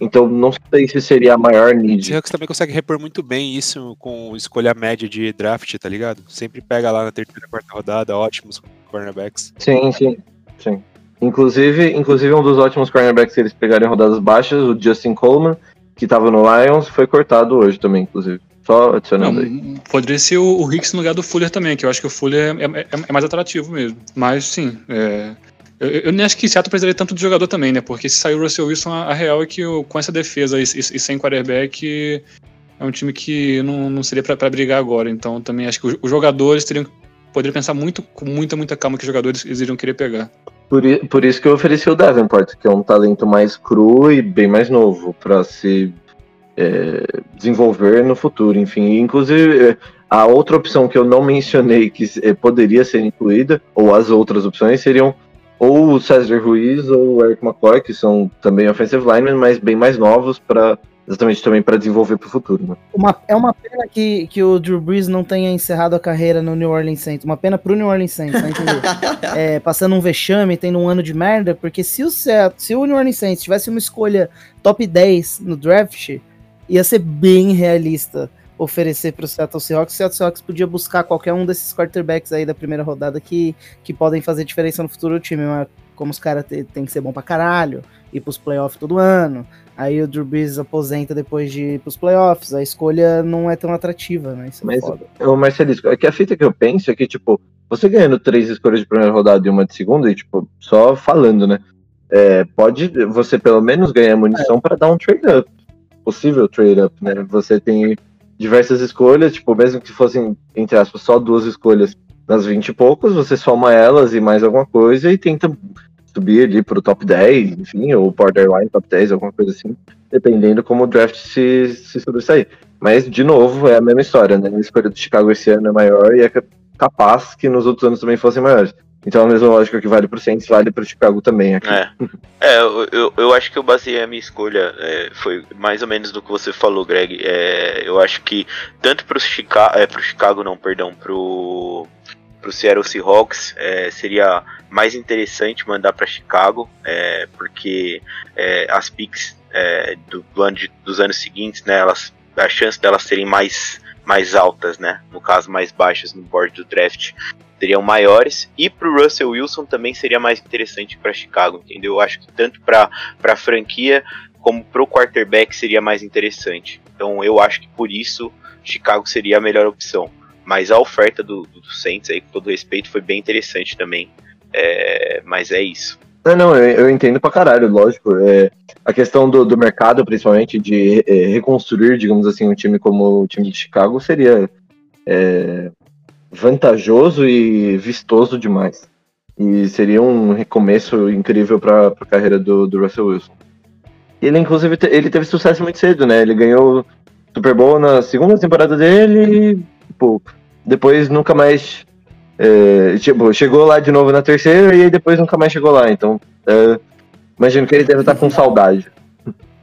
Então não sei se seria a maior need. O Seahawks também consegue repor muito bem isso com escolha média de draft, tá ligado? Sempre pega lá na terceira, quarta rodada, ótimos cornerbacks. Sim, sim, sim. Inclusive, inclusive um dos ótimos cornerbacks que eles pegaram em rodadas baixas, o Justin Coleman, que estava no Lions, foi cortado hoje também, inclusive. Só adicionando Não, aí. Poderia ser o, o Hicks no lugar do Fuller também, que eu acho que o Fuller é, é, é mais atrativo mesmo. Mas sim, é, eu, eu, nem acho que Seattle precisaria tanto de jogador também, né? Porque se sair o Russell Wilson, a, a real é que com essa defesa e, e, e, sem quarterback, é um time que não, não seria para brigar agora. Então também acho que os, os jogadores teriam poderiam pensar muito, com muita, muita calma que os jogadores eles iriam querer pegar. Por, por isso que eu ofereci o Davenport, que é um talento mais cru e bem mais novo para se é, desenvolver no futuro. Enfim, inclusive é, a outra opção que eu não mencionei que é, poderia ser incluída, ou as outras opções seriam ou o César Ruiz ou o Eric McCoy, que são também offensive linemen, mas bem mais novos para exatamente também para desenvolver para o futuro. Né? Uma, é uma pena que, que o Drew Brees não tenha encerrado a carreira no New Orleans Saints. Uma pena para o New Orleans Saints, né, é, passando um vexame, tendo um ano de merda, porque se o, se o New Orleans Saints tivesse uma escolha top 10 no draft, ia ser bem realista oferecer para o Seattle Seahawks. O Seattle Seahawks podia buscar qualquer um desses quarterbacks aí da primeira rodada que, que podem fazer diferença no futuro do time, mas como os caras têm que ser bom pra caralho, ir pros playoffs todo ano, Aí o Drew Brees aposenta depois de ir pros playoffs. A escolha não é tão atrativa, né? Isso é Mas, o Marcelisco, é que a fita que eu penso é que, tipo, você ganhando três escolhas de primeira rodada e uma de segunda, e, tipo, só falando, né? É, pode você pelo menos ganhar munição é. para dar um trade-up. Possível trade-up, né? Você tem diversas escolhas, tipo, mesmo que fossem, entre aspas, só duas escolhas nas 20 e poucos, você soma elas e mais alguma coisa e tenta subir ali pro top 10, enfim, ou borderline top 10, alguma coisa assim, dependendo como o draft se, se sobressair. Mas, de novo, é a mesma história, né? A escolha do Chicago esse ano é maior e é ca- capaz que nos outros anos também fossem maiores. Então a mesma lógica que vale pro Saints vale pro Chicago também aqui. É, é eu, eu, eu acho que eu baseei a minha escolha, é, foi mais ou menos do que você falou, Greg. É, eu acho que tanto pro Chicago, é, pro Chicago não, perdão, pro, pro Seattle Seahawks é, seria mais interessante mandar para Chicago, é, porque é, as picks é, do, do ano de- dos anos seguintes, né, elas, a chance delas serem mais, mais altas, né, no caso mais baixas no board do draft, seriam maiores e para o Russell Wilson também seria mais interessante para Chicago, entendeu? Eu acho que tanto para a franquia como para o quarterback seria mais interessante. Então eu acho que por isso Chicago seria a melhor opção. Mas a oferta do, do Saints aí, com todo respeito, foi bem interessante também. É, mas é isso. Não, não, eu, eu entendo pra caralho, lógico. É, a questão do, do mercado, principalmente, de é, reconstruir, digamos assim, um time como o time de Chicago seria é, vantajoso e vistoso demais. E seria um recomeço incrível para a carreira do, do Russell Wilson. Ele, inclusive, te- ele teve sucesso muito cedo, né? Ele ganhou Super Bowl na segunda temporada dele e, depois nunca mais é, tipo, chegou lá de novo na terceira e aí depois nunca mais chegou lá. Então, é, imagino que ele deve estar com saudade.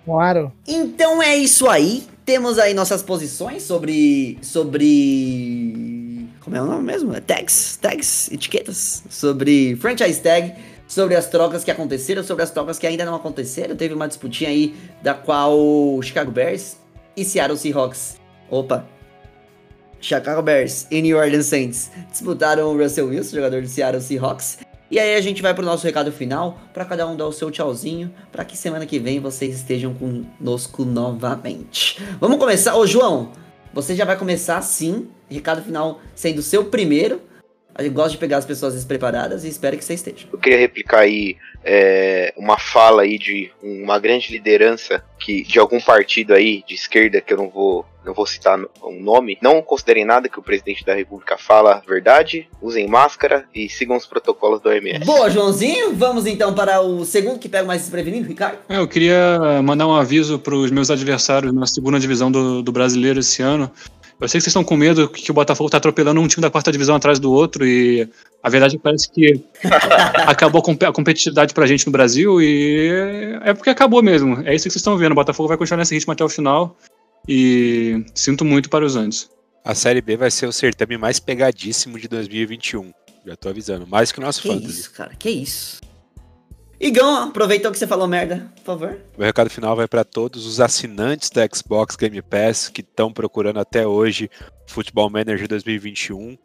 Claro. Então é isso aí. Temos aí nossas posições sobre. sobre. Como é o nome mesmo? É tags, tags, etiquetas. Sobre franchise tag, sobre as trocas que aconteceram, sobre as trocas que ainda não aconteceram. Teve uma disputinha aí da qual o Chicago Bears e Seattle Seahawks. Opa! Chicago Bears e New Orleans Saints disputaram o Russell Wilson, jogador do Seattle Seahawks. E aí a gente vai pro nosso recado final, para cada um dar o seu tchauzinho, para que semana que vem vocês estejam conosco novamente. Vamos começar, ô João, você já vai começar sim, recado final sendo o seu primeiro. Gente gosta de pegar as pessoas despreparadas e espero que você esteja. Eu queria replicar aí é, uma fala aí de uma grande liderança que de algum partido aí de esquerda que eu não vou não vou citar um nome. Não considerem nada que o presidente da República fala verdade. Usem máscara e sigam os protocolos do OMS. Boa, Joãozinho. Vamos então para o segundo que pega mais desprevenido, Ricardo. É, eu queria mandar um aviso para os meus adversários na segunda divisão do, do brasileiro esse ano. Eu sei que vocês estão com medo que o Botafogo está atropelando um time da quarta divisão atrás do outro e a verdade é que parece que acabou a compe- a competitividade pra gente no Brasil e é porque acabou mesmo. É isso que vocês estão vendo. O Botafogo vai continuar nesse ritmo até o final e sinto muito para os antes. A Série B vai ser o certame mais pegadíssimo de 2021. Já tô avisando. Mais que o nosso Que Fantasy. isso, cara, que isso. Igão, aproveitou que você falou merda, por favor. Meu recado final vai para todos os assinantes da Xbox Game Pass que estão procurando até hoje Futebol Manager 2021.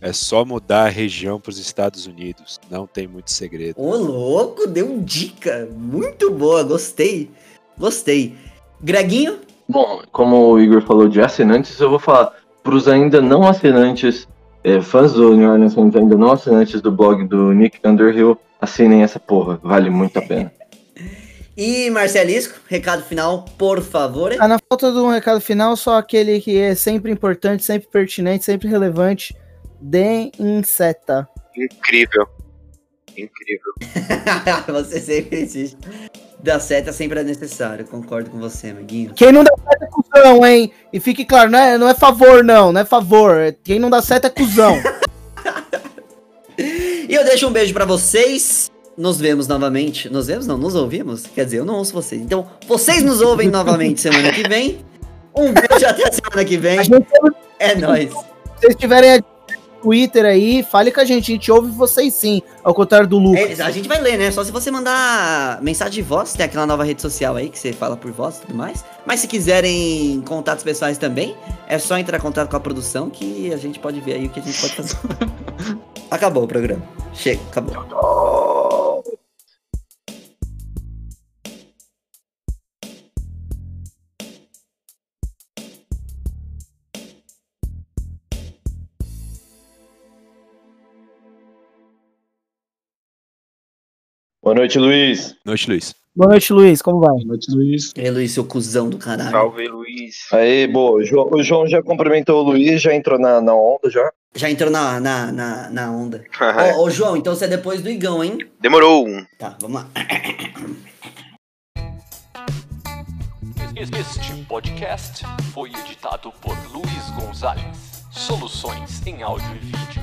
É só mudar a região para os Estados Unidos. Não tem muito segredo. Ô, louco, deu dica. Muito boa, gostei. Gostei. Greguinho? Bom, como o Igor falou de assinantes, eu vou falar para os ainda não assinantes, é, fãs do New Orleans ainda não assinantes do blog do Nick Underhill, assinem essa porra, vale muito a pena. E Marcelisco, recado final, por favor. Ah, na falta de um recado final, só aquele que é sempre importante, sempre pertinente, sempre relevante. Deem seta. Incrível. Incrível. você sempre insiste. Dar seta sempre é necessário, concordo com você, amiguinho. Quem não dá seta é cuzão, hein? E fique claro, não é, não é favor, não, não é favor. Quem não dá seta é cuzão. E eu deixo um beijo pra vocês. Nos vemos novamente. Nos vemos? Não, nos ouvimos? Quer dizer, eu não ouço vocês. Então, vocês nos ouvem novamente semana que vem. Um beijo até a semana que vem. É nóis. se vocês tiverem Twitter aí, fale com a gente. A gente ouve vocês sim, ao contrário do Lucas. É, a gente vai ler, né? Só se você mandar mensagem de voz, tem aquela nova rede social aí que você fala por voz e tudo mais. Mas se quiserem contatos pessoais também, é só entrar em contato com a produção que a gente pode ver aí o que a gente pode fazer. acabou o programa. Chega, acabou. Boa noite, Luiz. Noite, Luiz. Boa noite, Luiz. Como vai? Boa noite, Luiz. E aí, Luiz, seu cuzão do caralho. Salve, Luiz. Aí, boa. O João, o João já cumprimentou o Luiz, já entrou na, na onda já. Já entrou na, na, na, na onda. Ô, ô, João, então você é depois do Igão, hein? Demorou um. Tá, vamos lá. Este podcast foi editado por Luiz Gonzalez. Soluções em áudio e vídeo.